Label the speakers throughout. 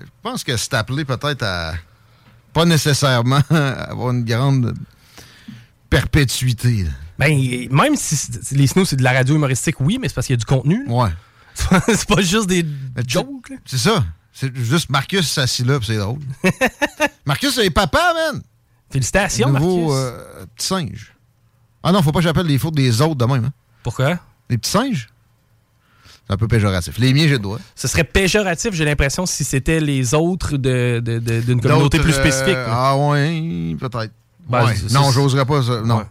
Speaker 1: Je pense que c'est appelé peut-être à pas nécessairement avoir une grande perpétuité. là.
Speaker 2: Ben, même si les snows, c'est de la radio humoristique, oui, mais c'est parce qu'il y a du contenu. là.
Speaker 1: Ouais.
Speaker 2: c'est pas juste des jokes.
Speaker 1: C'est ça. C'est juste Marcus assis là, puis c'est drôle. Marcus, c'est papa, man!
Speaker 2: Félicitations,
Speaker 1: Nouveau
Speaker 2: Marcus.
Speaker 1: euh, petit singe. Ah non, faut pas que j'appelle les fautes des autres de même. Hein.
Speaker 2: Pourquoi?
Speaker 1: Les petits singes? Un peu péjoratif. Les miens, j'ai le droit.
Speaker 2: Ce serait péjoratif, j'ai l'impression, si c'était les autres de- de- de- d'une communauté plus spécifique.
Speaker 1: euh,
Speaker 2: là.
Speaker 1: ah ouais, peut-être.
Speaker 2: Ben,
Speaker 1: Ouais. Non, j'oserais pas ça. Non.
Speaker 2: Ouais.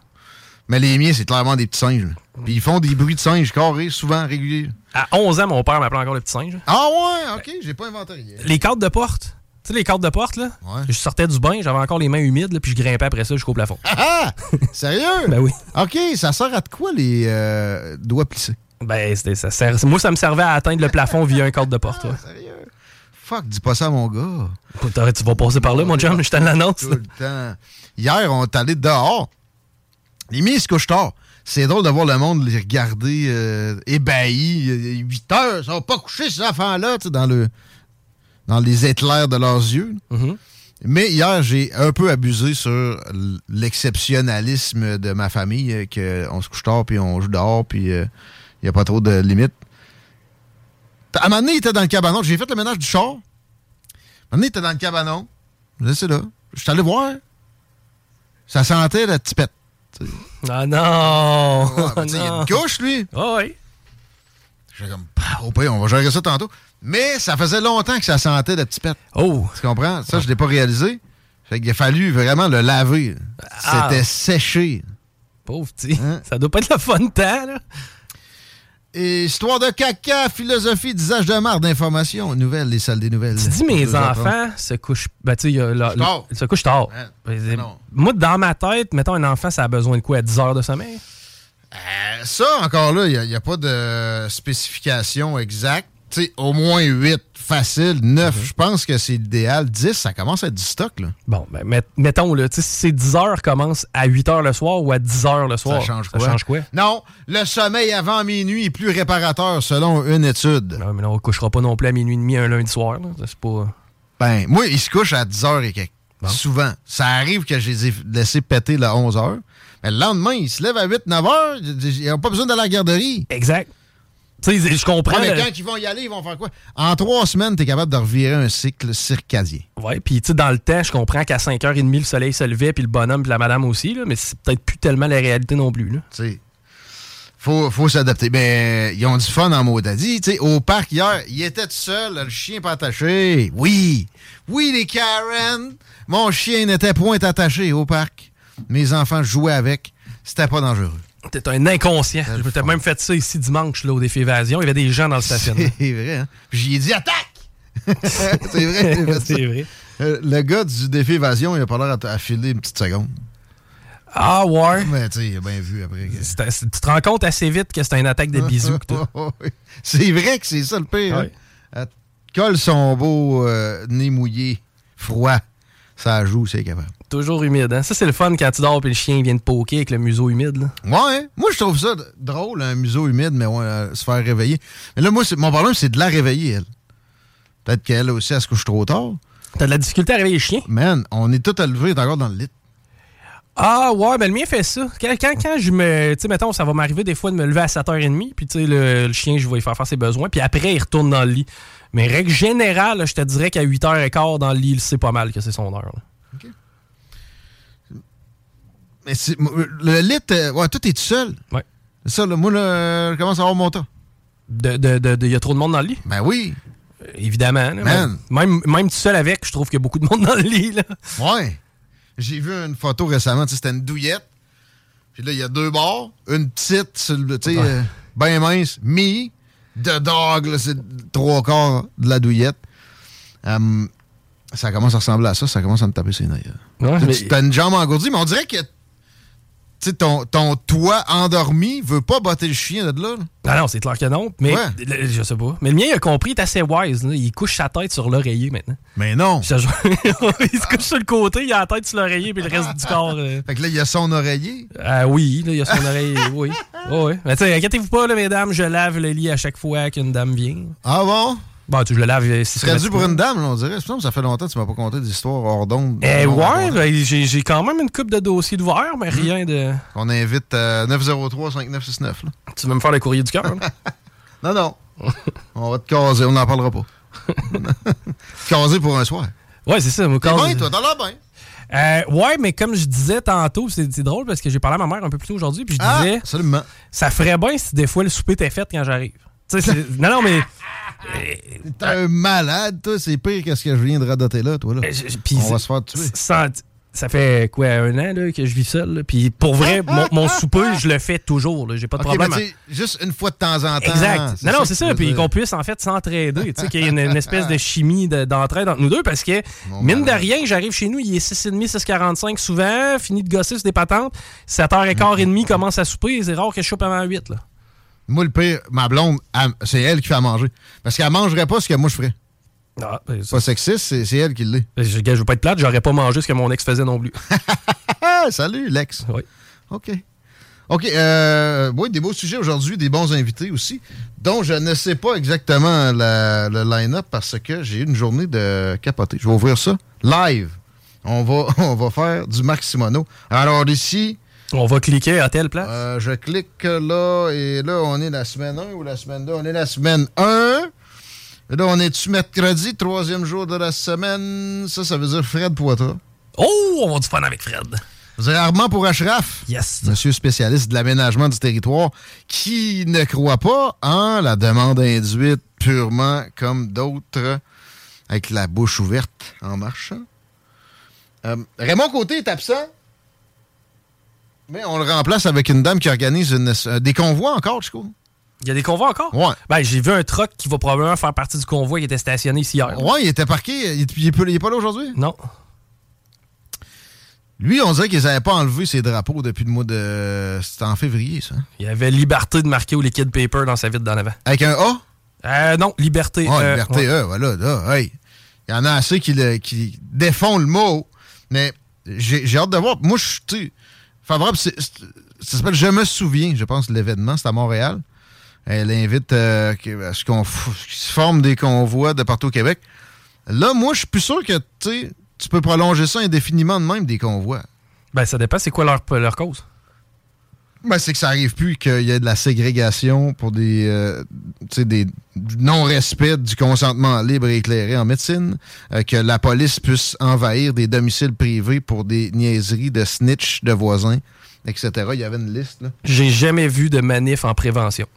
Speaker 1: Mais les miens, c'est clairement des petits singes. là. Puis ils font des bruits de singes carrés, souvent réguliers.
Speaker 2: À 11 ans, mon père m'appelait encore le petit singe.
Speaker 1: Ah ouais, ok, j'ai pas inventé rien.
Speaker 2: Les cartes de porte. Tu sais, les cartes de porte, là?
Speaker 1: Ouais.
Speaker 2: Je sortais du bain, j'avais encore les mains humides, là, puis je grimpais après ça jusqu'au plafond.
Speaker 1: Ah! Sérieux?
Speaker 2: ben oui.
Speaker 1: Ok, ça sert à de quoi les euh, doigts plissés?
Speaker 2: Ben, ça sert- moi, ça me servait à atteindre le plafond via un cadre de porte. ouais.
Speaker 1: Sérieux? Fuck, dis pas ça à mon gars.
Speaker 2: T'aurais- Tu vas passer par là, mon chum, je te l'annonce.
Speaker 1: Tout le temps. Hier, on est allé dehors. Les miens, ils se couchent tard. C'est drôle de voir le monde les regarder euh, ébahis. 8 heures, ils sont pas couchés, ces enfants-là, tu sais, dans, le, dans les éclairs de leurs yeux.
Speaker 2: Mhm.
Speaker 1: Mais hier, j'ai un peu abusé sur l'exceptionnalisme de ma famille, euh, que on se couche tard, puis on joue dehors, puis il n'y a pas trop de limites. À un moment donné, il était dans le cabanon. J'ai fait le ménage du char. À un moment donné, il était dans le cabanon. Je laissé là. Je suis allé voir. Ça sentait la tipette.
Speaker 2: Ah non!
Speaker 1: Ouais, ben, il y a une couche, lui.
Speaker 2: Ah ouais.
Speaker 1: J'étais comme, au pire, on va gérer ça tantôt. Mais ça faisait longtemps que ça sentait la tipette.
Speaker 2: Oh!
Speaker 1: Tu comprends? Ça, je l'ai pas réalisé. Fait qu'il a fallu vraiment le laver.
Speaker 2: Ah.
Speaker 1: C'était séché.
Speaker 2: Pauvre petit.
Speaker 1: Hein?
Speaker 2: Ça doit pas être le fun de temps, là.
Speaker 1: Et Histoire de caca, philosophie, disage de marre d'information, nouvelles, les salles des nouvelles.
Speaker 2: Tu dis mes
Speaker 1: 2h30.
Speaker 2: enfants se couchent. Ben, tu se couchent tard.
Speaker 1: Ouais.
Speaker 2: Ben. Moi, dans ma tête, mettons un enfant, ça a besoin de quoi? À 10 heures de sommeil?
Speaker 1: Euh, ça, encore là, il n'y a, pas de spécification exacte. Sais, au moins 8, facile. 9,
Speaker 2: Mhm.
Speaker 1: je pense que c'est l'idéal. 10, ça commence à être du stock, là.
Speaker 2: Bon, ben, met- mettons, là, si c'est 10 heures commence à 8 heures le soir ou à 10 heures le soir.
Speaker 1: Ça change
Speaker 2: Ça
Speaker 1: quoi?
Speaker 2: change quoi?
Speaker 1: Non, le sommeil avant minuit est plus réparateur, selon une étude.
Speaker 2: Non, mais là, on ne couchera pas non plus à minuit et demi un lundi soir. Ça, C'est pas.
Speaker 1: Ben, moi, il se couche à 10h et quelques. Souvent. Ça arrive que je les ai laissés péter le 11h. Mais le lendemain, il se lève à 8, 9h. Ils n'ont pas besoin d'aller à la garderie.
Speaker 2: Exact. Sais, je comprends.
Speaker 1: Ouais, mais quand ils vont y aller, ils vont faire quoi? En trois semaines, tu es capable de revirer un cycle circadien.
Speaker 2: Ouais, puis tu sais, dans le temps, je comprends qu'à 5h30, le soleil se levait, puis le bonhomme, puis la madame aussi, là, mais c'est peut-être plus tellement la réalité non plus.
Speaker 1: Tu sais, faut, faut s'adapter. Ben, ils ont du fun en dit. Tu sais, au parc hier, il était tout seul, le chien pas attaché. Oui, oui, les Karen. Mon chien n'était point attaché au parc. Mes enfants jouaient avec. C'était pas dangereux.
Speaker 2: T'es un inconscient. J'ai
Speaker 1: fun.
Speaker 2: même fait ça ici dimanche, là, au défi évasion. Il y avait des gens dans le stationnement.
Speaker 1: C'est vrai, hein? J'y ai dit attaque! c'est vrai,
Speaker 2: c'est vrai.
Speaker 1: Euh, le gars du défi évasion, il a pas l'air à, à filer une petite seconde.
Speaker 2: Ah ouais?
Speaker 1: Mais tu il a bien vu après. que-
Speaker 2: tu te rends compte assez vite que c'est une attaque de bisous.
Speaker 1: Oui. c'est vrai que c'est ça le pire. hein?
Speaker 2: Ouais.
Speaker 1: Elle colle son beau euh, nez mouillé, froid. Ça joue, c'est capable.
Speaker 2: Toujours humide. Hein? Ça, c'est le fun quand tu dors et le chien vient de poker avec le museau humide. Là.
Speaker 1: Ouais, hein? moi je trouve ça drôle, un museau humide, mais ouais, euh, se faire réveiller. Mais là, moi, mon problème, c'est de la réveiller, elle. Peut-être qu'elle aussi, elle se couche trop tard.
Speaker 2: T'as de la difficulté à réveiller le chien?
Speaker 1: Man, on est tout à lever, t'es encore dans le lit.
Speaker 2: Ah ouais, ben le mien fait ça. Quand, quand, quand je me. Tu sais, mettons, ça va m'arriver des fois de me lever à 7h30, puis tu sais, le, le chien, je vais lui faire faire ses besoins, puis après, il retourne dans le lit. Mais règle générale, je te dirais qu'à 8h15 dans le lit, il sait pas mal que c'est son heure. là.
Speaker 1: Mais c'est- le lit, euh, ouais, toi, t'es tout seul.
Speaker 2: Ouais.
Speaker 1: C'est ça, là, moi, là, je commence à avoir mon temps.
Speaker 2: De, de, de, de- y a trop de monde dans le lit?
Speaker 1: Ben oui.
Speaker 2: Euh, Évidemment. là.
Speaker 1: Man.
Speaker 2: Même, même tout seul avec, je trouve qu'il y a beaucoup de monde dans le lit. Là.
Speaker 1: Ouais. J'ai vu une photo récemment, tu sais, c'était une douillette. Puis là, il y a deux bords, une petite, tu sais,
Speaker 2: Ouais.
Speaker 1: euh, ben mince, me, the dog, là, c'est trois quarts de la douillette. Hum, ça commence à ressembler à ça, ça commence à me taper ses nerfs.
Speaker 2: Ouais,
Speaker 1: Tu-
Speaker 2: mais-
Speaker 1: T'as une jambe engourdie, mais on dirait que sais, ton, ton toit endormi veut pas botter le chien de là. là.
Speaker 2: Ah non, c'est clair que non. Mais
Speaker 1: Ouais.
Speaker 2: le- je sais pas. Mais le mien, il a compris, il est assez wise. là. Il couche sa tête sur l'oreiller maintenant.
Speaker 1: Mais non.
Speaker 2: Je il se couche sur le côté, il a la tête sur l'oreiller, puis le reste du corps. euh,
Speaker 1: Fait que là, il y a son oreiller.
Speaker 2: Ah oui, là, il y a son oreille. Oui. Oh, oui. Mais tu sais, inquiétez-vous pas, là, mesdames, je lave le lit à chaque fois qu'une dame vient.
Speaker 1: Ah bon?
Speaker 2: Bon, tu le lave euh,
Speaker 1: Tu serais dû pour une dame, là, on dirait. Ça fait longtemps que tu m'as pas conté des histoires hors d'onde.
Speaker 2: Eh
Speaker 1: Non,
Speaker 2: ouais, ben, j'ai quand même une coupe de dossiers d'ouvert, mais
Speaker 1: Hmm.
Speaker 2: rien de.
Speaker 1: On invite euh, 903-5969. là.
Speaker 2: Tu veux me faire le courrier du cœur? là?
Speaker 1: Non, non. on va te caser, on n'en parlera pas. caser pour un soir.
Speaker 2: ouais, c'est ça.
Speaker 1: T'es bien, toi, bien.
Speaker 2: Euh, ouais, mais comme je disais tantôt, c'est c'est drôle parce que j'ai parlé à ma mère un peu plus tôt aujourd'hui, puis je
Speaker 1: Ah,
Speaker 2: disais,
Speaker 1: absolument.
Speaker 2: ça ferait bien si des fois le souper était fait quand j'arrive. C'est- non, non, mais.
Speaker 1: T'es un malade, toi. C'est pire que ce que je viens de radoter là, toi. Là.
Speaker 2: Euh,
Speaker 1: On va se faire tuer.
Speaker 2: Ça, ça fait quoi, un an là, que je vis seul. là? Puis pour vrai, mon, mon souper, je le fais toujours. J'ai pas de problème.
Speaker 1: juste une fois de temps en temps.
Speaker 2: Exact. Non, non, c'est ça. Puis qu'on puisse en fait s'entraider. Tu sais, qu'il y ait une, une espèce de chimie de- d'entraide entre nous deux parce que,
Speaker 1: Mon
Speaker 2: mine de rien, j'arrive chez nous, il est 6h30, 6h45 souvent, fini de gosser sur des patentes. 7h15 et demie commence à souper. C'est rare que je soupe avant 8. Là.
Speaker 1: Moi, le pire, ma blonde, c'est elle qui fait à manger. Parce qu'elle mangerait pas ce que moi je ferais.
Speaker 2: Ah, ben,
Speaker 1: C'est pas sexiste, c'est elle qui l'est.
Speaker 2: je, je veux pas être plate, j'aurais pas mangé ce que mon ex faisait non plus.
Speaker 1: Salut, Lex.
Speaker 2: Oui.
Speaker 1: OK. OK. Euh, oui, des beaux sujets aujourd'hui, des bons invités aussi, dont je ne sais pas exactement la- le line-up parce que j'ai eu une journée de capoter. Je vais ouvrir ça live. On va, on va faire du Marc Simoneau. Alors ici,
Speaker 2: On va cliquer à telle place?
Speaker 1: euh, je clique là et là, on est la semaine 1 ou la semaine 2? On est la semaine 1. Et là, on est-tu mercredi, troisième jour de la semaine? Ça, ça veut dire Fred Poitras.
Speaker 2: Oh, on va du fun avec Fred.
Speaker 1: Veut dire Armand pour Ashraf.
Speaker 2: Yes.
Speaker 1: Monsieur spécialiste de l'aménagement du territoire, qui ne croit pas en la demande induite purement comme d'autres, avec la bouche ouverte en marchant. Euh, Raymond Côté est absent, mais on le remplace avec une dame qui organise une- euh, des convois encore, Chico.
Speaker 2: Il y a des convois encore?
Speaker 1: Ouais.
Speaker 2: Ben, j'ai vu un truck qui va probablement faire partie du convoi qui était stationné ici hier.
Speaker 1: Ouais, il était parqué. Il, il est pas- il est pas là aujourd'hui?
Speaker 2: Non.
Speaker 1: Lui, on dirait qu'ils n'avaient pas enlevé ses drapeaux depuis le mois de. C'était en février, ça.
Speaker 2: Il avait liberté de marquer au liquid paper dans sa vitre d'en avant.
Speaker 1: Avec un A?
Speaker 2: Euh, non, liberté.
Speaker 1: Ah,
Speaker 2: euh,
Speaker 1: liberté,
Speaker 2: ouais.
Speaker 1: voilà, là, hey. Il y en a assez qui, le- qui défont le mot, mais j'ai j'ai hâte de voir. Moi, je suis, favorable, Je me souviens, je pense, l'événement, c'est à Montréal. Elle invite euh, à ce qu'on se forme des convois de partout au Québec. Là, moi, je suis plus sûr que, tu peux prolonger ça indéfiniment de même, des convois.
Speaker 2: Ben, ça dépend, c'est quoi leur cause?
Speaker 1: Ben, c'est que ça arrive plus qu'il y ait de la ségrégation pour des, euh, des du non-respect du consentement libre et éclairé en médecine, euh, que la police puisse envahir des domiciles privés pour des niaiseries de snitch de voisins, etc. Il y avait une liste.
Speaker 2: J'ai jamais vu de manif en prévention.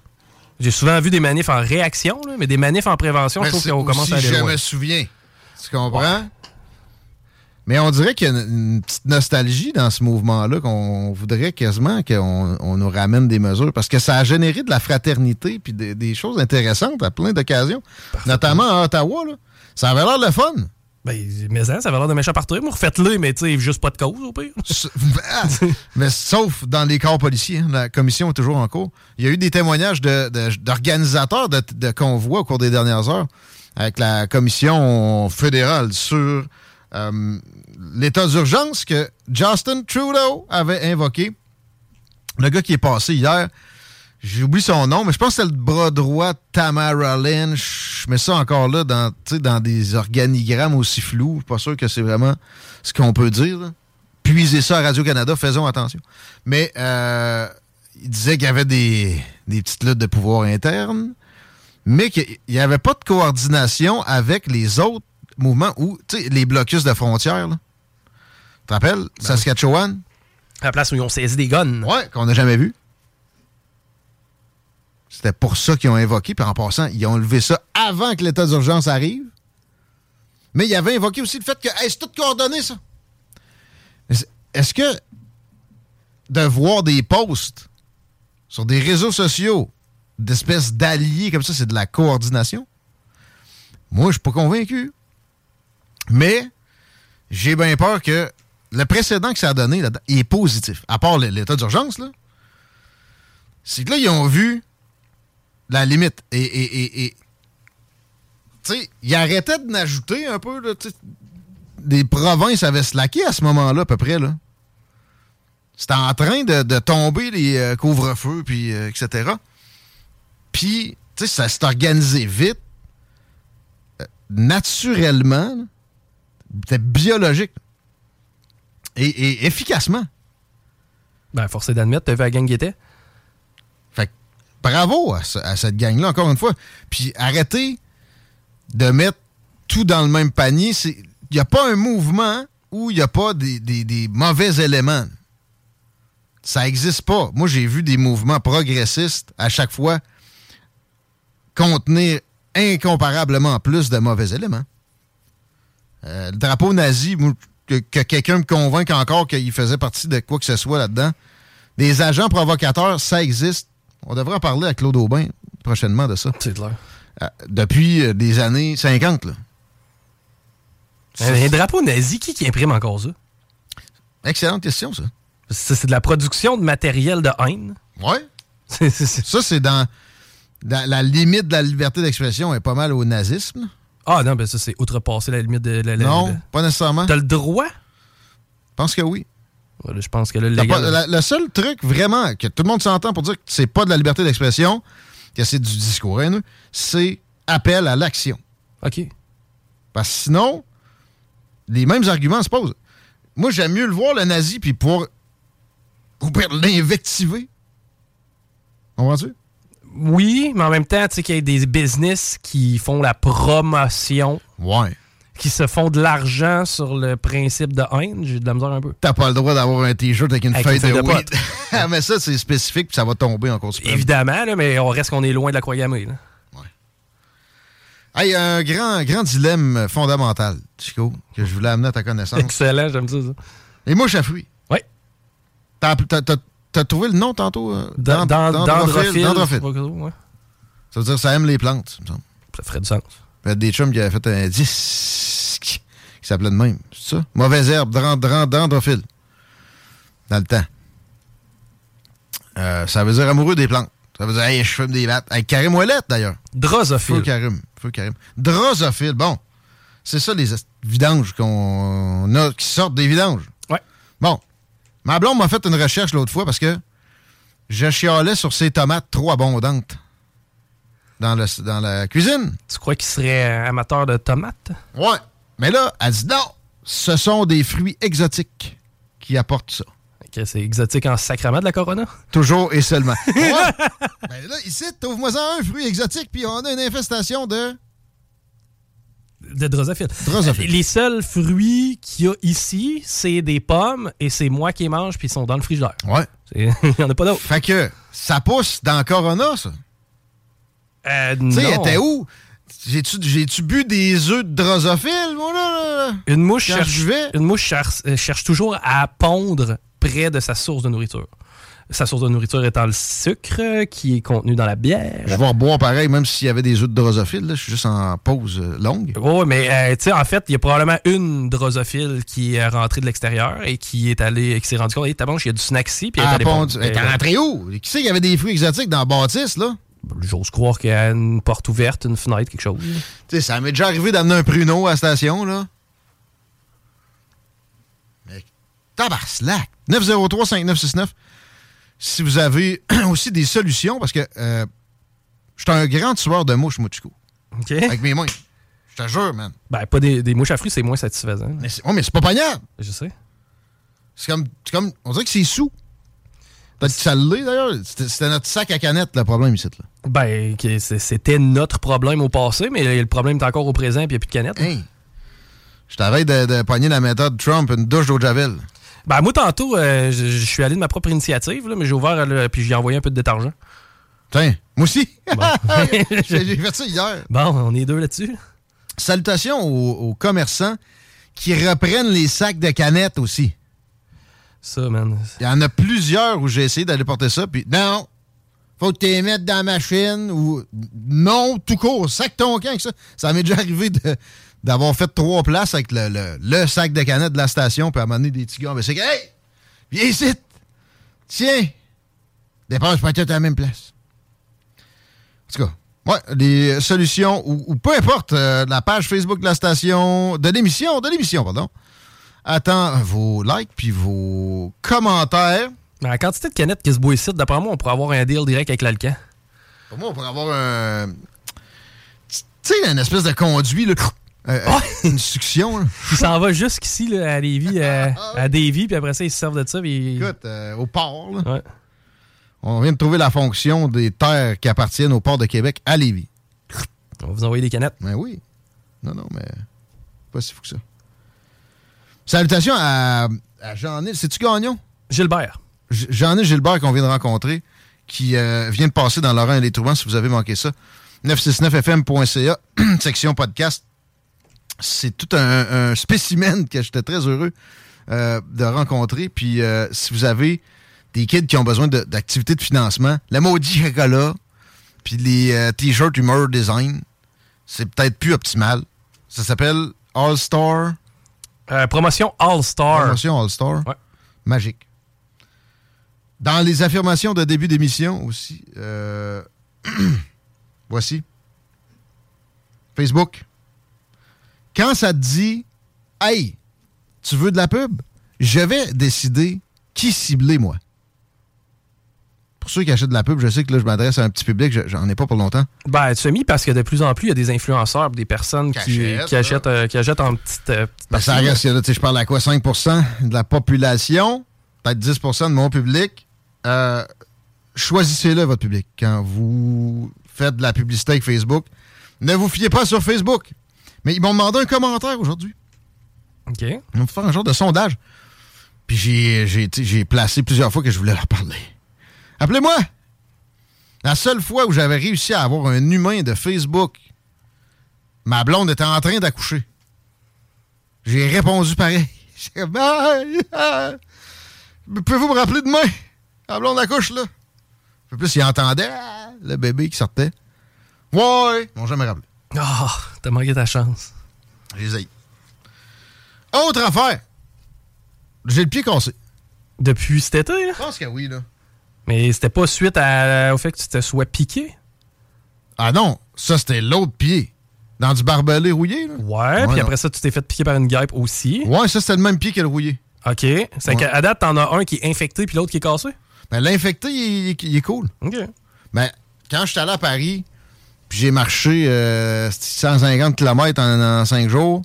Speaker 2: J'ai souvent vu des manifs en réaction, là, mais des manifs en prévention, je trouve
Speaker 1: c'est
Speaker 2: qu'on commence à aller
Speaker 1: je me souviens. Tu comprends? Mais on dirait qu'il y a une, une petite nostalgie dans ce mouvement-là, qu'on voudrait quasiment qu'on on nous ramène des mesures, parce que ça a généré de la fraternité puis des, des choses intéressantes à plein d'occasions, notamment à Ottawa. Là. Ça avait l'air le fun.
Speaker 2: Ben, mais hein, ça avait l'air de méchant partout. Refaites-le, mais tu sais, juste pas de cause, au pire.
Speaker 1: Ah! Mais sauf dans les corps policiers, hein, la commission est toujours en cours. Il y a eu des témoignages de- de- d'organisateurs de, de convois au cours des dernières heures avec la commission fédérale sur euh, l'état d'urgence que Justin Trudeau avait invoqué. Le gars qui est passé hier, j'ai oublié son nom, mais je pense que c'est le bras droit Tamara Lynch. Je mets ça encore là dans, dans des organigrammes aussi flous. Je suis pas sûr que c'est vraiment ce qu'on peut dire. là. puiser ça à Radio-Canada, faisons attention. Mais euh, il disait qu'il y avait des, des petites luttes de pouvoir interne, mais qu'il n'y avait pas de coordination avec les autres mouvements ou, tu sais, les blocus de frontières. Là. Tu te rappelles? Saskatchewan?
Speaker 2: À la place où ils ont saisi des guns.
Speaker 1: Ouais, qu'on n'a jamais vu. C'était pour ça qu'ils ont invoqué. Puis en passant, ils ont levé ça avant que l'état d'urgence arrive. Mais ils avaient invoqué aussi le fait que hey, c'est tout coordonné, ça. Est-ce que de voir des posts sur des réseaux sociaux d'espèces d'alliés comme ça, c'est de la coordination? Moi, je suis pas convaincu. Mais j'ai bien peur que le précédent que ça a donné là-dedans, il est positif. À part l'état d'urgence, là. C'est que là, ils ont vu la limite. Et, et, et, tu sais, ils arrêtaient de n'ajouter un peu, là, des provinces avaient slacké à ce moment-là, à peu près, là. C'était en train de, de tomber les euh, couvre-feux, puis euh, etc. Puis, tu sais, ça s'est organisé vite, euh, naturellement, là. C'était biologique. Et, et efficacement.
Speaker 2: Ben, forcé d'admettre, t'as vu la gang qui était?
Speaker 1: Fait que bravo à, ce- à cette gang-là, encore une fois. Puis arrêtez de mettre tout dans le même panier. Il n'y a pas un mouvement où il n'y a pas des, des- des mauvais éléments. Ça n'existe pas. Moi, j'ai vu des mouvements progressistes à chaque fois contenir incomparablement plus de mauvais éléments. Euh, le drapeau nazi, que, que quelqu'un me convainque encore qu'il faisait partie de quoi que ce soit là-dedans. Des agents provocateurs, ça existe. On devrait en parler à Claude Aubin prochainement de ça.
Speaker 2: C'est clair.
Speaker 1: Euh, depuis euh, des années 50, là.
Speaker 2: Un, un drapeau nazi, qui, qui imprime encore ça?
Speaker 1: Excellente question, ça.
Speaker 2: C'est de la production de matériel de haine? C'est-
Speaker 1: Ça, c'est dans, dans la limite de la liberté d'expression est pas mal au nazisme.
Speaker 2: Ah non, ben ça, c'est outrepassé la limite de la...
Speaker 1: non, pas nécessairement.
Speaker 2: T'as le droit?
Speaker 1: Je pense que oui.
Speaker 2: Ouais, je pense que là, le
Speaker 1: T'as
Speaker 2: légal...
Speaker 1: pas- la- le seul truc vraiment que tout le monde s'entend pour dire que c'est pas de la liberté d'expression, que c'est du discours haineux, c'est appel à l'action.
Speaker 2: OK.
Speaker 1: Parce que sinon, les mêmes arguments se posent. Moi, j'aime mieux le voir, le nazi, puis bien l'invectiver. Comprends-tu?
Speaker 2: Oui, mais en même temps, tu sais qu'il y a des business qui font la promotion,
Speaker 1: Ouais.
Speaker 2: qui se font de l'argent sur le principe de haine. J'ai de la misère un peu.
Speaker 1: T'as pas le droit d'avoir un t-shirt avec une
Speaker 2: Avec
Speaker 1: feuille de,
Speaker 2: de
Speaker 1: weed. Ah, mais ça, c'est spécifique, puis ça va tomber encore suprême.
Speaker 2: Évidemment, là, mais on reste qu'on est loin de la croix gammée. là.
Speaker 1: Hey, un grand, grand dilemme fondamental, Chico, que je voulais amener à ta connaissance.
Speaker 2: Excellent, j'aime ça. ça.
Speaker 1: Les mouches à fruits.
Speaker 2: Oui.
Speaker 1: T'as, t'as- trouvé le nom tantôt? euh?
Speaker 2: Dans,
Speaker 1: Dend-
Speaker 2: dans,
Speaker 1: dendrophile,
Speaker 2: dendrophile,
Speaker 1: dendrophile.
Speaker 2: je sais pas quoi, ouais.
Speaker 1: Ça veut dire que ça aime les plantes, semble.
Speaker 2: Ça ferait du sens.
Speaker 1: Il y a des chums qui avaient fait un disque qui s'appelait de même. C'est ça? Mauvaise herbe, dend- dend- dendrophile. Dans le temps. Euh, ça veut dire amoureux des plantes. Ça veut dire, hey, je fume des battes. Avec Karim Ouellette, d'ailleurs. Feu
Speaker 2: Drosophile.
Speaker 1: Karim. Feu Karim. Drosophile. Bon. C'est ça, les vidanges qu'on a, qui sortent des vidanges.
Speaker 2: Ouais.
Speaker 1: Bon. Ma blonde m'a fait une recherche l'autre fois parce que je chialais sur ces tomates trop abondantes dans, le, dans la cuisine.
Speaker 2: Tu crois qu'il serait euh, amateur de tomates?
Speaker 1: Ouais. Mais là, elle dit non, ce sont des fruits exotiques qui apportent ça.
Speaker 2: Ok, c'est exotique en sacrament de la Corona?
Speaker 1: Toujours et seulement. Ouais. ben là, ici, trouve-moi ça un fruit exotique, puis on a une infestation de.
Speaker 2: De drosophile.
Speaker 1: Drosophile.
Speaker 2: Les seuls fruits qu'il y a ici, c'est des pommes et c'est moi qui les mange puis ils sont dans le frigidaire.
Speaker 1: Ouais.
Speaker 2: Il n'y en a pas d'autres.
Speaker 1: Fait que ça pousse dans Corona, ça.
Speaker 2: Euh,
Speaker 1: Tu sais, était où? J'ai-tu, bu des œufs de drosophile, moi, là? là?
Speaker 2: Une mouche,
Speaker 1: Quand
Speaker 2: cherche,
Speaker 1: je vais-
Speaker 2: une mouche cherche, euh, cherche toujours à pondre près de sa source de nourriture. Sa source de nourriture étant le sucre euh, qui est contenu dans la bière.
Speaker 1: Je vais reboire pareil, même s'il y avait des œufs de drosophile. Là. Je suis juste en pause euh, longue.
Speaker 2: Oui, mais euh, tu sais, en fait, il y a probablement une drosophile qui est rentrée de l'extérieur et qui est allée, qui s'est rendu compte, hey, tabanche, il y a du snack ici, puis elle est
Speaker 1: Ah,
Speaker 2: allée
Speaker 1: bon,
Speaker 2: pondre.
Speaker 1: tu- elle est rentrée où? Qui sait qu'il y avait des fruits exotiques dans la bâtisse, là?
Speaker 2: J'ose croire qu'il y a une porte ouverte, une fenêtre, quelque chose.
Speaker 1: Tu sais, ça m'est déjà arrivé d'amener un pruneau à la station, là. Mais tabarslac! 903-5969. Si vous avez aussi des solutions, parce que euh, je suis un grand tueur de mouches, Mouchiko.
Speaker 2: OK?
Speaker 1: Avec mes mains. Je te jure, man.
Speaker 2: Ben, pas des, des mouches à fruits, c'est moins satisfaisant.
Speaker 1: Mais c'est, oh, mais c'est pas pognable!
Speaker 2: Je sais.
Speaker 1: C'est comme, c'est comme. On dirait que c'est sous. Peut-être que ça l'est d'ailleurs. C'était c'était notre sac à canettes le problème ici. Là.
Speaker 2: Ben, c'était notre problème au passé, mais le problème est encore au présent, puis il n'y a plus de canettes.
Speaker 1: Hey! Je t'avais de, de pogner la méthode Trump, une douche d'eau de javel.
Speaker 2: Ben, moi, tantôt, euh, je, je suis allé de ma propre initiative, là, mais j'ai ouvert, là, puis j'ai envoyé un peu de détergent.
Speaker 1: Tiens, moi aussi.
Speaker 2: Bon.
Speaker 1: J'ai fait ça hier.
Speaker 2: Bon, on est deux là-dessus.
Speaker 1: Salutations aux, aux commerçants qui reprennent les sacs de canettes aussi.
Speaker 2: Ça, man.
Speaker 1: Il y en a plusieurs où j'ai essayé d'aller porter ça, puis non, faut que tu les mettes dans la machine ou non, tout court, sac ton camp avec ça. Ça m'est déjà arrivé de- d'avoir fait trois places avec le, le- le sac de canettes de la station, puis à m'amener des petits gars. Mais c'est que, hey, viens ici, tiens, dépense pas tout à la même place. En tout cas, ouais, les solutions, ou, ou peu importe, euh, la page Facebook de la station, de l'émission, de l'émission, pardon, attend vos likes puis vos commentaires.
Speaker 2: La quantité de canettes qui se boit ici, d'après moi, on pourrait avoir un deal direct avec l'Alcan.
Speaker 1: Pour moi, on pourrait avoir un. Tu sais, une espèce de conduit, là. Euh, euh, Une succion, là.
Speaker 2: Il s'en va jusqu'ici, là, à Lévis, euh, à Davy, puis après ça, ils se servent de ça, puis...
Speaker 1: Écoute, euh, au port, là.
Speaker 2: Ouais.
Speaker 1: On vient de trouver la fonction des terres qui appartiennent au port de Québec à Lévis.
Speaker 2: On va vous envoyer des canettes.
Speaker 1: Ben oui. Non, non, mais. Pas si fou que ça. Salutations à, à Jean-Nil. C'est-tu Gagnon?
Speaker 2: Gilbert.
Speaker 1: Jean-Nil Gilbert qu'on vient de rencontrer, qui euh, vient de passer dans Laurent et les Trouvants, si vous avez manqué ça. 969fm.ca, section podcast. C'est tout un, un spécimen que j'étais très heureux euh, de rencontrer. Puis euh, si vous avez des kids qui ont besoin d'activités de, financement, le maudit chocolat, puis les euh, t-shirts Humor Design, c'est peut-être plus optimal. Ça s'appelle All Star.
Speaker 2: Promotion All-Star.
Speaker 1: Promotion All Star.
Speaker 2: Ouais.
Speaker 1: Magique. Dans les affirmations de début d'émission aussi, voici. Facebook. Quand ça te dit Hey, tu veux de la pub? Je vais décider qui cibler, moi. Pour ceux qui achètent de la pub, je sais que là, je m'adresse à un petit public, je- j'en ai pas pour longtemps.
Speaker 2: Ben, tu mis parce que de plus en plus, il y a des influenceurs, des personnes
Speaker 1: Qui achètent,
Speaker 2: qui achètent, euh, qui achètent en petite, euh, petite
Speaker 1: Ben, ça reste là, je parle à quoi? 5% de la population, peut-être 10% de mon public. Euh, Choisissez-le, votre public. Quand vous faites de la publicité avec Facebook, ne vous fiez pas sur Facebook. Mais ils m'ont demandé un commentaire aujourd'hui.
Speaker 2: OK.
Speaker 1: Ils vont faire un genre de sondage. Puis j'ai, placé plusieurs fois que je voulais leur parler. Appelez-moi! La seule fois où j'avais réussi à avoir un humain de Facebook, ma blonde était en train d'accoucher. J'ai répondu pareil. J'ai Aïe, aïe. Pouvez-vous me rappeler demain? La blonde accouche, là. Peu plus, il entendait ah, le bébé qui sortait. Ouais, ils m'ont jamais rappelé.
Speaker 2: Ah, t'as manqué ta chance.
Speaker 1: Je haïs. Autre affaire. J'ai le pied cassé.
Speaker 2: Depuis cet été, là?
Speaker 1: Je pense que oui, là.
Speaker 2: Mais c'était pas suite à- au fait que tu te sois piqué?
Speaker 1: Ah non, ça, c'était l'autre pied. Dans du barbelé rouillé, là.
Speaker 2: Ouais, puis après ça, tu t'es fait piquer par une guêpe aussi.
Speaker 1: Ouais, ça, c'était le même pied que le rouillé.
Speaker 2: OK. C'est
Speaker 1: Ouais.
Speaker 2: qu'à date, t'en as un qui est infecté puis l'autre qui est cassé?
Speaker 1: Ben, l'infecté, il, est- il est cool.
Speaker 2: OK.
Speaker 1: Ben, quand j'étais allé à Paris, puis j'ai marché euh, 150 km en, 5 jours,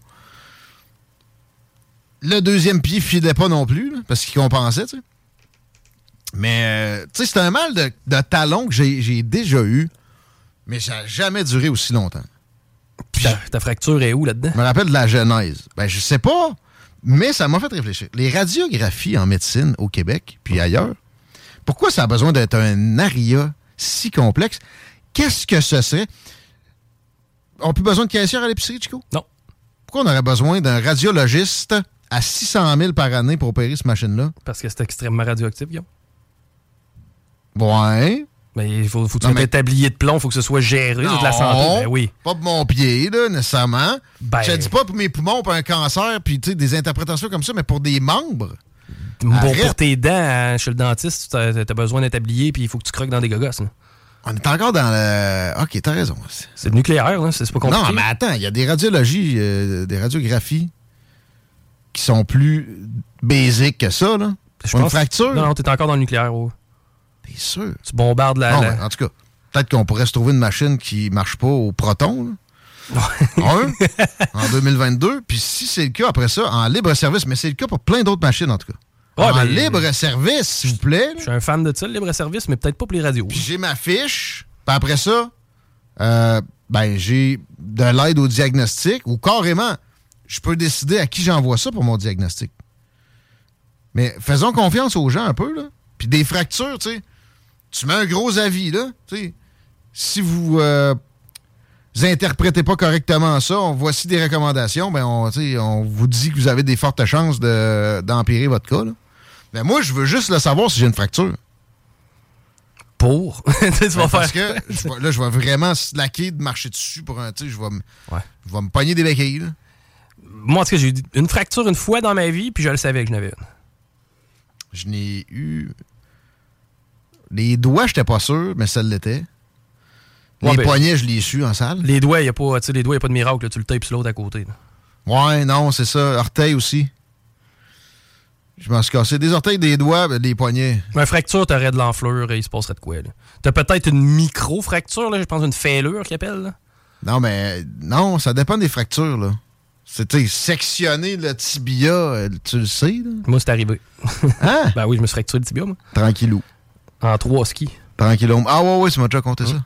Speaker 1: le deuxième pied filait pas non plus, là, parce qu'il compensait, tu sais. Mais, euh, tu sais, c'est un mal de, de talon que j'ai j'ai déjà eu, mais ça n'a jamais duré aussi longtemps.
Speaker 2: Puis ta, ta fracture est où là-dedans?
Speaker 1: Je me rappelle de la genèse. Ben, je sais pas, mais ça m'a fait réfléchir. Les radiographies en médecine au Québec, puis ailleurs, pourquoi ça a besoin d'être un aria si complexe? Qu'est-ce que ce serait? On n'a plus besoin de caissière à l'épicerie, Chico?
Speaker 2: Non.
Speaker 1: Pourquoi on aurait besoin d'un radiologiste à 600 000 par année pour opérer cette machine-là?
Speaker 2: Parce que c'est extrêmement radioactif, Guillaume.
Speaker 1: Ouais.
Speaker 2: Mais il faut, faut que
Speaker 1: Non, mais-
Speaker 2: un tablier de plomb, faut que ce soit géré, c'est de la santé.
Speaker 1: Non,
Speaker 2: Ben oui.
Speaker 1: Pas pour mon pied, là, nécessairement.
Speaker 2: Ben-
Speaker 1: Je te dis pas pour mes poumons, pour un cancer, puis tu sais, des interprétations comme ça, mais pour des membres.
Speaker 2: Bon, pour tes dents, hein, chez le dentiste, tu as, t'as besoin d'un tablier puis il faut que tu croques dans des gogos. là.
Speaker 1: On est encore dans le. Ok, t'as raison.
Speaker 2: C'est le nucléaire, là, c'est pas compliqué.
Speaker 1: Non, mais attends, il y a des radiologies, euh, des radiographies qui sont plus basiques que ça, là.
Speaker 2: Je
Speaker 1: une
Speaker 2: pense-
Speaker 1: fracture?
Speaker 2: Non, non, t'es encore dans le nucléaire. oh.
Speaker 1: T'es sûr?
Speaker 2: Tu bombardes la.
Speaker 1: Non,
Speaker 2: la-
Speaker 1: en tout cas, peut-être qu'on pourrait se trouver une machine qui marche pas au proton, là. Un, en 2022. Puis si c'est le cas après ça, en libre service, mais c'est le cas pour plein d'autres machines, en tout cas.
Speaker 2: Ouais,
Speaker 1: en
Speaker 2: ben,
Speaker 1: libre service, s'il vous plaît.
Speaker 2: Je suis un fan de ça, le libre-service, mais peut-être pas pour les radios.
Speaker 1: Puis j'ai ma fiche. Puis après ça, euh, ben j'ai de l'aide au diagnostic ou carrément, je peux décider à qui j'envoie ça pour mon diagnostic. Mais faisons confiance aux gens un peu, là. Puis des fractures, tu sais. Tu mets un gros avis, là. Tu sais. Si vous, euh, vous interprétez pas correctement ça, on, voici des recommandations, ben on, on vous dit que vous avez des fortes chances de- d'empirer votre cas, là. Mais moi, je veux juste le savoir si j'ai une fracture.
Speaker 2: Pour? tu vas
Speaker 1: Ben, parce
Speaker 2: faire.
Speaker 1: que je là, je vais vraiment slacker de marcher dessus pour un. Tu sais, je vais me
Speaker 2: Ouais.
Speaker 1: pogner des béquilles. là.
Speaker 2: Moi, en tout cas, j'ai eu une fracture une fois dans ma vie, puis je le savais que je n'avais une.
Speaker 1: Je n'ai eu. Les doigts, j'étais pas sûr, mais ça l'était. Les
Speaker 2: Ouais, ben-
Speaker 1: poignets, je les ai su en salle.
Speaker 2: Les doigts, il n'y a, pas- les doigts, y a pas de miracle. là, tu le tapes sur l'autre à côté. là.
Speaker 1: Ouais, non, c'est ça. Orteils aussi. Je m'en suis cassé des orteils, des doigts, des poignets.
Speaker 2: Mais une fracture, t'aurais de l'enflure et il se passerait de quoi. là? T'as peut-être une micro-fracture, là, je pense une fêlure qu'ils appellent. là?
Speaker 1: Non, mais non, ça dépend des fractures, là. C'était sectionner le tibia, euh, tu le sais, là?
Speaker 2: Moi, c'est arrivé.
Speaker 1: Hein?
Speaker 2: Ben oui, je me suis fracturé le tibia, moi.
Speaker 1: Tranquillou.
Speaker 2: En trois skis.
Speaker 1: Tranquillou. Ah ouais, ouais, tu m'as déjà compté ça.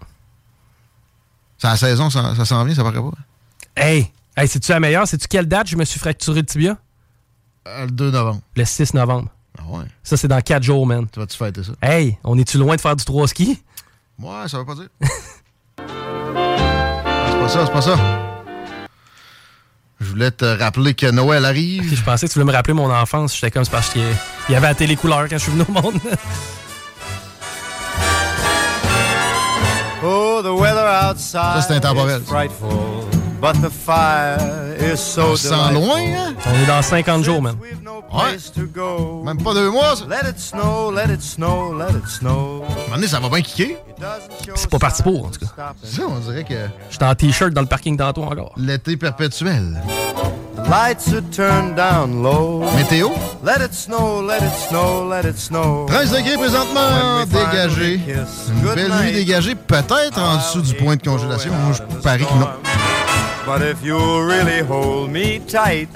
Speaker 1: C'est la saison, ça, ça s'en vient, ça paraît pas?
Speaker 2: Hey! Hey, c'est-tu la meilleure? C'est-tu quelle date je me suis fracturé le tibia?
Speaker 1: Le 2 novembre.
Speaker 2: Le 6 novembre.
Speaker 1: Ah ouais.
Speaker 2: Ça, c'est dans 4 jours, man.
Speaker 1: Tu vas-tu fêter ça?
Speaker 2: Hey, on est-tu loin de faire du 3 ski?
Speaker 1: Ouais, ça veut pas dire. c'est pas ça, c'est pas ça. Je voulais te rappeler que Noël arrive.
Speaker 2: Je pensais que tu voulais me rappeler mon enfance. J'étais comme c'est parce qu'il y- il y avait la télé couleur quand je suis venu au monde.
Speaker 3: Oh, the weather outside
Speaker 1: Ça, c'est intemporel.
Speaker 3: But the fire is so
Speaker 1: On sent loin, hein?
Speaker 2: on est dans 50 jours, man.
Speaker 3: We've no place to go.
Speaker 1: Même pas deux mois, ça.
Speaker 3: Let it snow, let it snow, let it snow.
Speaker 1: À un moment donné, ça va bien kicker.
Speaker 2: C'est pas parti pour, en tout cas.
Speaker 1: Ça, on dirait que
Speaker 2: J'étais en t-shirt dans le parking tantôt encore.
Speaker 1: l'été perpétuel.
Speaker 3: stopping. Lights are turned down low.
Speaker 1: Météo,
Speaker 3: Let it snow, let it snow, let it snow.
Speaker 1: 13 degrés présentement, dégagé. Une belle nuit dégagée, peut-être en dessous du point de congélation. Moi, je parie que non.
Speaker 3: But if you really hold me tight,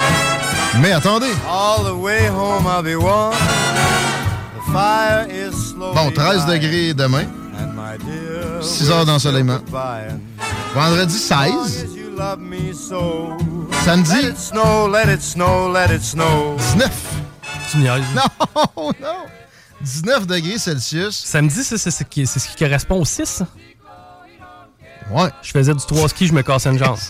Speaker 1: Mais attendez,
Speaker 3: all the way home I'll be warm. The fire is slowly
Speaker 1: bon, 13
Speaker 3: dying.
Speaker 1: degrés demain.
Speaker 3: And my dear,
Speaker 1: 6 heures d'ensoleillement. Vendredi
Speaker 3: as long
Speaker 1: 16.
Speaker 3: as you love me so. Let
Speaker 1: Samedi
Speaker 3: it snow, let it snow, let it snow.
Speaker 1: 19.
Speaker 2: Tu niaises.
Speaker 1: Non, non. 19 degrés Celsius.
Speaker 2: Samedi, c'est c'est ce qui, c'est ce qui correspond au 6.
Speaker 1: Ouais.
Speaker 2: Je faisais du 3 ski, je me cassais une jambe.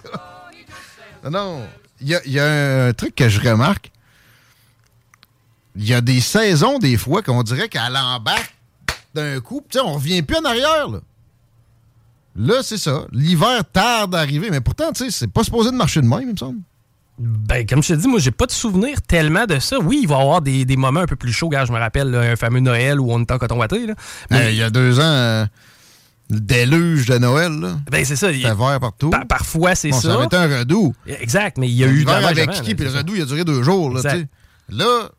Speaker 1: Non, non. Il y a, y a un truc que je remarque. Il y a des saisons, des fois, qu'on dirait qu'elle embarque d'un coup. Tu sais, on revient plus en arrière, là. Là, c'est ça. L'hiver tarde à arriver. Mais pourtant, tu sais, c'est pas supposé de marcher de même, il me semble.
Speaker 2: Ben, comme je te dis, moi, j'ai pas de souvenir tellement de ça. Oui, il va y avoir des, des moments un peu plus chauds. Gars, je me rappelle là, un fameux Noël où on était en coton watté. Là. Mais,
Speaker 1: Euh, il y a deux ans, euh, le déluge de Noël, là.
Speaker 2: ben, c'est ça. il-
Speaker 1: vert partout.
Speaker 2: par- parfois, c'est
Speaker 1: Bon, ça
Speaker 2: ça.
Speaker 1: avait été un redout.
Speaker 2: Exact, mais il y a eu
Speaker 1: L'hiver avec
Speaker 2: avant,
Speaker 1: puis le
Speaker 2: c'est
Speaker 1: redout, il a duré deux jours. Là,
Speaker 2: Exact.
Speaker 1: tu sais. là,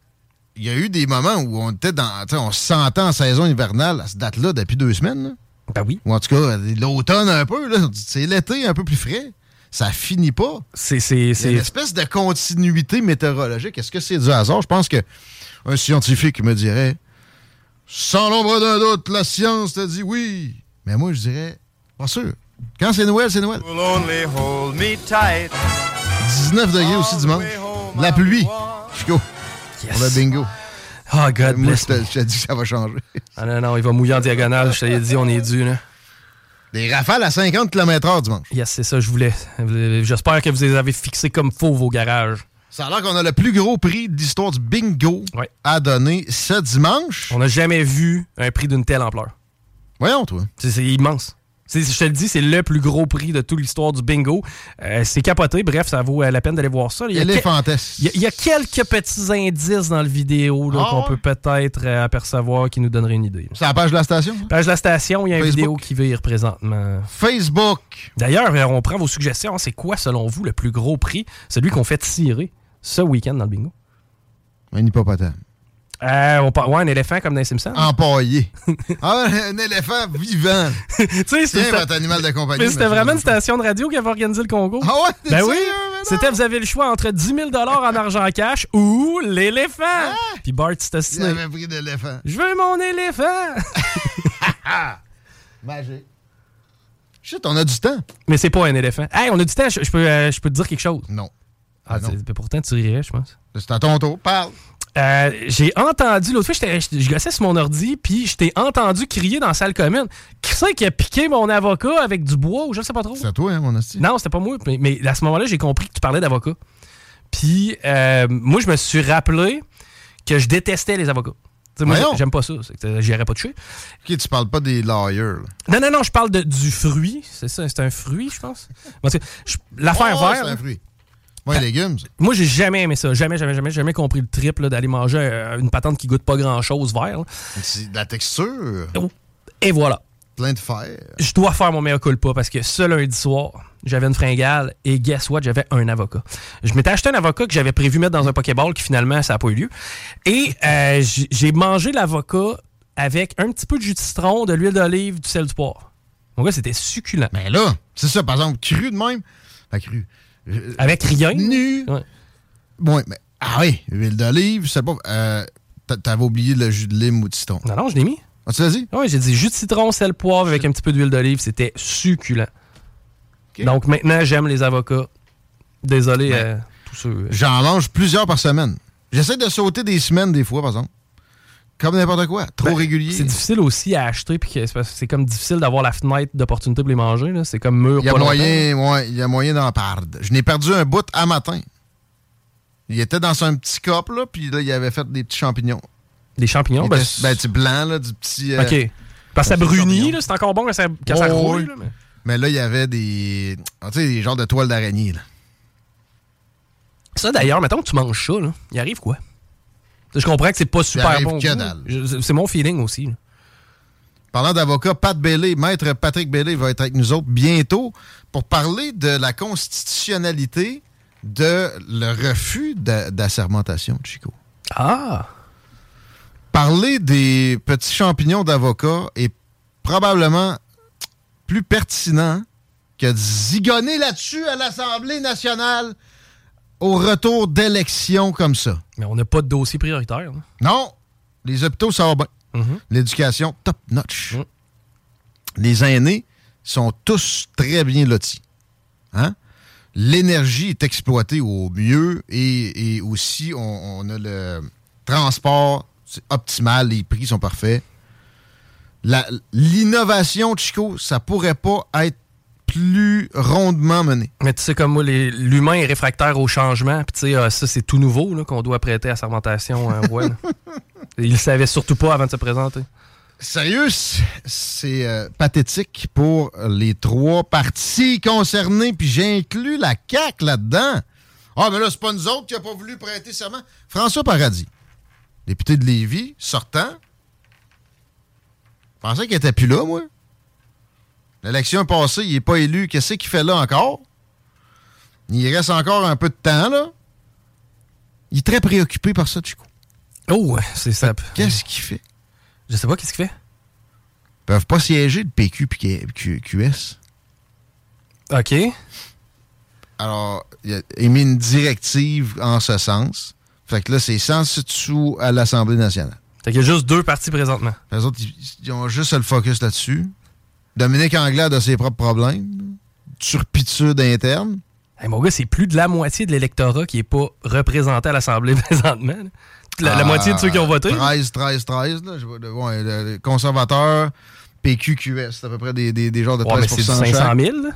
Speaker 1: il y a eu des moments où on était dans. On se sentait en saison hivernale à cette date-là depuis deux semaines. là.
Speaker 2: Ben oui.
Speaker 1: Ou en tout cas, l'automne un peu. là. C'est l'été un peu plus frais. Ça finit pas.
Speaker 2: C'est-
Speaker 1: une espèce de continuité météorologique. Est-ce que c'est du hasard? Je pense que un scientifique me dirait sans l'ombre d'un doute, la science te dit oui. Mais moi, je dirais pas sûr. Quand c'est Noël, c'est Noël.
Speaker 3: Will only hold me tight.
Speaker 1: 19 degrés aussi dimanche. La pluie. Chico,
Speaker 2: Yes.
Speaker 1: pour le bingo.
Speaker 2: Oh, God
Speaker 1: Moi,
Speaker 2: bless
Speaker 1: je te,
Speaker 2: me.
Speaker 1: je te dis que ça va changer.
Speaker 2: Ah non, non, il va mouiller en diagonale. Je te l'ai dit, on est dû, là.
Speaker 1: Des rafales à 50 km/h dimanche.
Speaker 2: Yes, c'est ça, je voulais. J'espère que vous les avez fixés comme faux, vos garages.
Speaker 1: Ça a l'air qu'on a le plus gros prix de l'histoire du bingo
Speaker 2: Ouais.
Speaker 1: à donner ce dimanche.
Speaker 2: On n'a jamais vu un prix d'une telle ampleur.
Speaker 1: Voyons, toi.
Speaker 2: C'est immense. Je te le dis, c'est le plus gros prix de toute l'histoire du bingo. Euh, c'est capoté. Bref, ça vaut euh, la peine d'aller voir ça. Il y a, que- il y a- il y a quelques petits indices dans le vidéo
Speaker 1: Ah
Speaker 2: qu'on peut peut-être euh, apercevoir qui nous donneraient une idée.
Speaker 1: C'est la page de la station.
Speaker 2: Page de la station, il y a une vidéo qui vire présentement.
Speaker 1: Facebook.
Speaker 2: D'ailleurs, on prend vos suggestions. C'est quoi, selon vous, le plus gros prix? Celui qu'on fait tirer ce week-end dans le bingo.
Speaker 1: Un hippopotame.
Speaker 2: Euh, on par- ouais, un éléphant comme dans les Simpsons.
Speaker 1: Empaillé. ah, un éléphant vivant.
Speaker 2: tu sais, c'est
Speaker 1: votre animal de compagnie.
Speaker 2: mais c'était vraiment une station de radio qui avait organisé le concours.
Speaker 1: Ah ouais?
Speaker 2: Ben oui? C'était, vous avez le choix entre 10 000 en argent cash ou l'éléphant. Puis Bart s'est
Speaker 1: Il avait pris de l'éléphant.
Speaker 2: Je veux mon éléphant.
Speaker 1: Magique. Shit, on a du temps.
Speaker 2: Mais c'est pas un éléphant. Hey, on a du temps, je, je peux, euh, je peux te dire quelque chose.
Speaker 1: Non.
Speaker 2: Ah,
Speaker 1: non.
Speaker 2: c'est- pourtant, tu rirais, je pense.
Speaker 1: C'est à ton tour. Parle.
Speaker 2: Euh, j'ai entendu, l'autre fois, je gossais sur mon ordi, puis je t'ai entendu crier dans la salle commune. Qui c'est qui a piqué mon avocat avec du bois ou je sais pas trop?
Speaker 1: C'est à toi, hein, mon hostie.
Speaker 2: Non, c'était pas moi. Mais, mais à ce moment-là, j'ai compris que tu parlais d'avocat. Puis, euh, moi, je me suis rappelé que je détestais les avocats. Moi, j'aime pas ça. J'irais pas toucher.
Speaker 1: Ok, tu parles pas des lawyers. là.
Speaker 2: Non, non, non, je parle de, du fruit. C'est ça, c'est un fruit, je pense. L'affaire
Speaker 1: Oh,
Speaker 2: verte,
Speaker 1: C'est un
Speaker 2: là,
Speaker 1: fruit. Ouais, légumes. ça.
Speaker 2: moi, j'ai jamais aimé ça. Jamais, jamais, jamais, jamais compris le trip d'aller manger euh, une patente qui goûte pas grand-chose vert.
Speaker 1: C'est de la texture.
Speaker 2: Et voilà.
Speaker 1: Plein de fer.
Speaker 2: je dois faire mon meilleur culpa parce que ce lundi soir, j'avais une fringale et guess what, j'avais un avocat. Je m'étais acheté un avocat que j'avais prévu mettre dans un Pokéball qui finalement, ça n'a pas eu lieu. Et euh, j'ai mangé l'avocat avec un petit peu de jus de citron, de l'huile d'olive, du sel du poivre. Mon gars, c'était succulent.
Speaker 1: Mais là, c'est ça, par exemple, cru de même. Pas cru. Euh,
Speaker 2: Avec rien.
Speaker 1: Nu.
Speaker 2: Ouais.
Speaker 1: Ouais, mais. Ah oui, huile d'olive, c'est pas. Euh, t'a- T'avais oublié le jus de lime ou de citron.
Speaker 2: Non, non, je l'ai mis.
Speaker 1: Ah, tu l'as dit?
Speaker 2: Oui, j'ai dit jus de citron, sel, poivre avec un petit peu d'huile d'olive. C'était succulent. Donc maintenant, j'aime les avocats. Désolé
Speaker 1: Ouais.
Speaker 2: à tous ceux. euh,
Speaker 1: J'en mange plusieurs par semaine. J'essaie de sauter des semaines des fois, par exemple. Comme n'importe quoi. Trop
Speaker 2: Ben,
Speaker 1: régulier.
Speaker 2: C'est difficile aussi à acheter, puis c'est comme difficile d'avoir la fenêtre d'opportunité pour les manger. là. C'est comme mur
Speaker 1: Il y a moyen, ouais, il y a moyen d'en perdre. Je n'ai perdu un bout à matin. Il était dans un petit cop, là, puis là, il avait fait des petits champignons.
Speaker 2: Des champignons, ben,
Speaker 1: ben, tu blanc, là, du petit. euh,
Speaker 2: OK. Parce que ça brunit, c'est encore bon quand ça, quand ça
Speaker 1: Oh,
Speaker 2: roule.
Speaker 1: oui.
Speaker 2: là, mais-
Speaker 1: Mais là, il y avait des. ah, Tu sais, des genres de toiles d'araignée, là.
Speaker 2: Ça, d'ailleurs, mettons que tu manges ça, là, il arrive quoi? Je comprends que c'est pas super bon. C'est mon feeling aussi. là.
Speaker 1: Parlant d'avocat, Pat Bailey, maître Patrick Bailey va être avec nous autres bientôt pour parler de la constitutionnalité de le refus d'a- d'assermentation de Chico.
Speaker 2: Ah!
Speaker 1: Parler des petits champignons d'avocat est probablement plus pertinent que de zigonner là-dessus à l'Assemblée nationale au retour d'élections comme ça.
Speaker 2: Mais on n'a pas de dossier prioritaire.
Speaker 1: Non, les hôpitaux, ça va bien.
Speaker 2: Mhm.
Speaker 1: L'éducation, top notch.
Speaker 2: Mm.
Speaker 1: Les aînés sont tous très bien lotis. Hein? L'énergie est exploitée au mieux et, et aussi on, on a le transport c'est optimal, les prix sont parfaits. L'innovation, Chico, ça pourrait pas être plus rondement menée.
Speaker 2: Mais tu sais, comme moi, l'humain est réfractaire au changement. Puis tu sais, euh, ça, c'est tout nouveau qu'on doit prêter à sermentation. euh, ouais, là. Il le savait surtout pas avant de se présenter.
Speaker 1: Sérieux, c'est- euh, pathétique pour les trois partis concernés, puis j'inclus la CAQ là-dedans. Ah, mais là, c'est pas nous autres qui n'avons pas voulu prêter serment. François Paradis, député de Lévis, sortant. Je pensais qu'il était plus là, moi. L'élection passée, il n'est pas élu. Qu'est-ce qu'il fait là encore? Il reste encore un peu de temps, là. Il est très préoccupé par ça, Chico.
Speaker 2: Oh, ouais, c'est ça.
Speaker 1: Qu'est-ce qu'il fait?
Speaker 2: Je sais pas qu'est-ce qu'il fait.
Speaker 1: Ils peuvent pas siéger de PQ puis Q- QS.
Speaker 2: OK.
Speaker 1: Alors, il a émis une directive en ce sens. Fait que là, c'est sans dessous à l'Assemblée nationale.
Speaker 2: Fait qu'il y a juste deux partis présentement.
Speaker 1: Les autres, ils, ils ont juste le focus là-dessus. Dominique Anglade a ses propres problèmes. Turpitude interne.
Speaker 2: Hey, mon gars, c'est plus de la moitié de l'électorat qui est pas représenté à l'Assemblée présentement. La, la moitié de ceux qui ont voté.
Speaker 1: 13, 13, 13. Là, je vois, le- ouais, le- le conservateur, PQ, QS. C'est à peu près des, des, des genres de 13
Speaker 2: Ouais, mais c'est du 500
Speaker 1: chaque.
Speaker 2: 000. là.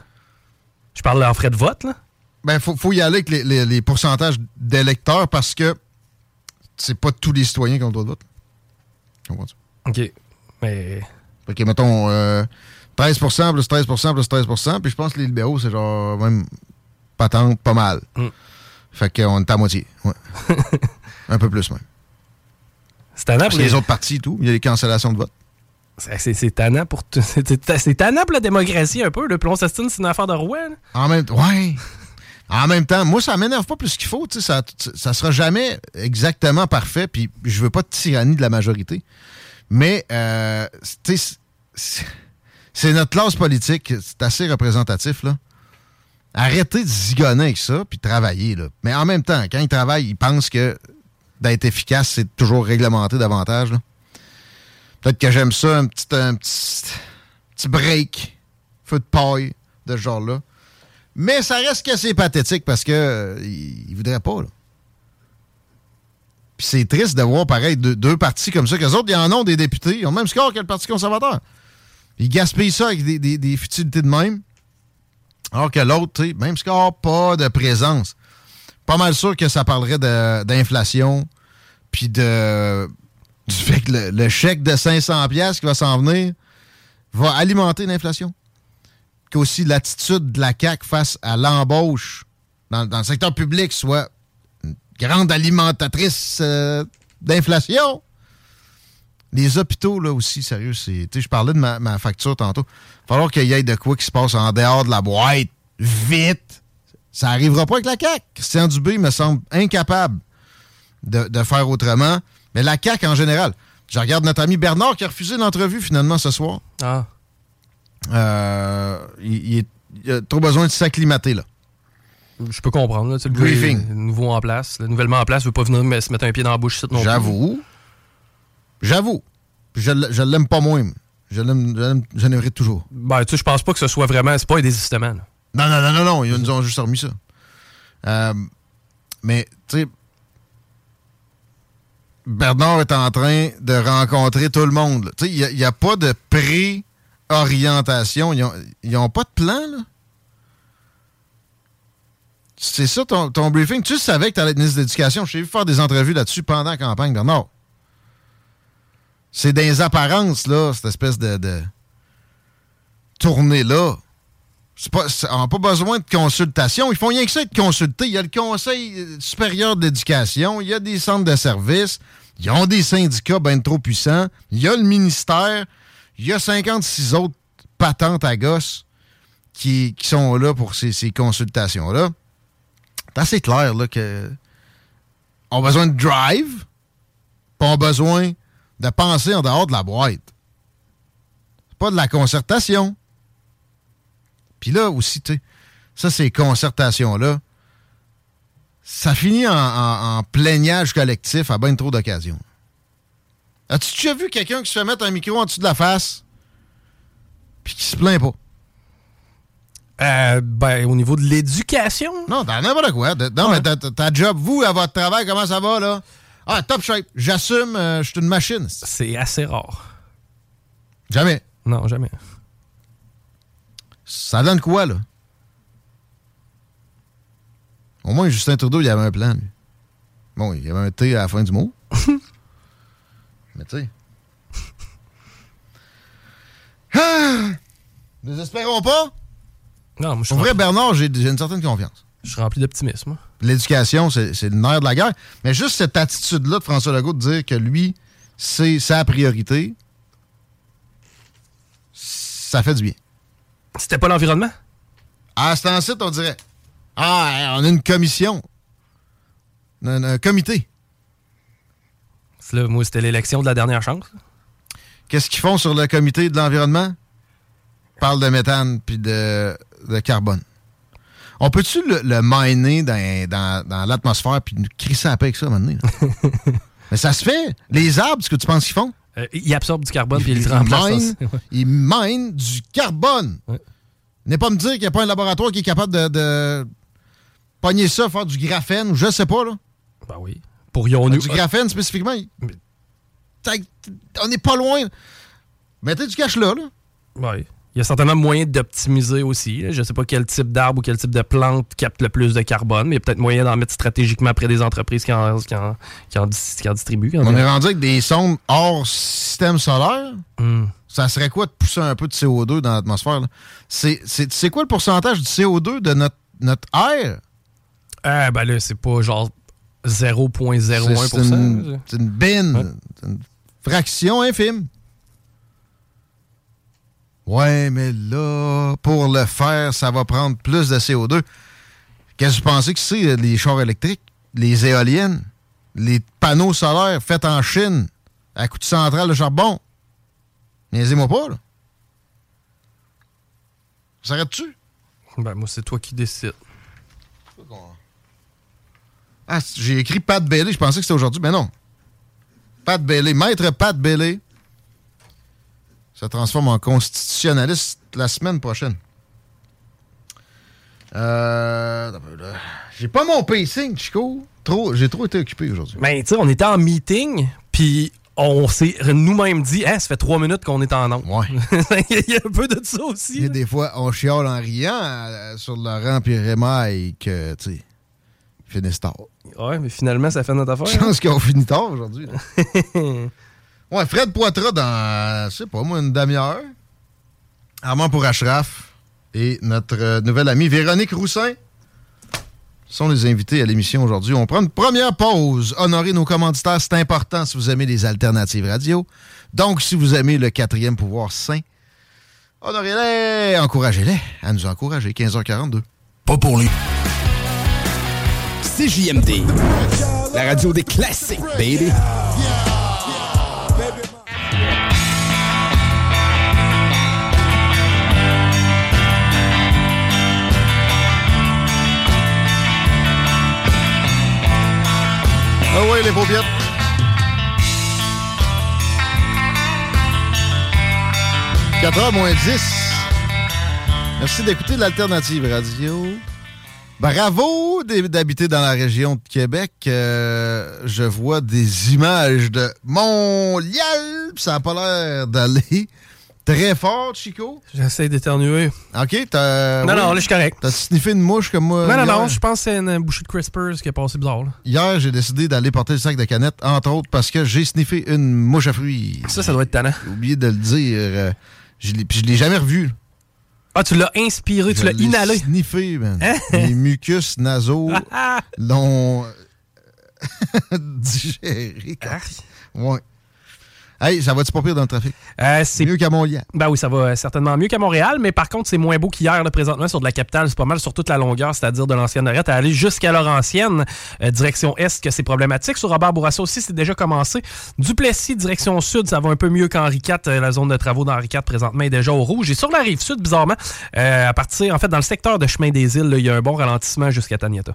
Speaker 2: Je parle en frais de vote, là.
Speaker 1: Ben, faut, faut y aller avec les, les- les pourcentages d'électeurs parce que c'est pas tous les citoyens qui ont le droit de vote. Comprends-tu?
Speaker 2: OK. Mais.
Speaker 1: Que, mettons, euh, 13% plus 13% plus 13% puis je pense que les libéraux, c'est genre même patente, pas mal.
Speaker 2: Mm.
Speaker 1: Fait qu'on est à moitié. Ouais. Un peu plus même.
Speaker 2: C'est tannant pour les...
Speaker 1: les autres partis et tout, il y a les cancellations de vote.
Speaker 2: C'est tannant pour tout- c'est- tannant pour la démocratie un peu. Le plomb c'est une affaire de roi. là.
Speaker 1: En même temps, ouais. En même temps, moi, ça m'énerve pas plus qu'il faut. tu sais, Ça, ça sera jamais exactement parfait. Puis je veux pas de tyrannie de la majorité. Mais, euh, tu sais, c'est- notre classe politique. C'est assez représentatif, là. Arrêtez de zigonner avec ça, puis travailler. Là. Mais en même temps, quand ils travaillent, ils pensent que d'être efficace, c'est toujours réglementé davantage. Peut-être que j'aime ça, un petit, break, feu de paille de ce genre-là. Mais ça reste assez pathétique parce que euh, voudraient pas. Là. Puis c'est triste de voir, pareil, deux, deux partis comme ça, qu'eux autres, ils en ont des députés, ils ont même score que le Parti conservateur. Ils gaspillent ça avec des, des, futilités de même. Alors que l'autre, même score, pas de présence. Pas mal sûr que ça parlerait d'inflation, puis de du fait que le, le chèque de 500 pièces qui va s'en venir va alimenter l'inflation. Qu'aussi l'attitude de la CAQ face à l'embauche dans, dans, le secteur public soit une grande alimentatrice euh, d'inflation. Les hôpitaux, là aussi, sérieux, c'est. Tu sais, je parlais de ma, ma facture tantôt. Il va falloir qu'il y ait de quoi qui se passe en dehors de la boîte. Vite! Ça n'arrivera pas avec la CAQ. Christian Dubé me semble incapable de, de faire autrement. Mais la CAQ en général. Je regarde notre ami Bernard qui a refusé l'entrevue finalement ce soir.
Speaker 2: Ah.
Speaker 1: Euh, il, il, il a trop besoin de s'acclimater, là.
Speaker 2: Je peux comprendre. Là, le
Speaker 1: Briefing.
Speaker 2: nouveau en place. Le nouvellement en place, ne veut pas venir se mettre un pied dans la bouche.
Speaker 1: J'avoue. J'avoue. Je, je l'aime pas moins. Je l'aime, je l'aimerais toujours.
Speaker 2: Ben, tu sais, je pense pas que ce soit vraiment. C'est pas un désistement. là.
Speaker 1: Non, non, non, non, non. Ils nous ont juste remis ça. Euh, mais, tu sais, Bernard est en train de rencontrer tout le monde. Tu sais, il n'y a, pas de pré-orientation. Ils n'ont pas de plan, là. C'est ça ton, ton briefing. Tu savais que tu allais être ministre de l'Éducation. Je t'ai vu faire des entrevues là-dessus pendant la campagne, Bernard. C'est des apparences, là, cette espèce de, de tournée-là. Pas, on n'a pas besoin de consultation. Ils font rien que ça être consultés. Il y a le Conseil euh, supérieur d'éducation, il y a des centres de services, ils ont des syndicats bien trop puissants, il y a le ministère, il y a 56 autres patentes à gosses qui, qui sont là pour ces, ces consultations-là. C'est assez clair là, que on a besoin de drive, a besoin de penser en dehors de la boîte. C'est pas de la concertation. Puis là aussi, tu sais, ça, ces concertations-là, ça finit en, en- en plaignage collectif à bien trop d'occasions. As-tu déjà vu quelqu'un qui se fait mettre un micro en dessous de la face puis qui se plaint pas?
Speaker 2: Euh, ben, au niveau de l'éducation?
Speaker 1: Non, dans n'importe quoi. De- non, mais ta job, vous, à votre travail, comment ça va, là? Ah, top shape. J'assume, euh, je suis une machine.
Speaker 2: C'est assez rare.
Speaker 1: Jamais.
Speaker 2: Non, jamais.
Speaker 1: Ça donne quoi, là? Au moins, Justin Trudeau, il avait un plan, lui. Bon, il y avait un T à la fin du mot. Mais tu sais. Ah! Désespérons pas.
Speaker 2: Non, moi, je suis
Speaker 1: Pour vrai, Bernard, j'ai une certaine confiance.
Speaker 2: Je suis rempli d'optimisme.
Speaker 1: L'éducation, c'est le nerf de la guerre. Mais juste cette attitude-là de François Legault de dire que lui, c'est sa priorité, ça fait du bien.
Speaker 2: C'était pas l'environnement?
Speaker 1: À ce temps-ci, on dirait Ah, on a une commission. Un, un comité.
Speaker 2: C'est Là, moi, c'était l'élection de la dernière chance.
Speaker 1: Qu'est-ce qu'ils font sur le comité de l'environnement? Ils parlent de méthane puis de, de carbone. On peut-tu le, le miner dans, dans, dans l'atmosphère puis nous crisser paix avec ça maintenant? Mais ça se fait. Les arbres, ce que tu penses qu'ils font?
Speaker 2: Euh, il absorbe du carbone puis il
Speaker 1: Ils
Speaker 2: le remplace.
Speaker 1: minent- Ils minent du carbone.
Speaker 2: Ouais.
Speaker 1: N'est pas me dire qu'il n'y a pas un laboratoire qui est capable de, de pogner ça, faire du graphène ou je sais pas, là.
Speaker 2: Ben oui. Pourrions-nous.
Speaker 1: Du graphène spécifiquement. Ça- On n'est pas loin. Mettez du cash là, là.
Speaker 2: Ouais. Il y a certainement moyen d'optimiser aussi. Je sais pas quel type d'arbre ou quel type de plante capte le plus de carbone, mais il y a peut-être moyen d'en mettre stratégiquement près des entreprises qui en, qui en, qui en, dis- qui en distribuent.
Speaker 1: On est rendu avec des sondes hors système solaire.
Speaker 2: Hmm.
Speaker 1: Ça serait quoi de pousser un peu de CO2 dans l'atmosphère? C'est quoi le pourcentage du CO2 de notre, notre air?
Speaker 2: Ah, ben là, c'est pas genre 0,01%.
Speaker 1: C'est une, une bine.
Speaker 2: Ouais.
Speaker 1: Une fraction infime. Ouais, mais là, pour le faire, ça va prendre plus de CO2. Qu'est-ce que vous pensez que c'est, les chars électriques, les éoliennes, les panneaux solaires faits en Chine à coup de centrale de charbon? Niaisez-moi pas, là. Ça s'arrête-tu?
Speaker 2: Ben, moi, c'est toi qui décides.
Speaker 1: Ah, j'ai écrit Pat Bailey. Je pensais que c'était aujourd'hui. Mais non. Pat Bailey. Maître Pat Bailey se transforme en constitutionnaliste la semaine prochaine. Euh, j'ai pas mon pacing, Chico. Trop, j'ai trop été occupé aujourd'hui.
Speaker 2: Ben, tu sais, on était en meeting, puis on s'est nous-mêmes dit, hein, ça fait trois minutes qu'on est en nombre.
Speaker 1: Ouais.
Speaker 2: Il y a un peu de ça aussi.
Speaker 1: Et des fois, on chiale en riant euh, sur Laurent et Rémail que, tu sais, finissent tard.
Speaker 2: Ouais, mais finalement, ça fait notre affaire.
Speaker 1: Je pense qu'on finit tard aujourd'hui. ouais, Fred Poitras dans, je sais pas moi, une demi-heure. Armand pour Ashraf et notre euh, nouvelle amie Véronique Roussin sont les invités à l'émission aujourd'hui. On prend une première pause. Honorer nos commanditaires, c'est important si vous aimez les alternatives radio. Donc, si vous aimez le quatrième pouvoir sain, honorez-les, encouragez-les à nous encourager. 15h42.
Speaker 4: Pas pour lui. CJMD, la radio des classiques, baby.
Speaker 1: Ah ouais, les paupiètes. « 4h moins 10. Merci d'écouter l'Alternative Radio. Bravo d'habiter dans la région de Québec. Euh, je vois des images de Montréal. Ça n'a pas l'air d'aller très fort, Chico.
Speaker 2: J'essaie d'éternuer.
Speaker 1: OK, t'as...
Speaker 2: Non,
Speaker 1: oui.
Speaker 2: non, là, je suis correct.
Speaker 1: T'as sniffé une mouche comme moi?
Speaker 2: Non, non,
Speaker 1: hier?
Speaker 2: non, je pense que c'est une bouchée de Crispers qui est passée bizarre. là.
Speaker 1: Hier, j'ai décidé d'aller porter le sac de canettes, entre autres parce que j'ai sniffé une mouche à fruits.
Speaker 2: Ça, ça doit être tannant.
Speaker 1: J'ai oublié de le dire. euh, je je l'ai jamais revu.
Speaker 2: Ah, tu l'as inspiré, tu l'as inhalé.
Speaker 1: sniffé, man.
Speaker 2: Hein?
Speaker 1: Les mucus nasaux l'ont euh, digéré. Ouais. Hey, ça va-tu pas pire dans le trafic?
Speaker 2: Euh, c'est
Speaker 1: Mieux qu'à Montréal.
Speaker 2: Ben oui, ça va certainement mieux qu'à Montréal, mais par contre, c'est moins beau qu'hier, là, présentement, sur de la capitale. C'est pas mal sur toute la longueur, c'est-à-dire de l'ancienne Lorette à aller jusqu'à Laurentienne, euh, direction Est, que c'est problématique. Sur Robert Bourassa aussi, c'est déjà commencé. Duplessis, direction Sud, ça va un peu mieux qu'Henri IV. Euh, la zone de travaux d'Henri IV, présentement, est déjà au rouge. Et sur la rive Sud, bizarrement, euh, à partir, en fait, dans le secteur de Chemin des Îles, là, il y a un bon ralentissement jusqu'à Taniata.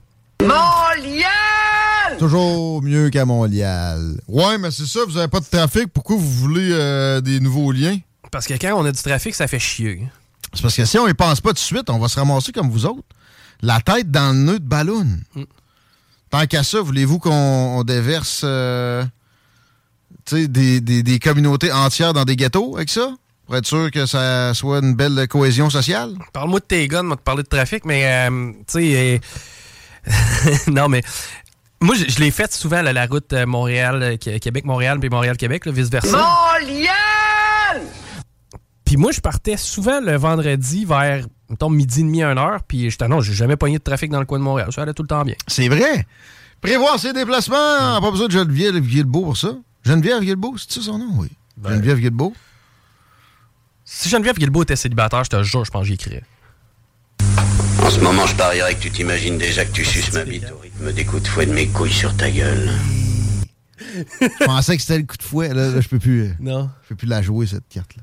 Speaker 1: Toujours mieux qu'à Montréal. Ouais, mais c'est ça, vous avez pas de trafic. Pourquoi vous voulez euh, des nouveaux liens?
Speaker 2: Parce que quand on a du trafic, ça fait chier.
Speaker 1: C'est parce que si on y pense pas tout de suite, on va se ramasser comme vous autres. La tête dans le nœud de ballon. Tant qu'à ça, voulez-vous qu'on on déverse euh, des- des communautés entières dans des ghettos avec ça? Pour être sûr que ça soit une belle cohésion sociale?
Speaker 2: Parle-moi de tes guns, moi, te parler de trafic, mais, euh, tu sais, euh, non, mais moi, je, je l'ai fait souvent, là, la route euh, Montréal, euh, puis Montréal-Québec, vice-versa. Puis moi, je partais souvent le vendredi vers, mettons, midi et demi, 1 heure, puis je non, j'ai jamais pogné de trafic dans le coin de Montréal. Ça allait tout le temps bien.
Speaker 1: C'est vrai. Prévoir ses déplacements, pas besoin de Geneviève Guilbeault pour ça. Geneviève Guilbeault, c'est ça son nom? Oui. Geneviève Guilbeault?
Speaker 2: Si Geneviève Guilbeault était célibataire, je te jure, je pense que j'y écrirais.
Speaker 5: En ce moment, je parierais que tu t'imagines déjà que tu suces ma bite au rythme des coups de fouet de mes couilles sur ta gueule.
Speaker 1: Je pensais que c'était le coup de fouet. Là, Là, je peux plus. euh,
Speaker 2: Non.
Speaker 1: Je peux plus la jouer, cette carte-là.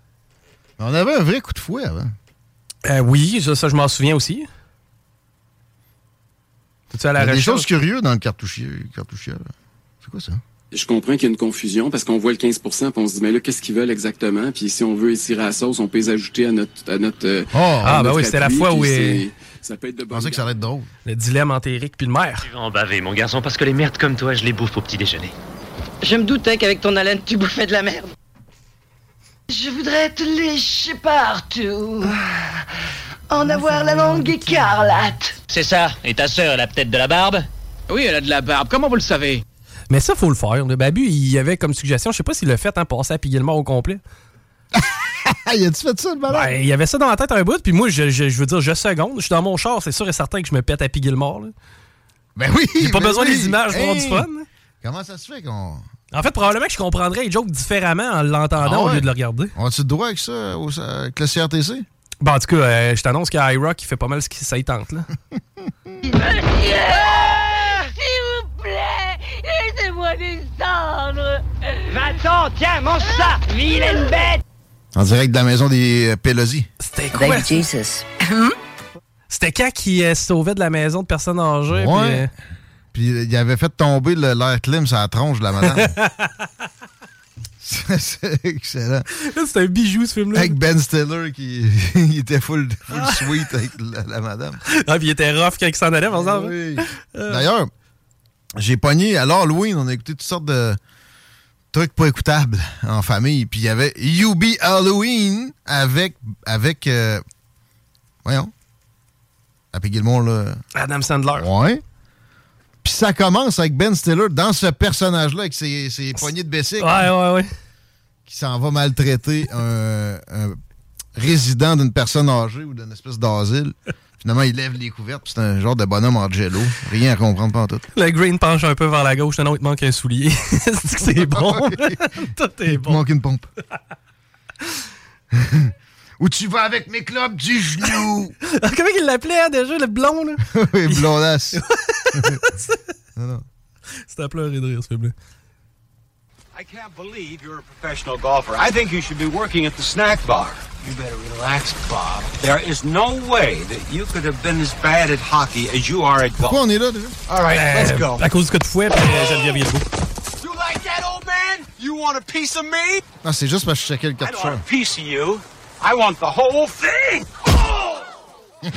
Speaker 1: On avait un vrai coup de fouet avant.
Speaker 2: Euh, oui, ça, ça, je m'en souviens aussi. Tu à
Speaker 1: Il y
Speaker 2: la
Speaker 1: a des choses curieuses dans le cartouchier. cartouchier. C'est quoi ça?
Speaker 6: Je comprends qu'il y a une confusion parce qu'on voit le 15% puis on se dit, mais là, qu'est-ce qu'ils veulent exactement? Puis si on veut étirer la sauce, on peut les ajouter à notre. À notre euh,
Speaker 1: Oh,
Speaker 2: Ah,
Speaker 6: à
Speaker 2: ben
Speaker 6: notre
Speaker 2: oui, c'était la fois où il-
Speaker 6: Ça peut être de
Speaker 1: Je
Speaker 6: bonne
Speaker 1: pensais que ça allait être drôle.
Speaker 2: Le dilemme entre Eric puis le maire.
Speaker 7: Tu vas en baver, mon garçon, parce que les merdes comme toi, je les bouffe au petit déjeuner.
Speaker 8: Je me doutais qu'avec ton haleine, tu bouffais de la merde. Je voudrais te lécher partout. En avoir la langue écarlate.
Speaker 7: C'est ça. Et ta sœur, elle a peut-être de la barbe?
Speaker 9: Oui, elle a de la barbe. Comment vous le savez?
Speaker 2: Mais ça, faut le faire. Le Babu, il y avait comme suggestion, je sais pas s'il l'a fait, hein, passer à Piguillemort au complet.
Speaker 1: Ah, il a-tu fait ça, le malade?
Speaker 2: Ben, il y avait ça dans la tête un bout, puis moi, je, je- je veux dire, je seconde. Je suis dans mon char, c'est sûr et certain que je me pète à Piguillemort. là.
Speaker 1: Ben oui!
Speaker 2: J'ai pas
Speaker 1: ben
Speaker 2: besoin
Speaker 1: oui.
Speaker 2: des images pour avoir du
Speaker 1: Hey!
Speaker 2: fun.
Speaker 1: Comment ça se fait qu'on.
Speaker 2: En fait, probablement que je comprendrais les jokes différemment en l'entendant
Speaker 1: Ah
Speaker 2: au lieu de le regarder.
Speaker 1: On a-tu le droit avec ça, au- avec le CRTC?
Speaker 2: Bon, en tout cas, euh, je t'annonce qu'il y a iRock qui fait pas mal ce qui ça y tente. Là.
Speaker 8: S'il vous plaît, laissez-moi descendre.
Speaker 7: Va-t'en, tiens, mange ça Vilaine bête
Speaker 1: En direct de la maison des Pelosi.
Speaker 2: C'était quoi?
Speaker 8: Jesus.
Speaker 2: C'était quand qui euh, se sauvait de la maison de personnes âgées. puis,
Speaker 1: Ouais.
Speaker 2: euh,
Speaker 1: Puis euh, il avait fait tomber le- l'air clim sur la tronche de la madame. C'est c'est excellent.
Speaker 2: C'est un bijou, ce film-là.
Speaker 1: Avec Ben Stiller qui il était full, full sweet avec la, la madame.
Speaker 2: Ah, puis il était rough quand il s'en allait, par exemple.
Speaker 1: Oui.
Speaker 2: Euh,
Speaker 1: D'ailleurs, j'ai pogné à l'Halloween, on a écouté toutes sortes de trucs pas écoutables en famille. Puis il y avait You Be Halloween avec. avec euh, voyons. Happy Gilmore, là.
Speaker 2: Adam Sandler.
Speaker 1: Ouais. Puis ça commence avec Ben Stiller dans ce personnage-là avec ses, ses poignées de Bessic.
Speaker 2: Ouais, ouais, ouais.
Speaker 1: Qui s'en va maltraiter un, un résident d'une personne âgée ou d'une espèce d'asile. Finalement, il lève les couvertes, c'est un genre de bonhomme en jello. Rien à comprendre, pas en tout.
Speaker 2: Le green penche un peu vers la gauche. Non, il te manque un soulier. C'est bon? Tout est
Speaker 1: Il
Speaker 2: bon.
Speaker 1: manque une pompe. Où tu vas avec mes clubs du genou?
Speaker 2: Ah, Comment il l'appelait hein, déjà, le blond? là?
Speaker 1: oui, blondasse. non, non.
Speaker 2: C'était à pleurer de rire, ce film-là.
Speaker 10: I can't believe you're a professional golfer. I think you should be working at the snack bar. You better relax, Bob. There is no way that you could have been as bad at hockey as you are at golf.
Speaker 1: Pourquoi on est là déjà?
Speaker 10: All right,
Speaker 2: Euh,
Speaker 10: let's eh, go.
Speaker 2: À cause du coup de fouet, puis euh, Geneviève Guilbeault.
Speaker 10: You like that, old man? You want a piece of me?
Speaker 1: Non, c'est juste parce que je checkais le
Speaker 10: I don't want a piece of you. I want the whole thing.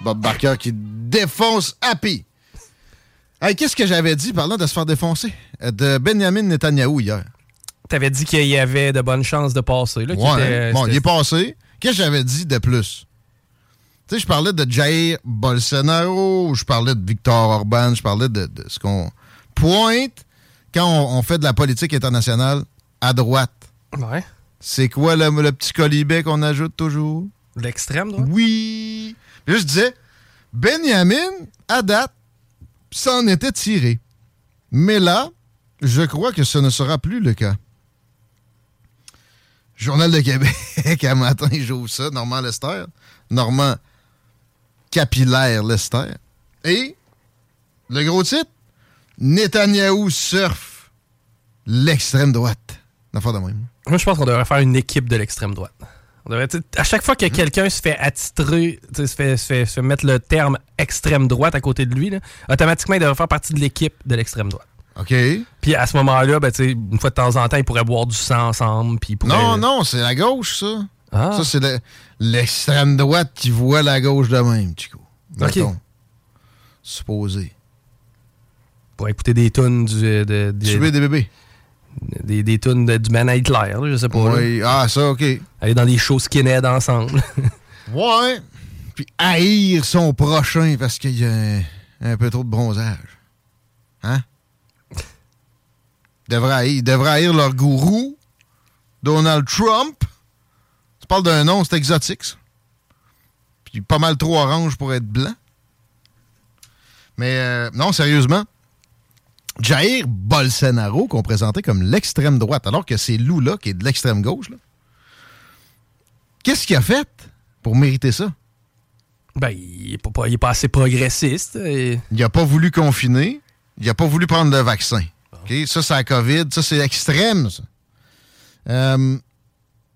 Speaker 1: Bob Barker qui défonce Happy. Hey, Qu'est-ce que j'avais dit parlant de se faire défoncer? Euh, De Benjamin Netanyahou hier.
Speaker 2: T'avais dit qu'il y avait de bonnes chances de passer. Là,
Speaker 1: Ouais,
Speaker 2: était-
Speaker 1: bon, il est passé. Qu'est-ce que j'avais dit de plus? Tu sais, je parlais de Jair Bolsonaro, je parlais de Victor Orban, je parlais de, de ce qu'on pointe quand on, on fait de la politique internationale à droite.
Speaker 2: Ouais.
Speaker 1: C'est quoi le, le petit colibet qu'on ajoute toujours?
Speaker 2: L'extrême droite?
Speaker 1: Oui. Là, je disais, Benjamin, à date, s'en était tiré. Mais là, je crois que ce ne sera plus le cas. Journal de Québec, à matin, j'ouvre ça. Normand Lester. Normand Capillaire Lester. Et, le gros titre, Netanyahou surfe l'extrême droite.
Speaker 2: Moi, je pense qu'on devrait faire une équipe de l'extrême droite. On devrait, à chaque fois que quelqu'un se fait attitrer, se fait, se, fait, se fait mettre le terme extrême droite à côté de lui, là, automatiquement, il devrait faire partie de l'équipe de l'extrême droite.
Speaker 1: OK.
Speaker 2: Puis à ce moment-là, ben, une fois de temps en temps, ils pourraient boire du sang ensemble. Puis pourraient-
Speaker 1: Non, non, c'est la gauche, ça.
Speaker 2: Ah.
Speaker 1: Ça, c'est le- l'extrême droite qui voit la gauche de même, Chico.
Speaker 2: OK.
Speaker 1: Supposé.
Speaker 2: Pour écouter des tunes du. De, de-
Speaker 1: Tuer des bébés.
Speaker 2: Des, des tunes de- du Man Hitler, là, je sais pas. là.
Speaker 1: Oui. Ah, ça, OK.
Speaker 2: Aller dans des shows skinhead ensemble.
Speaker 1: Ouais. Puis haïr son prochain parce qu'il y a un, un peu trop de bronzage. Hein? Devrait haïr, ils devraient haïr leur gourou, Donald Trump. Tu parles d'un nom, c'est exotique, ça. Puis pas mal trop orange pour être blanc. Mais euh, non, sérieusement, Jair Bolsonaro, qu'on présentait comme l'extrême droite, alors que c'est Lula qui est de l'extrême gauche. Qu'est-ce qu'il a fait pour mériter ça?
Speaker 2: ben, il est pas, pas assez progressiste. et-
Speaker 1: Il n'a pas voulu confiner. Il n'a pas voulu prendre le vaccin. Ça, c'est la COVID. Ça, c'est extrême, ça. Euh,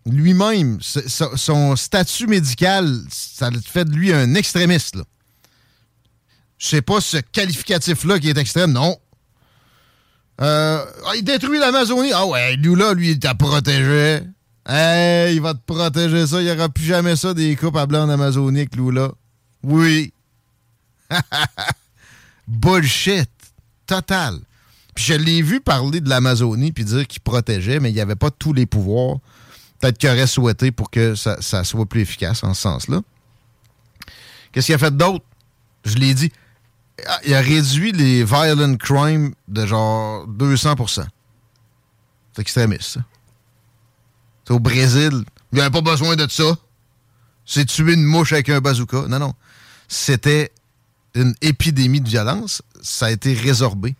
Speaker 1: Lui-même, son statut médical, ça fait de lui un extrémiste. Là. Je sais pas ce qualificatif-là qui est extrême. Non. Euh, ah, il détruit l'Amazonie. Ah ouais, lui lui, il t'a protégé. Hey, il va te protéger ça. Il n'y aura plus jamais ça des coupes à blanc en Amazonie Lula. Oui. Bullshit. Total. Puis je l'ai vu parler de l'Amazonie puis dire qu'il protégeait, mais il n'y avait pas tous les pouvoirs. Peut-être qu'il aurait souhaité pour que ça soit plus efficace en ce sens-là. Qu'est-ce qu'il a fait d'autre? Je l'ai dit. Ah, Il a réduit les violent crimes de genre 200% C'est extrémiste, ça. C'est au Brésil. Il n'y avait pas besoin de ça. C'est tuer une mouche avec un bazooka. Non, non. C'était une épidémie de violence. Ça a été résorbé.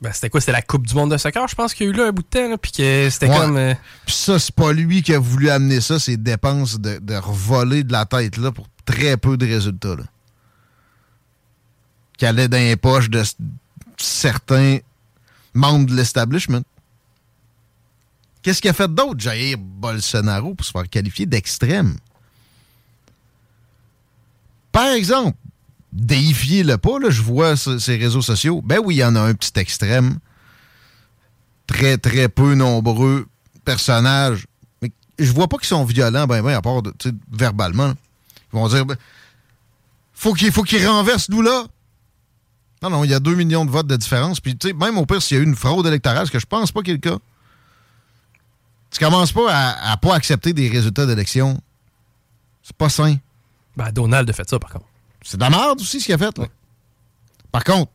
Speaker 2: Ben, c'était quoi? C'était la Coupe du Monde de soccer, je pense qu'il y a eu là un bout de temps, là, puis que c'était
Speaker 1: Ouais.
Speaker 2: comme. euh,
Speaker 1: Puis ça, c'est pas lui qui a voulu amener ça, c'est dépenses de, de revoler de la tête là pour très peu de résultats. Là. Qui allaient dans les poches de certains membres de l'establishment. Qu'est-ce qu'il a fait d'autre, Jair Bolsonaro, pour se faire qualifier d'extrême? Par exemple, déifiez-le pas, je vois ces réseaux sociaux. Ben oui, il y en a un petit extrême. Très, très peu nombreux personnages. Mais je vois pas qu'ils sont violents, ben, ben, à part verbalement. Ils vont dire, ben, faut qu'il faut qu'il renverse nous là. Non, non, il y a 2 millions de votes de différence. Puis, tu sais, même au pire, s'il y a eu une fraude électorale, ce que je pense pas qu'il y ait le cas, tu commences pas à, à pas accepter des résultats d'élection. C'est pas sain.
Speaker 2: Ben, Donald a fait ça, par contre.
Speaker 1: C'est de la merde aussi, ce qu'il a fait. Là. Par contre,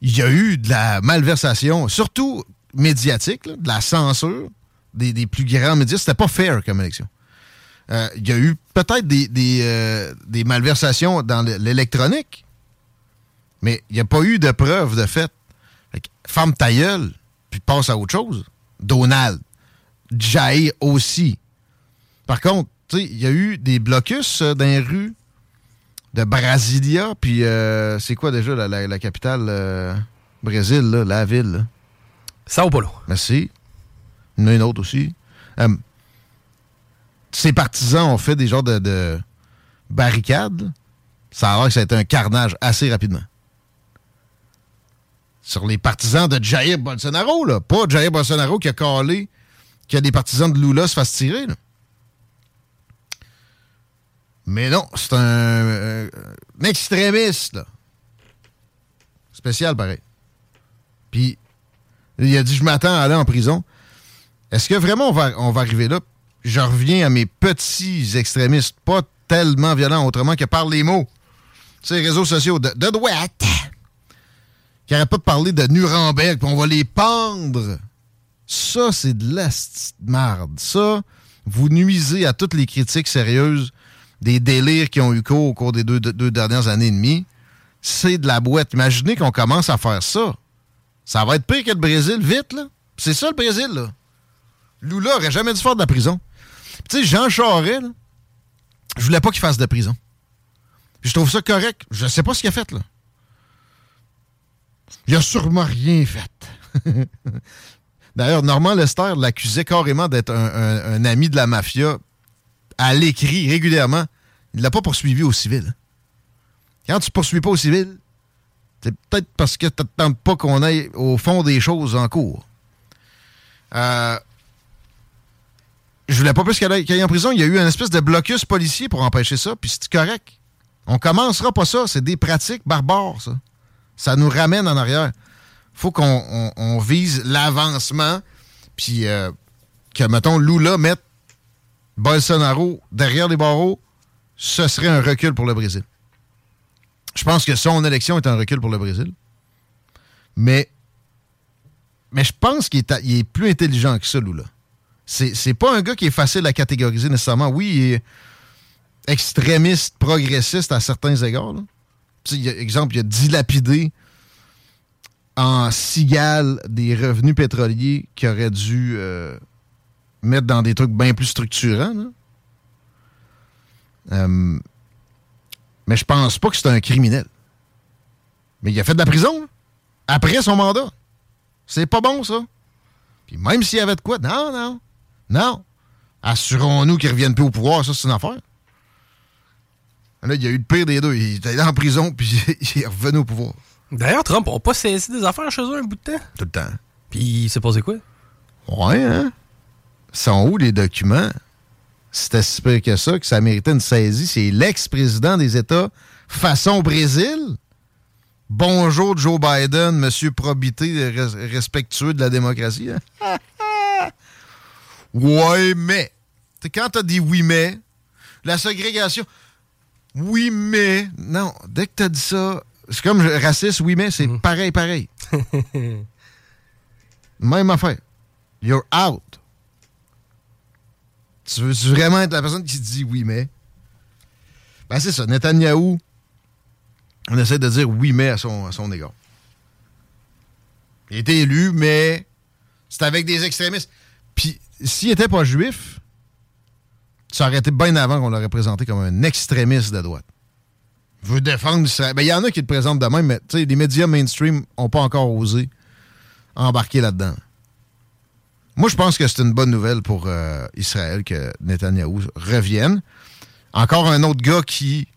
Speaker 1: il y a eu de la malversation, surtout médiatique, là, de la censure des, des plus grands médias. C'était pas fair comme élection. Euh, Il y a eu peut-être des, des, euh, des malversations dans le- l'électronique, mais il n'y a pas eu de preuve de fait. Fait que Ferme ta gueule, puis passe à autre chose. Donald. Jair aussi. Par contre, tu sais, il y a eu des blocus euh, dans les rues de Brasilia, puis euh, c'est quoi déjà la, la- la capitale euh, Brésil, là, la ville? Là?
Speaker 2: Sao Paulo.
Speaker 1: Merci. Il y en a une autre aussi. Ces partisans ont fait des genres de, de barricades. Ça a l'air que ça a été un carnage assez rapidement. Sur les partisans de Jair Bolsonaro, là. Pas Jair Bolsonaro qui a calé que des partisans de Lula se fassent tirer, là. Mais non, c'est un, euh, un extrémiste, là. Spécial, pareil. Puis, il a dit Je m'attends à aller en prison. Est-ce que vraiment on va, on arriver là? Je reviens à mes petits extrémistes, pas tellement violents autrement que par les mots. Les réseaux sociaux de, de droite qui n'arrêtent pas de parler de Nuremberg, puis on va les pendre. Ça, c'est de la marde. Ça, vous nuisez à toutes les critiques sérieuses des délires qui ont eu cours au cours des deux, dernières années et demie. C'est de la boîte. Imaginez qu'on commence à faire ça. Ça va être pire que le Brésil, vite, là. C'est ça, le Brésil, là. Lula aurait jamais dû faire de la prison. Tu sais, Jean Charest, je voulais pas qu'il fasse de prison. Je trouve ça correct. Je sais pas ce qu'il a fait, là. Il a sûrement rien fait. D'ailleurs, Normand Lester l'accusait carrément d'être un, ami de la mafia à l'écrit régulièrement. Il l'a pas poursuivi au civil. Quand tu poursuis pas au civil, c'est peut-être parce que tu n'attends pas qu'on aille au fond des choses en cours. Euh, je voulais pas plus qu'elle aille, qu'elle aille en prison. Il y a eu une espèce de blocus policier pour empêcher ça, puis c'est correct. On commencera pas ça. C'est des pratiques barbares, ça. Ça nous ramène en arrière. faut qu'on on- on vise l'avancement, puis euh, que, mettons, Lula mette Bolsonaro derrière les barreaux, ce serait un recul pour le Brésil. Je pense que son élection est un recul pour le Brésil. Mais, mais je pense qu'il est, plus intelligent que ça, Lula. C'est pas un gars qui est facile à catégoriser nécessairement. Oui, il est extrémiste, progressiste à certains égards. là. Exemple, il a dilapidé en cigale des revenus pétroliers qu'il aurait dû euh, mettre dans des trucs bien plus structurants. Euh, mais je pense pas que c'est un criminel. Mais il a fait de la prison après son mandat. C'est pas bon, ça. Puis même s'il y avait de quoi, non, non, non. Assurons-nous qu'il ne revienne plus au pouvoir, ça, c'est une affaire. Là, il y a eu le pire des deux. Il était allé en prison, puis il est revenu au pouvoir.
Speaker 2: D'ailleurs, Trump n'a pas saisi des affaires chez eux un bout de temps.
Speaker 1: Tout le temps.
Speaker 2: Puis il s'est passé quoi?
Speaker 1: Ouais, hein? Sont où les documents? C'était si pire que ça, que ça méritait une saisie. C'est l'ex-président des États façon Brésil. Bonjour Joe Biden, monsieur probité res- respectueux de la démocratie. hein? ouais, mais. Quand t'as dit oui, mais, la ségrégation, oui, mais. Non, dès que t'as dit ça, c'est comme raciste, oui, mais, c'est pareil, pareil. Même affaire. You're out. Tu veux -tu vraiment être la personne qui dit oui, mais? Ben, c'est ça. Netanyahou, on essaie de dire oui, mais à son, à son égard. Il été élu, mais c'est avec des extrémistes. Puis, s'il n'était pas juif, ça aurait été bien avant qu'on l'aurait présenté comme un extrémiste de droite. Veut défendre Israël. Ben, il y en a qui le présentent de même, mais les médias mainstream n'ont pas encore osé embarquer là-dedans. Moi, je pense que c'est une bonne nouvelle pour euh, Israël que Netanyahou revienne. Encore un autre gars qui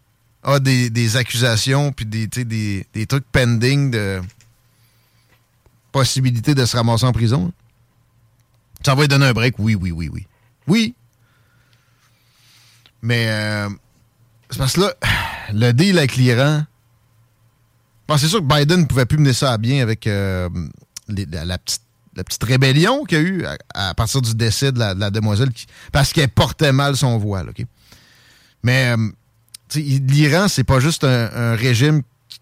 Speaker 1: a des, accusations puis des, des, des trucs pending de possibilité de se ramasser en prison. Ça va lui donner un break, oui, oui, oui, oui. Oui. Mais euh, c'est parce que là, le deal avec l'Iran. C'est sûr que Biden ne pouvait plus mener ça à bien avec euh, la, petite, rébellion qu'il y a eu à, partir du décès de la, de la demoiselle parce qu'elle portait mal son voile. Mais euh, l'Iran, c'est pas juste un, régime qui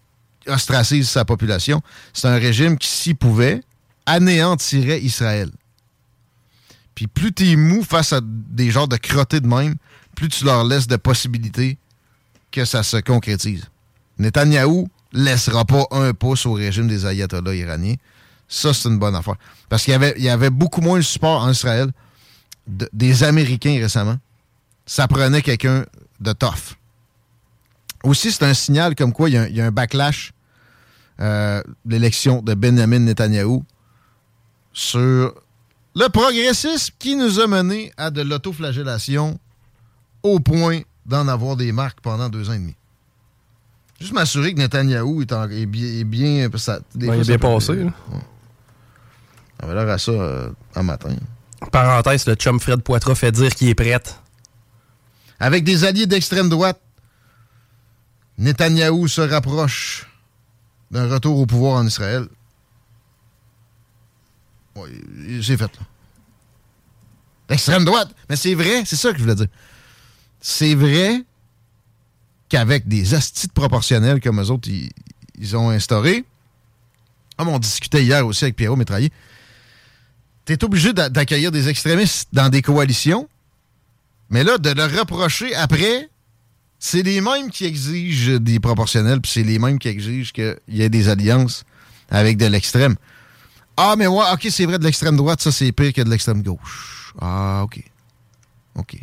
Speaker 1: ostracise sa population. C'est un régime qui, s'il pouvait, anéantirait Israël. Puis plus t'es mou face à des genres de crottés de même, plus tu leur laisses de possibilités que ça se concrétise. Netanyahou laissera pas un pouce au régime des ayatollahs iraniens. Ça, c'est une bonne affaire. Parce qu'il y avait, beaucoup moins de support en Israël de- des Américains récemment. Ça prenait quelqu'un de tough. Aussi, c'est un signal comme quoi il y a un, backlash euh, l'élection de Benjamin Netanyahou sur le progressisme qui nous a mené à de l'autoflagellation au point d'en avoir des marques pendant deux ans et demi. Juste m'assurer que Netanyahou est, en- est bien... Est bien ça, des
Speaker 2: Ben,
Speaker 1: fois,
Speaker 2: il est bien
Speaker 1: peut-
Speaker 2: passé, là.
Speaker 1: Ouais. Ça avait l'air à ça euh, un matin.
Speaker 2: Parenthèse, le chum Fred Poitras fait dire qu'il est prêt.
Speaker 1: Avec des alliés d'extrême droite, Netanyahou se rapproche d'un retour au pouvoir en Israël. Ouais, c'est fait, là. D'extrême droite. Mais c'est vrai, c'est ça que je voulais dire. C'est vrai qu'avec des astis de proportionnels comme eux autres, ils, ont instauré, comme on discutait hier aussi avec Pierrot Métraillé, t'es obligé d'a- d'accueillir des extrémistes dans des coalitions mais là, de le reprocher après, c'est les mêmes qui exigent des proportionnels, puis c'est les mêmes qui exigent qu'il y ait des alliances avec de l'extrême. Ah, mais ouais, ok, c'est vrai, de l'extrême droite, ça, c'est pire que de l'extrême gauche. Ah, ok. Ok.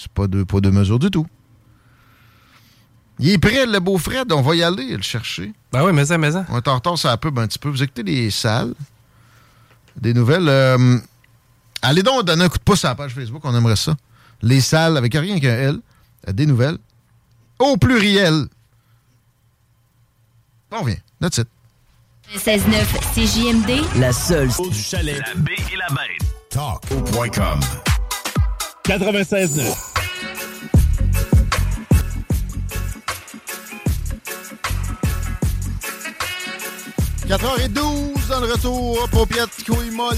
Speaker 1: C'est pas deux, pas deux mesures du tout. Il est prêt, le beau Fred, on va y aller le chercher.
Speaker 2: Ben oui, mais ça, mais ça.
Speaker 1: On est en retard, ça pub un petit peu. Vous écoutez les salles, des nouvelles. euh, allez donc donner un coup de pouce à la page Facebook, on aimerait ça. Les salles, avec rien qu'un L, euh, des nouvelles. Au pluriel. On vient. That's it.
Speaker 11: 16-9 CJMD.
Speaker 12: La seule du chalet. La baie et la bête. Talk.com. 96.9.
Speaker 1: 4h12 dans le retour, paupiette, couilles molles,